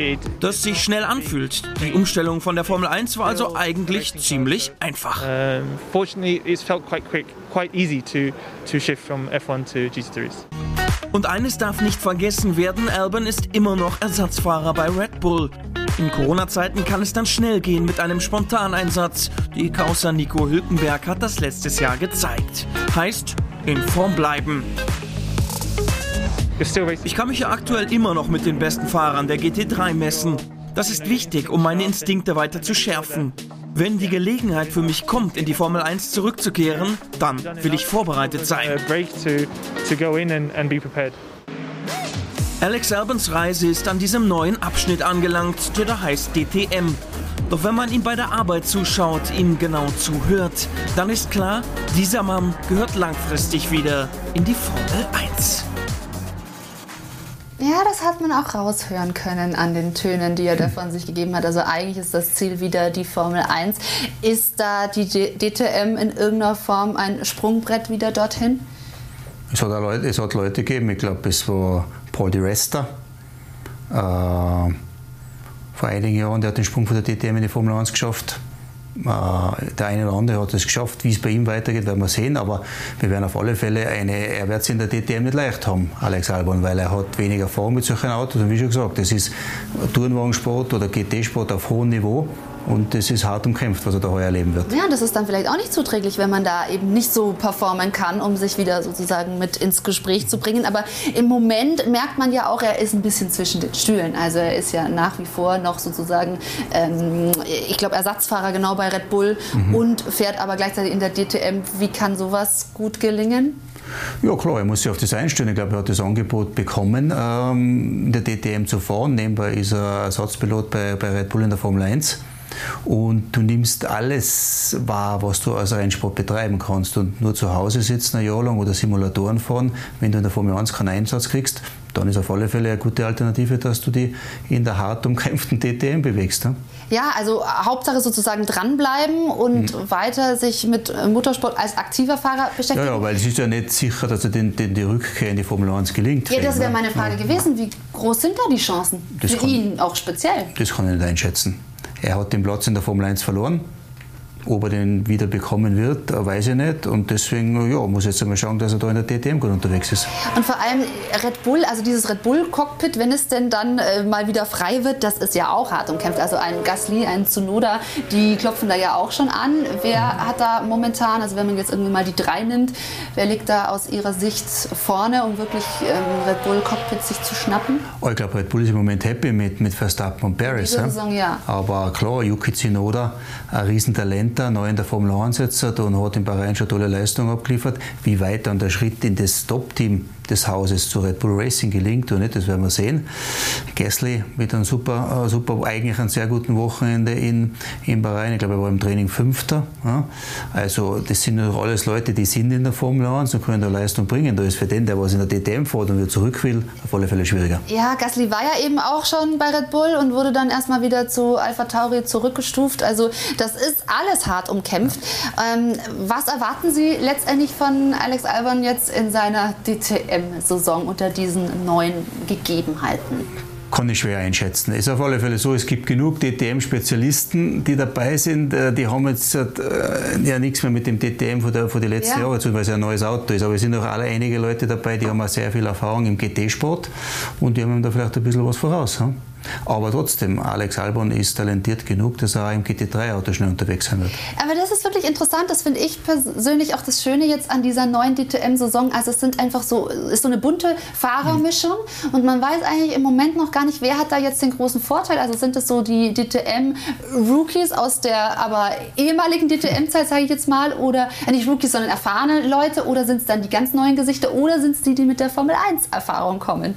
das sich schnell anfühlt. Die Umstellung von der Formel 1 war also eigentlich ziemlich einfach. Und eines darf nicht vergessen werden, Albon ist immer noch Ersatzfahrer bei Red Bull. In Corona-Zeiten kann es dann schnell gehen mit einem Spontaneinsatz. Die Causa Nico Hülkenberg hat das letztes Jahr gezeigt. Heißt, in Form bleiben. Ich kann mich ja aktuell immer noch mit den besten Fahrern der GT3 messen. Das ist wichtig, um meine Instinkte weiter zu schärfen. Wenn die Gelegenheit für mich kommt, in die Formel 1 zurückzukehren, dann will ich vorbereitet sein. Alex Albans Reise ist an diesem neuen Abschnitt angelangt, der da heißt DTM. Doch wenn man ihm bei der Arbeit zuschaut, ihm genau zuhört, dann ist klar, dieser Mann gehört langfristig wieder in die Formel 1. Ja, das hat man auch raushören können an den Tönen, die er da von sich gegeben hat. Also eigentlich ist das Ziel wieder die Formel 1. Ist da die DTM in irgendeiner Form ein Sprungbrett wieder dorthin? Es hat, Leute, es hat Leute gegeben, ich glaube, es war Paul Di Resta. Äh, vor einigen Jahren, der hat den Sprung von der DTM in die Formel 1 geschafft. Äh, der eine oder andere hat es geschafft. Wie es bei ihm weitergeht, werden wir sehen. Aber wir werden auf alle Fälle eine, er wird es in der DTM nicht leicht haben, Alex Albon, weil er hat weniger Erfahrung mit solchen Autos. Und wie schon gesagt, das ist Tourenwagensport oder GT-Sport auf hohem Niveau. Und es ist hart umkämpft, was er da heuer erleben wird. Ja, das ist dann vielleicht auch nicht zuträglich, wenn man da eben nicht so performen kann, um sich wieder sozusagen mit ins Gespräch zu bringen. Aber im Moment merkt man ja auch, er ist ein bisschen zwischen den Stühlen. Also er ist ja nach wie vor noch sozusagen, ähm, ich glaube, Ersatzfahrer genau bei Red Bull mhm. und fährt aber gleichzeitig in der DTM. Wie kann sowas gut gelingen? Ja klar, er muss sich auf das einstellen. Ich glaube, er hat das Angebot bekommen, ähm, in der DTM zu fahren. Nebenbei ist er Ersatzpilot bei, bei Red Bull in der Formel 1 und du nimmst alles wahr, was du als Rennsport betreiben kannst und nur zu Hause sitzen ein Jahr lang oder Simulatoren fahren, wenn du in der Formel 1 keinen Einsatz kriegst, dann ist auf alle Fälle eine gute Alternative, dass du dich in der hart umkämpften DTM bewegst. Ne? Ja, also Hauptsache sozusagen dranbleiben und mhm. weiter sich mit Motorsport als aktiver Fahrer beschäftigen. Ja, ja weil es ist ja nicht sicher, dass er den, den, die Rückkehr in die Formel 1 gelingt. Ja, das wäre meine Frage ja. gewesen. Wie groß sind da die Chancen? Das Für kann, ihn auch speziell? Das kann ich nicht einschätzen. Er hat den Platz in der Formel 1 verloren. Ob er den wieder bekommen wird, weiß ich nicht. Und deswegen ja, muss jetzt einmal schauen, dass er da in der DTM gut unterwegs ist. Und vor allem Red Bull, also dieses Red Bull-Cockpit, wenn es denn dann äh, mal wieder frei wird, das ist ja auch hart umkämpft. Also ein Gasly, ein Tsunoda, die klopfen da ja auch schon an. Wer hat da momentan, also wenn man jetzt irgendwie mal die drei nimmt, wer liegt da aus Ihrer Sicht vorne, um wirklich ähm, Red Bull-Cockpit sich zu schnappen? Oh, ich glaube, Red Bull ist im Moment happy mit, mit Verstappen und Paris. Diese Saison, ja. Aber klar, Yuki Tsunoda, ein Riesentalent da, neu in der Formel 1 jetzt und hat in Bahrain schon tolle Leistungen abgeliefert. Wie weit dann der Schritt in das Top-Team des Hauses zu Red Bull Racing gelingt oder nicht, das werden wir sehen. Gasly mit einem super, äh, super eigentlich einem sehr guten Wochenende in, in Bahrain. Ich glaube, er war im Training Fünfter. Ja. Also das sind doch alles Leute, die sind in der Formel 1 und können da Leistung bringen. Da ist für den, der was in der DTM fährt und wieder zurück will, auf alle Fälle schwieriger. Ja, Gasly war ja eben auch schon bei Red Bull und wurde dann erstmal wieder zu Alpha Tauri zurückgestuft. Also das ist alles hart umkämpft. Ähm, was erwarten Sie letztendlich von Alex Albon jetzt in seiner DTM? WM-Saison unter diesen neuen Gegebenheiten? Kann ich schwer einschätzen. Es ist auf alle Fälle so, es gibt genug DTM-Spezialisten, die dabei sind. Äh, die haben jetzt äh, ja nichts mehr mit dem DTM von, der, von den letzten ja. Jahren zu tun, weil es ein neues Auto ist. Aber es sind auch alle einige Leute dabei, die haben auch sehr viel Erfahrung im GT-Sport und die haben da vielleicht ein bisschen was voraus. Hm? Aber trotzdem, Alex Albon ist talentiert genug, dass er im GT3-Auto schnell unterwegs sein wird. Aber das ist wirklich interessant. Das finde ich persönlich auch das Schöne jetzt an dieser neuen DTM-Saison. Also es sind einfach so, ist so eine bunte Fahrermischung und man weiß eigentlich im Moment noch gar nicht, wer hat da jetzt den großen Vorteil. Also sind es so die DTM-Rookies aus der aber ehemaligen DTM-Zeit, sage ich jetzt mal, oder äh, nicht Rookies, sondern erfahrene Leute, oder sind es dann die ganz neuen Gesichter, oder sind es die, die mit der Formel 1-Erfahrung kommen?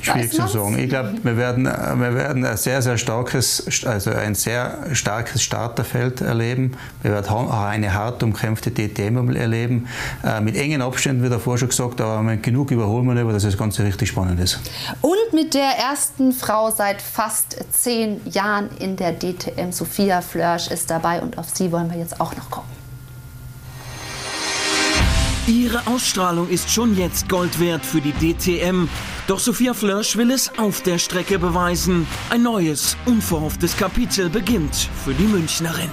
Schwierig zu sagen. Ich glaube, wir werden, wir werden ein sehr, sehr starkes, also ein sehr starkes Starterfeld erleben. Wir werden auch eine hart umkämpfte DTM erleben. Äh, mit engen Abständen, wie davor schon gesagt, aber mit genug Überholmanöver, dass das Ganze richtig spannend ist. Und mit der ersten Frau seit fast zehn Jahren in der DTM, Sophia Flörsch, ist dabei und auf sie wollen wir jetzt auch noch kommen. Ihre Ausstrahlung ist schon jetzt Gold wert für die DTM. Doch Sophia Flörsch will es auf der Strecke beweisen. Ein neues, unverhofftes Kapitel beginnt für die Münchnerin.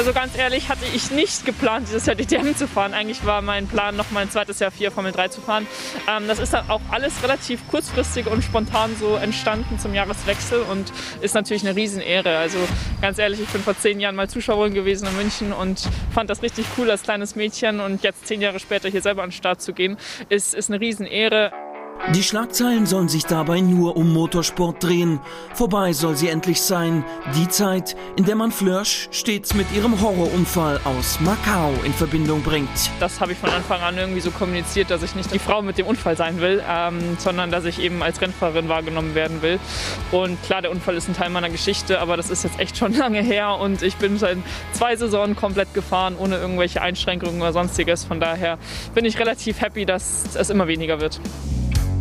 Also ganz ehrlich hatte ich nicht geplant, dieses Jahr DTM zu fahren. Eigentlich war mein Plan, noch mein zweites Jahr 4 Formel 3 zu fahren. Ähm, das ist dann auch alles relativ kurzfristig und spontan so entstanden zum Jahreswechsel und ist natürlich eine Riesenehre. Also ganz ehrlich, ich bin vor zehn Jahren mal Zuschauerin gewesen in München und fand das richtig cool als kleines Mädchen und jetzt zehn Jahre später hier selber an den Start zu gehen, ist, ist eine Riesenehre. Die Schlagzeilen sollen sich dabei nur um Motorsport drehen. Vorbei soll sie endlich sein. Die Zeit, in der man Flörsch stets mit ihrem Horrorunfall aus Macau in Verbindung bringt. Das habe ich von Anfang an irgendwie so kommuniziert, dass ich nicht die Frau mit dem Unfall sein will, ähm, sondern dass ich eben als Rennfahrerin wahrgenommen werden will. Und klar, der Unfall ist ein Teil meiner Geschichte, aber das ist jetzt echt schon lange her und ich bin seit zwei Saisonen komplett gefahren, ohne irgendwelche Einschränkungen oder sonstiges. Von daher bin ich relativ happy, dass es immer weniger wird.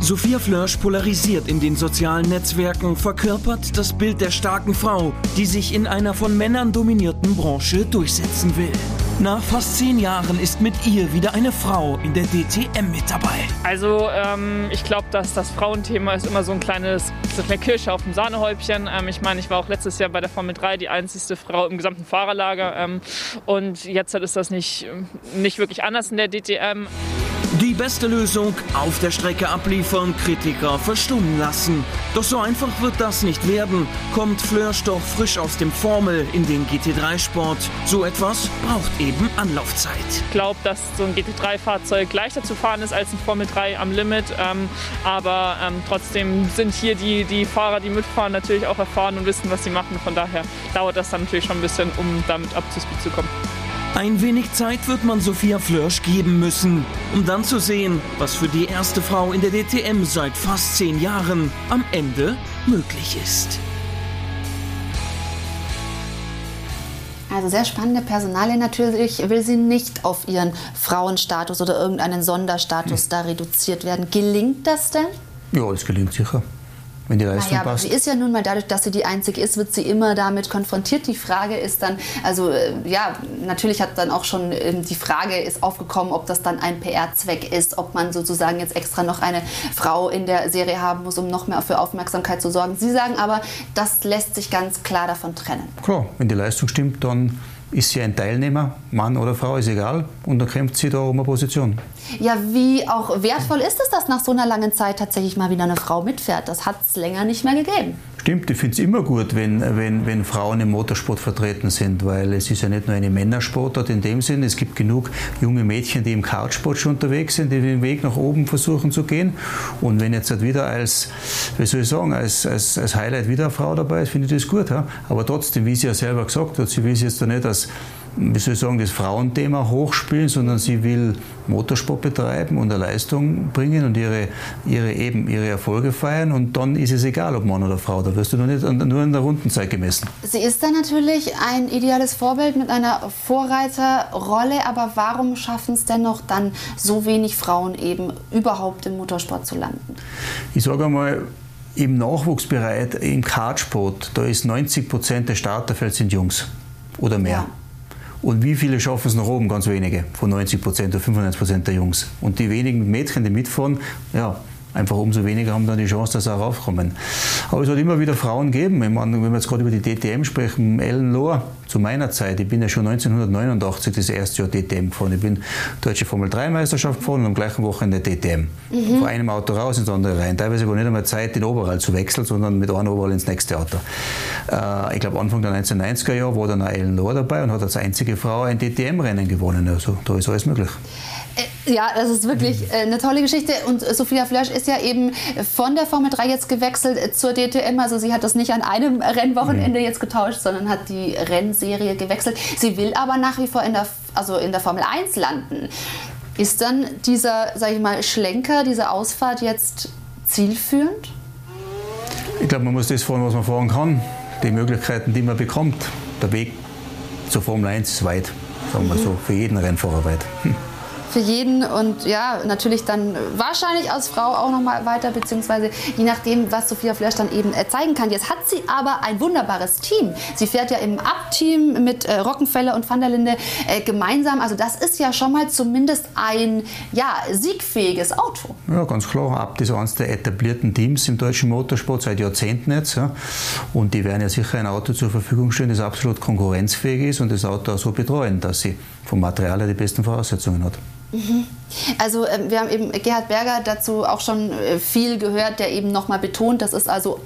Sophia Flörsch polarisiert in den sozialen Netzwerken, verkörpert das Bild der starken Frau, die sich in einer von Männern dominierten Branche durchsetzen will. Nach fast zehn Jahren ist mit ihr wieder eine Frau in der DTM mit dabei. Also ähm, ich glaube, dass das Frauenthema ist immer so ein kleines so eine Kirsche auf dem Sahnehäubchen. Ähm, ich meine, ich war auch letztes Jahr bei der Formel 3 die einzigste Frau im gesamten Fahrerlager ähm, und jetzt ist das nicht, nicht wirklich anders in der DTM. Die beste Lösung, auf der Strecke abliefern, Kritiker verstummen lassen. Doch so einfach wird das nicht werden. Kommt Flörsch doch frisch aus dem Formel in den GT3-Sport. So etwas braucht eben Anlaufzeit. Ich glaube, dass so ein GT3-Fahrzeug leichter zu fahren ist als ein Formel 3 am Limit. Ähm, aber ähm, trotzdem sind hier die, die Fahrer, die mitfahren, natürlich auch erfahren und wissen, was sie machen. Von daher dauert das dann natürlich schon ein bisschen, um damit up to speed zu kommen. Ein wenig Zeit wird man Sophia Flörsch geben müssen, um dann zu sehen, was für die erste Frau in der DTM seit fast zehn Jahren am Ende möglich ist. Also sehr spannende Personalie. Natürlich will sie nicht auf ihren Frauenstatus oder irgendeinen Sonderstatus hm. da reduziert werden. Gelingt das denn? Ja, es gelingt sicher wenn die Leistung naja, passt. sie ist ja nun mal dadurch, dass sie die Einzige ist, wird sie immer damit konfrontiert. Die Frage ist dann, also äh, ja, natürlich hat dann auch schon ähm, die Frage ist aufgekommen, ob das dann ein PR-Zweck ist, ob man sozusagen jetzt extra noch eine Frau in der Serie haben muss, um noch mehr für Aufmerksamkeit zu sorgen. Sie sagen aber, das lässt sich ganz klar davon trennen. Klar, wenn die Leistung stimmt, dann ist sie ein Teilnehmer, Mann oder Frau, ist egal, und dann kämpft sie da um eine Position. Ja, wie auch wertvoll ist es, dass nach so einer langen Zeit tatsächlich mal wieder eine Frau mitfährt? Das hat es länger nicht mehr gegeben. Stimmt, ich finde es immer gut, wenn, wenn, wenn Frauen im Motorsport vertreten sind, weil es ist ja nicht nur eine Männersportart in dem Sinn, es gibt genug junge Mädchen, die im Kartsport schon unterwegs sind, die den Weg nach oben versuchen zu gehen. Und wenn jetzt halt wieder als, wie soll ich sagen, als, als, als Highlight wieder eine Frau dabei ist, finde ich das gut. Ja? Aber trotzdem, wie sie ja selber gesagt hat, sie will es jetzt da nicht als wie soll ich sagen, das Frauenthema hochspielen, sondern sie will Motorsport betreiben und eine Leistung bringen und ihre, ihre, eben ihre Erfolge feiern und dann ist es egal, ob Mann oder Frau, da wirst du nur, nicht, nur in der Rundenzeit gemessen. Sie ist dann natürlich ein ideales Vorbild mit einer Vorreiterrolle, aber warum schaffen es dennoch dann so wenig Frauen eben überhaupt im Motorsport zu landen? Ich sage einmal, im Nachwuchsbereich, im Kartsport, da ist 90 Prozent der Starterfeld sind Jungs oder mehr. Ja. Und wie viele schaffen es nach oben? Ganz wenige, von 90 Prozent oder 95 Prozent der Jungs. Und die wenigen Mädchen, die mitfahren, ja, einfach umso weniger haben dann die Chance, dass sie auch raufkommen. Aber es wird immer wieder Frauen geben. Ich meine, wenn wir jetzt gerade über die DTM sprechen, Ellen Lohr, zu meiner Zeit, ich bin ja schon 1989 das erste Jahr DTM gefahren. Ich bin Deutsche Formel 3 Meisterschaft gefahren und am gleichen Wochenende DTM. Mhm. Von einem Auto raus ins andere rein. Teilweise war nicht einmal Zeit, den Oberall zu wechseln, sondern mit einem Oberall ins nächste Auto. Äh, ich glaube, Anfang der 1990er Jahre war dann auch Ellen Lohr dabei und hat als einzige Frau ein DTM-Rennen gewonnen. Also da ist alles möglich. Äh, ja, das ist wirklich äh, eine tolle Geschichte. Und Sophia Flörsch ist ja eben von der Formel 3 jetzt gewechselt zur DTM. Also sie hat das nicht an einem Rennwochenende mhm. jetzt getauscht, sondern hat die Rennserie gewechselt. Sie will aber nach wie vor in der, also in der Formel 1 landen. Ist dann dieser, sag ich mal, Schlenker, diese Ausfahrt jetzt zielführend? Ich glaube, man muss das fahren, was man fahren kann. Die Möglichkeiten, die man bekommt. Der Weg zur Formel 1 ist weit, sagen wir mhm. so, für jeden Rennfahrer weit. Hm für jeden und ja, natürlich dann wahrscheinlich als Frau auch noch mal weiter, beziehungsweise je nachdem, was Sophia Flörsch dann eben äh, zeigen kann. Jetzt hat sie aber ein wunderbares Team. Sie fährt ja im Up-Team mit äh, Rockenfeller und Van der Linde äh, gemeinsam. Also das ist ja schon mal zumindest ein ja, siegfähiges Auto. Ja, ganz klar. Abt ist eines der etablierten Teams im deutschen Motorsport seit Jahrzehnten jetzt. Ja. Und die werden ja sicher ein Auto zur Verfügung stellen, das absolut konkurrenzfähig ist und das Auto auch so betreuen, dass sie vom Material her die besten Voraussetzungen hat. Mhm. Also ähm, wir haben eben Gerhard Berger dazu auch schon äh, viel gehört, der eben nochmal betont, das ist also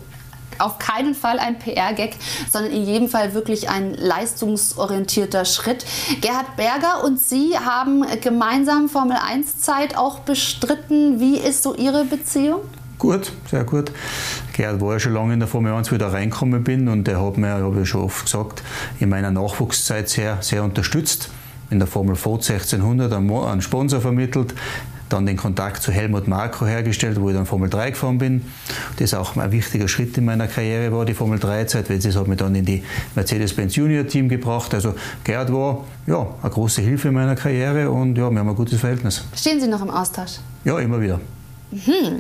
auf keinen Fall ein PR-Gag, sondern in jedem Fall wirklich ein leistungsorientierter Schritt. Gerhard Berger und Sie haben gemeinsam Formel 1-Zeit auch bestritten. Wie ist so Ihre Beziehung? Gut, sehr gut. Gerhard war ja schon lange in der Formel 1, wie ich da reingekommen bin und er hat mir, habe ich schon oft gesagt, in meiner Nachwuchszeit sehr, sehr unterstützt. In der Formel Ford 1600 einen Sponsor vermittelt, dann den Kontakt zu Helmut Marko hergestellt, wo ich dann Formel 3 gefahren bin. Das auch ein wichtiger Schritt in meiner Karriere war, die Formel 3-Zeit, weil das hat mich dann in die Mercedes-Benz Junior Team gebracht. Also Gerhard war ja, eine große Hilfe in meiner Karriere und ja, wir haben ein gutes Verhältnis. Stehen Sie noch im Austausch? Ja, immer wieder. Mhm.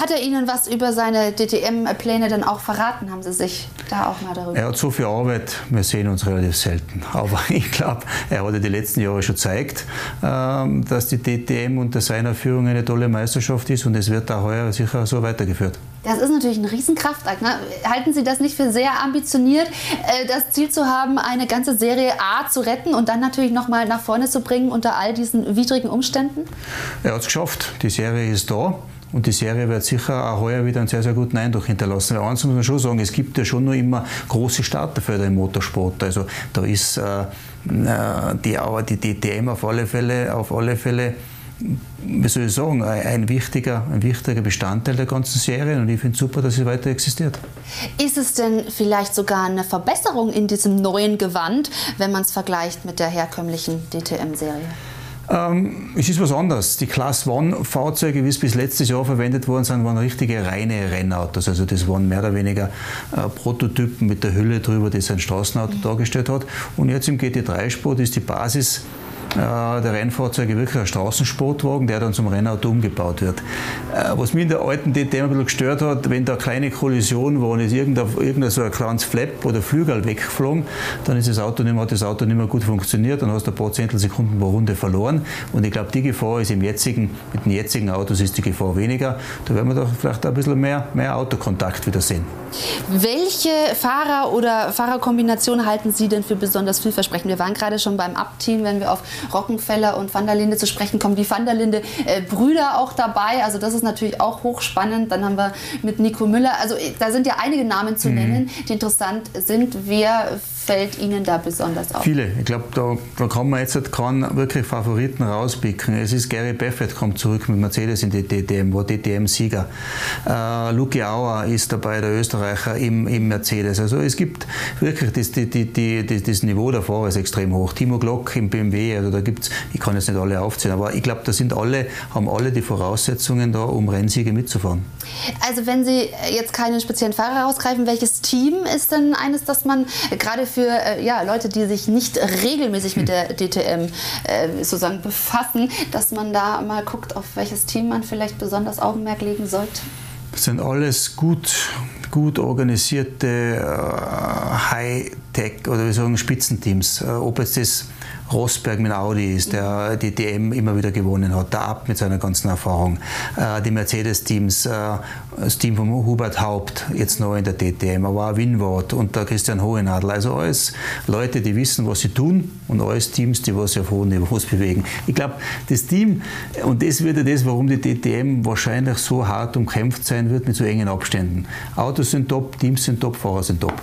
Hat er Ihnen was über seine DTM-Pläne dann auch verraten? Haben Sie sich da auch mal darüber? Er hat so viel Arbeit, wir sehen uns relativ selten. Aber ich glaube, er hat ja die letzten Jahre schon gezeigt, ähm, dass die DTM unter seiner Führung eine tolle Meisterschaft ist und es wird auch heuer sicher so weitergeführt. Das ist natürlich ein Riesenkraftakt. Ne? Halten Sie das nicht für sehr ambitioniert, äh, das Ziel zu haben, eine ganze Serie A zu retten und dann natürlich nochmal nach vorne zu bringen unter all diesen widrigen Umständen? Er hat es geschafft. Die Serie ist da. Und die Serie wird sicher auch heuer wieder einen sehr, sehr guten Eindruck hinterlassen. Weil eins muss man schon sagen, es gibt ja schon nur immer große Starterfelder im Motorsport. Also da ist äh, äh die, die DTM auf alle Fälle, auf alle Fälle wie soll ich sagen, ein wichtiger, ein wichtiger Bestandteil der ganzen Serie und ich finde es super, dass sie weiter existiert. Ist es denn vielleicht sogar eine Verbesserung in diesem neuen Gewand, wenn man es vergleicht mit der herkömmlichen DTM-Serie? Ähm, es ist was anderes. Die Class One-Fahrzeuge, wie es bis letztes Jahr verwendet worden sind, waren richtige reine Rennautos. Also das waren mehr oder weniger äh, Prototypen mit der Hülle drüber, das ein Straßenauto dargestellt hat. Und jetzt im GT3-Sport ist die Basis der Rennfahrzeuge wirklich ein Straßensportwagen, der dann zum Rennauto umgebaut wird. Äh, was mich in der alten DTM ein bisschen gestört hat, wenn da eine kleine Kollision war und ist irgendein, irgendein so ein kleines Flap oder Flügel weggeflogen, dann ist das Auto nicht mehr, hat das Auto nicht mehr gut funktioniert, dann hast du ein paar Zehntelsekunden pro Runde verloren. Und ich glaube, die Gefahr ist im jetzigen, mit den jetzigen Autos ist die Gefahr weniger. Da werden wir doch vielleicht ein bisschen mehr, mehr Autokontakt wieder sehen. Welche Fahrer oder Fahrerkombinationen halten Sie denn für besonders vielversprechend? Wir waren gerade schon beim Up-Team, wenn wir auf Rockenfeller und Van der Linde zu sprechen kommen. Die Van der Linde äh, Brüder auch dabei. Also das ist natürlich auch hochspannend. Dann haben wir mit Nico Müller. Also äh, da sind ja einige Namen zu mhm. nennen, die interessant sind. Wer fällt Ihnen da besonders auf? Viele. Ich glaube, da, da, kann man jetzt keinen wirklich Favoriten rauspicken. Es ist Gary Baffett kommt zurück mit Mercedes in die DTM, war DTM-Sieger. Äh, Luki Auer ist dabei, der Österreicher im, im Mercedes. Also es gibt wirklich, das, die, die, die, das Niveau der Fahrer ist extrem hoch. Timo Glock im BMW, also da gibt es, ich kann jetzt nicht alle aufzählen, aber ich glaube, da sind alle, haben alle die Voraussetzungen da, um Rennsiege mitzufahren. Also wenn Sie jetzt keinen speziellen Fahrer herausgreifen, welches Team ist denn eines, das man gerade für äh, ja, Leute, die sich nicht regelmäßig mit der DTM äh, sozusagen befassen, dass man da mal guckt, auf welches Team man vielleicht besonders Augenmerk legen sollte? Das sind alles gut, gut organisierte äh, High-Tech oder wir sagen Spitzenteams. Äh, ob jetzt das Rosberg mit Audi ist, der die DM immer wieder gewonnen hat, der Ab mit seiner ganzen Erfahrung, äh, die Mercedes-Teams, äh, das Team von Hubert Haupt, jetzt neu in der DTM, aber auch Winward und der Christian Hohenadel. Also alles Leute, die wissen, was sie tun und alles Teams, die was auf hohen Niveaus bewegen. Ich glaube, das Team, und das wird ja das, warum die DTM wahrscheinlich so hart umkämpft sein wird mit so engen Abständen. Autos sind top, Teams sind top, Fahrer sind top.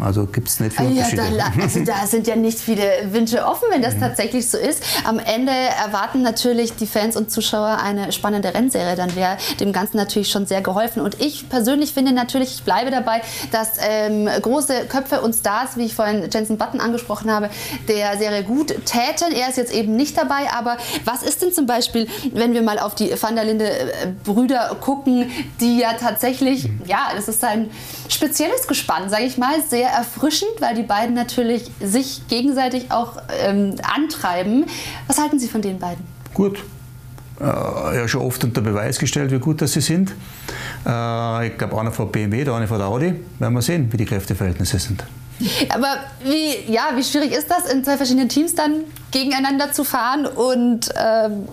Also gibt es nicht viele ja, da, also da sind ja nicht viele Wünsche offen, wenn das mhm. tatsächlich so ist. Am Ende erwarten natürlich die Fans und Zuschauer eine spannende Rennserie. Dann wäre dem Ganzen natürlich schon sehr geholfen. Und ich persönlich finde natürlich, ich bleibe dabei, dass ähm, große Köpfe und Stars, wie ich vorhin Jensen Button angesprochen habe, der Serie gut täten. Er ist jetzt eben nicht dabei. Aber was ist denn zum Beispiel, wenn wir mal auf die Van der Linde äh, Brüder gucken, die ja tatsächlich, mhm. ja, das ist ein spezielles Gespann, sage ich mal, sehr sehr erfrischend, weil die beiden natürlich sich gegenseitig auch ähm, antreiben. Was halten Sie von den beiden? Gut. Äh, ja, schon oft unter Beweis gestellt, wie gut dass sie sind. Äh, ich glaube, einer von BMW, der eine von der Audi. Werden wir sehen, wie die Kräfteverhältnisse sind. Aber wie, ja, wie schwierig ist das, in zwei verschiedenen Teams dann gegeneinander zu fahren? Und ähm,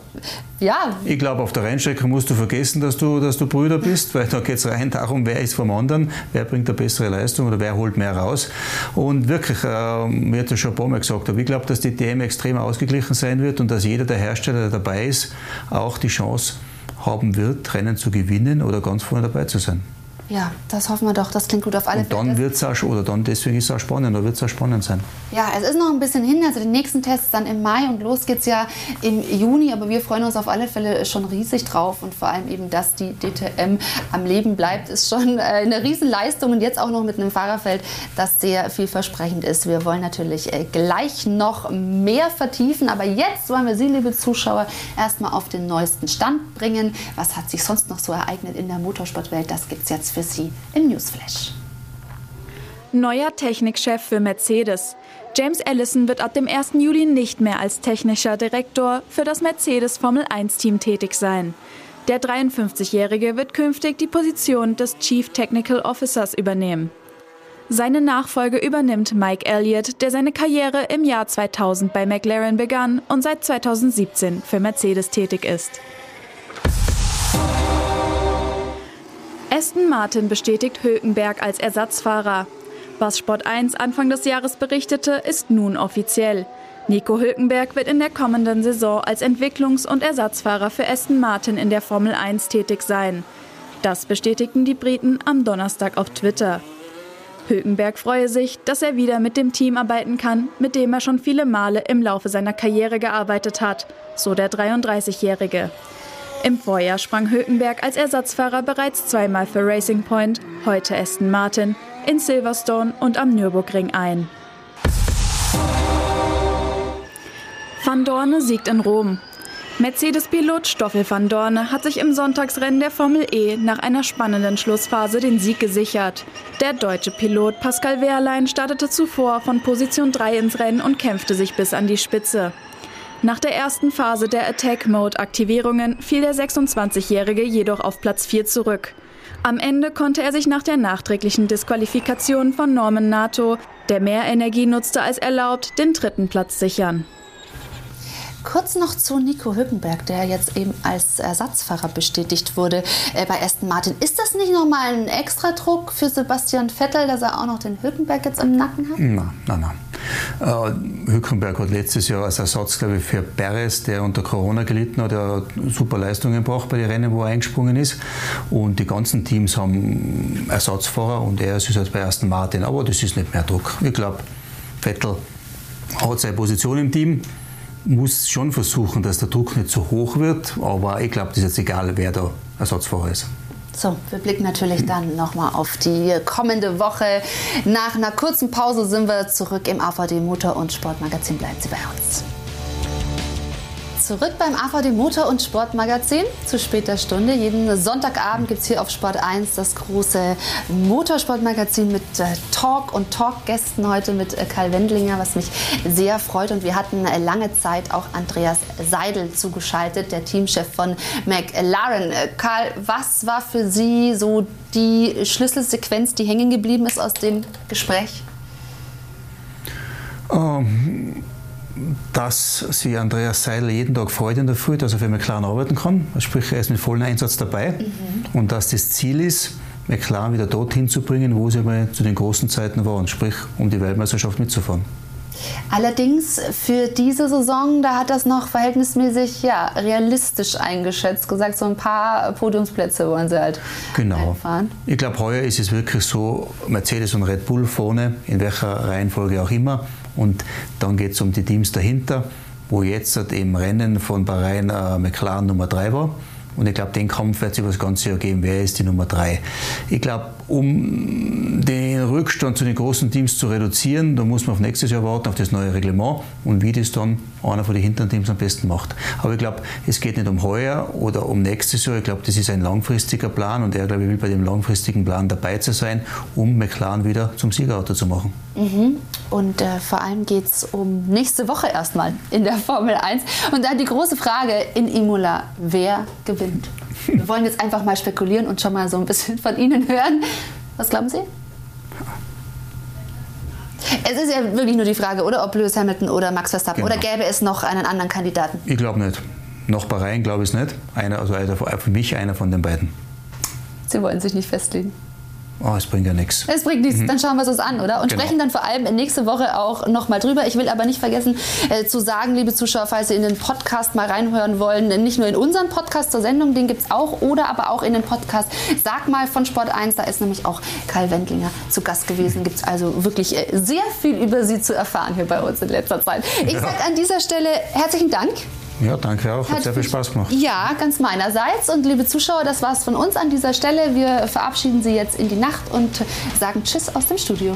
ja. Ich glaube, auf der Rennstrecke musst du vergessen, dass du, dass du Brüder bist, weil da geht es rein darum, wer ist vom anderen, wer bringt eine bessere Leistung oder wer holt mehr raus. Und wirklich, äh, mir hat das schon ein paar Mal gesagt, aber ich glaube, dass die DM extrem ausgeglichen sein wird und dass jeder der Hersteller, der dabei ist, auch die Chance haben wird, Rennen zu gewinnen oder ganz vorne dabei zu sein. Ja, das hoffen wir doch. Das klingt gut auf alle Und dann wird es auch, oder dann deswegen ist es auch spannend, da wird es auch spannend sein. Ja, es ist noch ein bisschen hin. Also die nächsten Tests dann im Mai und los geht es ja im Juni. Aber wir freuen uns auf alle Fälle schon riesig drauf. Und vor allem eben, dass die DTM am Leben bleibt, ist schon äh, eine Riesenleistung. Und jetzt auch noch mit einem Fahrerfeld, das sehr vielversprechend ist. Wir wollen natürlich äh, gleich noch mehr vertiefen. Aber jetzt wollen wir Sie, liebe Zuschauer, erstmal auf den neuesten Stand bringen. Was hat sich sonst noch so ereignet in der Motorsportwelt? Das gibt es jetzt für Sie im Newsflash. Neuer Technikchef für Mercedes. James Allison wird ab dem 1. Juli nicht mehr als technischer Direktor für das Mercedes Formel 1-Team tätig sein. Der 53-Jährige wird künftig die Position des Chief Technical Officers übernehmen. Seine Nachfolge übernimmt Mike Elliott, der seine Karriere im Jahr 2000 bei McLaren begann und seit 2017 für Mercedes tätig ist. Aston Martin bestätigt Hülkenberg als Ersatzfahrer. Was Sport 1 Anfang des Jahres berichtete, ist nun offiziell. Nico Hülkenberg wird in der kommenden Saison als Entwicklungs- und Ersatzfahrer für Aston Martin in der Formel 1 tätig sein. Das bestätigten die Briten am Donnerstag auf Twitter. Hülkenberg freue sich, dass er wieder mit dem Team arbeiten kann, mit dem er schon viele Male im Laufe seiner Karriere gearbeitet hat, so der 33-Jährige. Im Vorjahr sprang Hülkenberg als Ersatzfahrer bereits zweimal für Racing Point, heute Aston Martin, in Silverstone und am Nürburgring ein. Van Dorne siegt in Rom. Mercedes-Pilot Stoffel van Dorne hat sich im Sonntagsrennen der Formel E nach einer spannenden Schlussphase den Sieg gesichert. Der deutsche Pilot Pascal Wehrlein startete zuvor von Position 3 ins Rennen und kämpfte sich bis an die Spitze. Nach der ersten Phase der Attack-Mode-Aktivierungen fiel der 26-Jährige jedoch auf Platz 4 zurück. Am Ende konnte er sich nach der nachträglichen Disqualifikation von Norman Nato, der mehr Energie nutzte als erlaubt, den dritten Platz sichern. Kurz noch zu Nico Hülkenberg, der jetzt eben als Ersatzfahrer bestätigt wurde äh, bei Aston Martin. Ist das nicht nochmal ein Extradruck für Sebastian Vettel, dass er auch noch den Hülkenberg jetzt im Nacken hat? Nein, nein, nein. Äh, Hülkenberg hat letztes Jahr als Ersatz, glaube ich, für Perez, der unter Corona gelitten hat, super Leistungen gebracht bei den Rennen, wo er eingesprungen ist. Und die ganzen Teams haben Ersatzfahrer und er ist jetzt bei Aston Martin. Aber das ist nicht mehr Druck. Ich glaube, Vettel hat seine Position im Team muss schon versuchen, dass der Druck nicht so hoch wird, aber ich glaube, das ist jetzt egal, wer da Ersatzfahrer ist. So, wir blicken natürlich dann nochmal auf die kommende Woche. Nach einer kurzen Pause sind wir zurück im AVD Motor- und Sportmagazin. Bleiben Sie bei uns zurück beim AVD Motor- und Sportmagazin zu später Stunde. Jeden Sonntagabend gibt es hier auf Sport 1 das große Motorsportmagazin mit äh, Talk und Talkgästen. Heute mit äh, Karl Wendlinger, was mich sehr freut. Und wir hatten äh, lange Zeit auch Andreas Seidel zugeschaltet, der Teamchef von McLaren. Karl, was war für Sie so die Schlüsselsequenz, die hängen geblieben ist aus dem Gespräch? Um dass sich Andreas Seidel jeden Tag freut in der Früh, dass er für McLaren arbeiten kann. Sprich, er ist mit vollem Einsatz dabei. Mhm. Und dass das Ziel ist, McLaren wieder dorthin zu bringen, wo sie mal zu den großen Zeiten waren, sprich, um die Weltmeisterschaft mitzufahren. Allerdings für diese Saison, da hat das noch verhältnismäßig ja, realistisch eingeschätzt, gesagt, so ein paar Podiumsplätze wollen sie halt genau. einfahren. Ich glaube, heuer ist es wirklich so, Mercedes und Red Bull vorne, in welcher Reihenfolge auch immer. Und dann geht es um die Teams dahinter, wo jetzt im Rennen von Bahrain äh, McLaren Nummer 3 war. Und ich glaube, den Kampf wird es über das ganze Jahr geben. Wer ist die Nummer 3? Ich glaube, um den Rückstand zu den großen Teams zu reduzieren, da muss man auf nächstes Jahr warten, auf das neue Reglement und wie das dann einer von den hinteren Teams am besten macht. Aber ich glaube, es geht nicht um heuer oder um nächstes Jahr. Ich glaube, das ist ein langfristiger Plan und er, glaube ich, will bei dem langfristigen Plan dabei zu sein, um McLaren wieder zum Siegerauto zu machen. Mhm. Und äh, vor allem geht es um nächste Woche erstmal in der Formel 1. Und dann die große Frage in Imola, wer gewinnt? Wir wollen jetzt einfach mal spekulieren und schon mal so ein bisschen von Ihnen hören. Was glauben Sie? Es ist ja wirklich nur die Frage, oder ob Lewis Hamilton oder Max Verstappen genau. oder gäbe es noch einen anderen Kandidaten? Ich glaube nicht. Noch Bahrain glaube ich es nicht. Einer, also einer, für mich einer von den beiden. Sie wollen sich nicht festlegen. Oh, es bringt ja nichts. Es bringt nichts, Mhm. dann schauen wir es uns an, oder? Und Genau. sprechen dann vor allem nächste Woche auch nochmal drüber. Ich will aber nicht vergessen äh, zu sagen, liebe Zuschauer, falls Sie in den Podcast mal reinhören wollen, nicht nur in unseren Podcast zur Sendung, den gibt es auch, oder aber auch in den Podcast Sag mal von Sport 1, da ist nämlich auch Karl Wendlinger zu Gast gewesen. Gibt es also wirklich äh, sehr viel über Sie zu erfahren hier bei uns in letzter Zeit. Ich Ja. sage an dieser Stelle herzlichen Dank. Ja, danke auch. Hat sehr viel Spaß gemacht. Ja, ganz meinerseits. Und liebe Zuschauer, das war's von uns an dieser Stelle. Wir verabschieden Sie jetzt in die Nacht und sagen Tschüss aus dem Studio.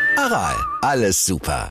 Aral, alles super.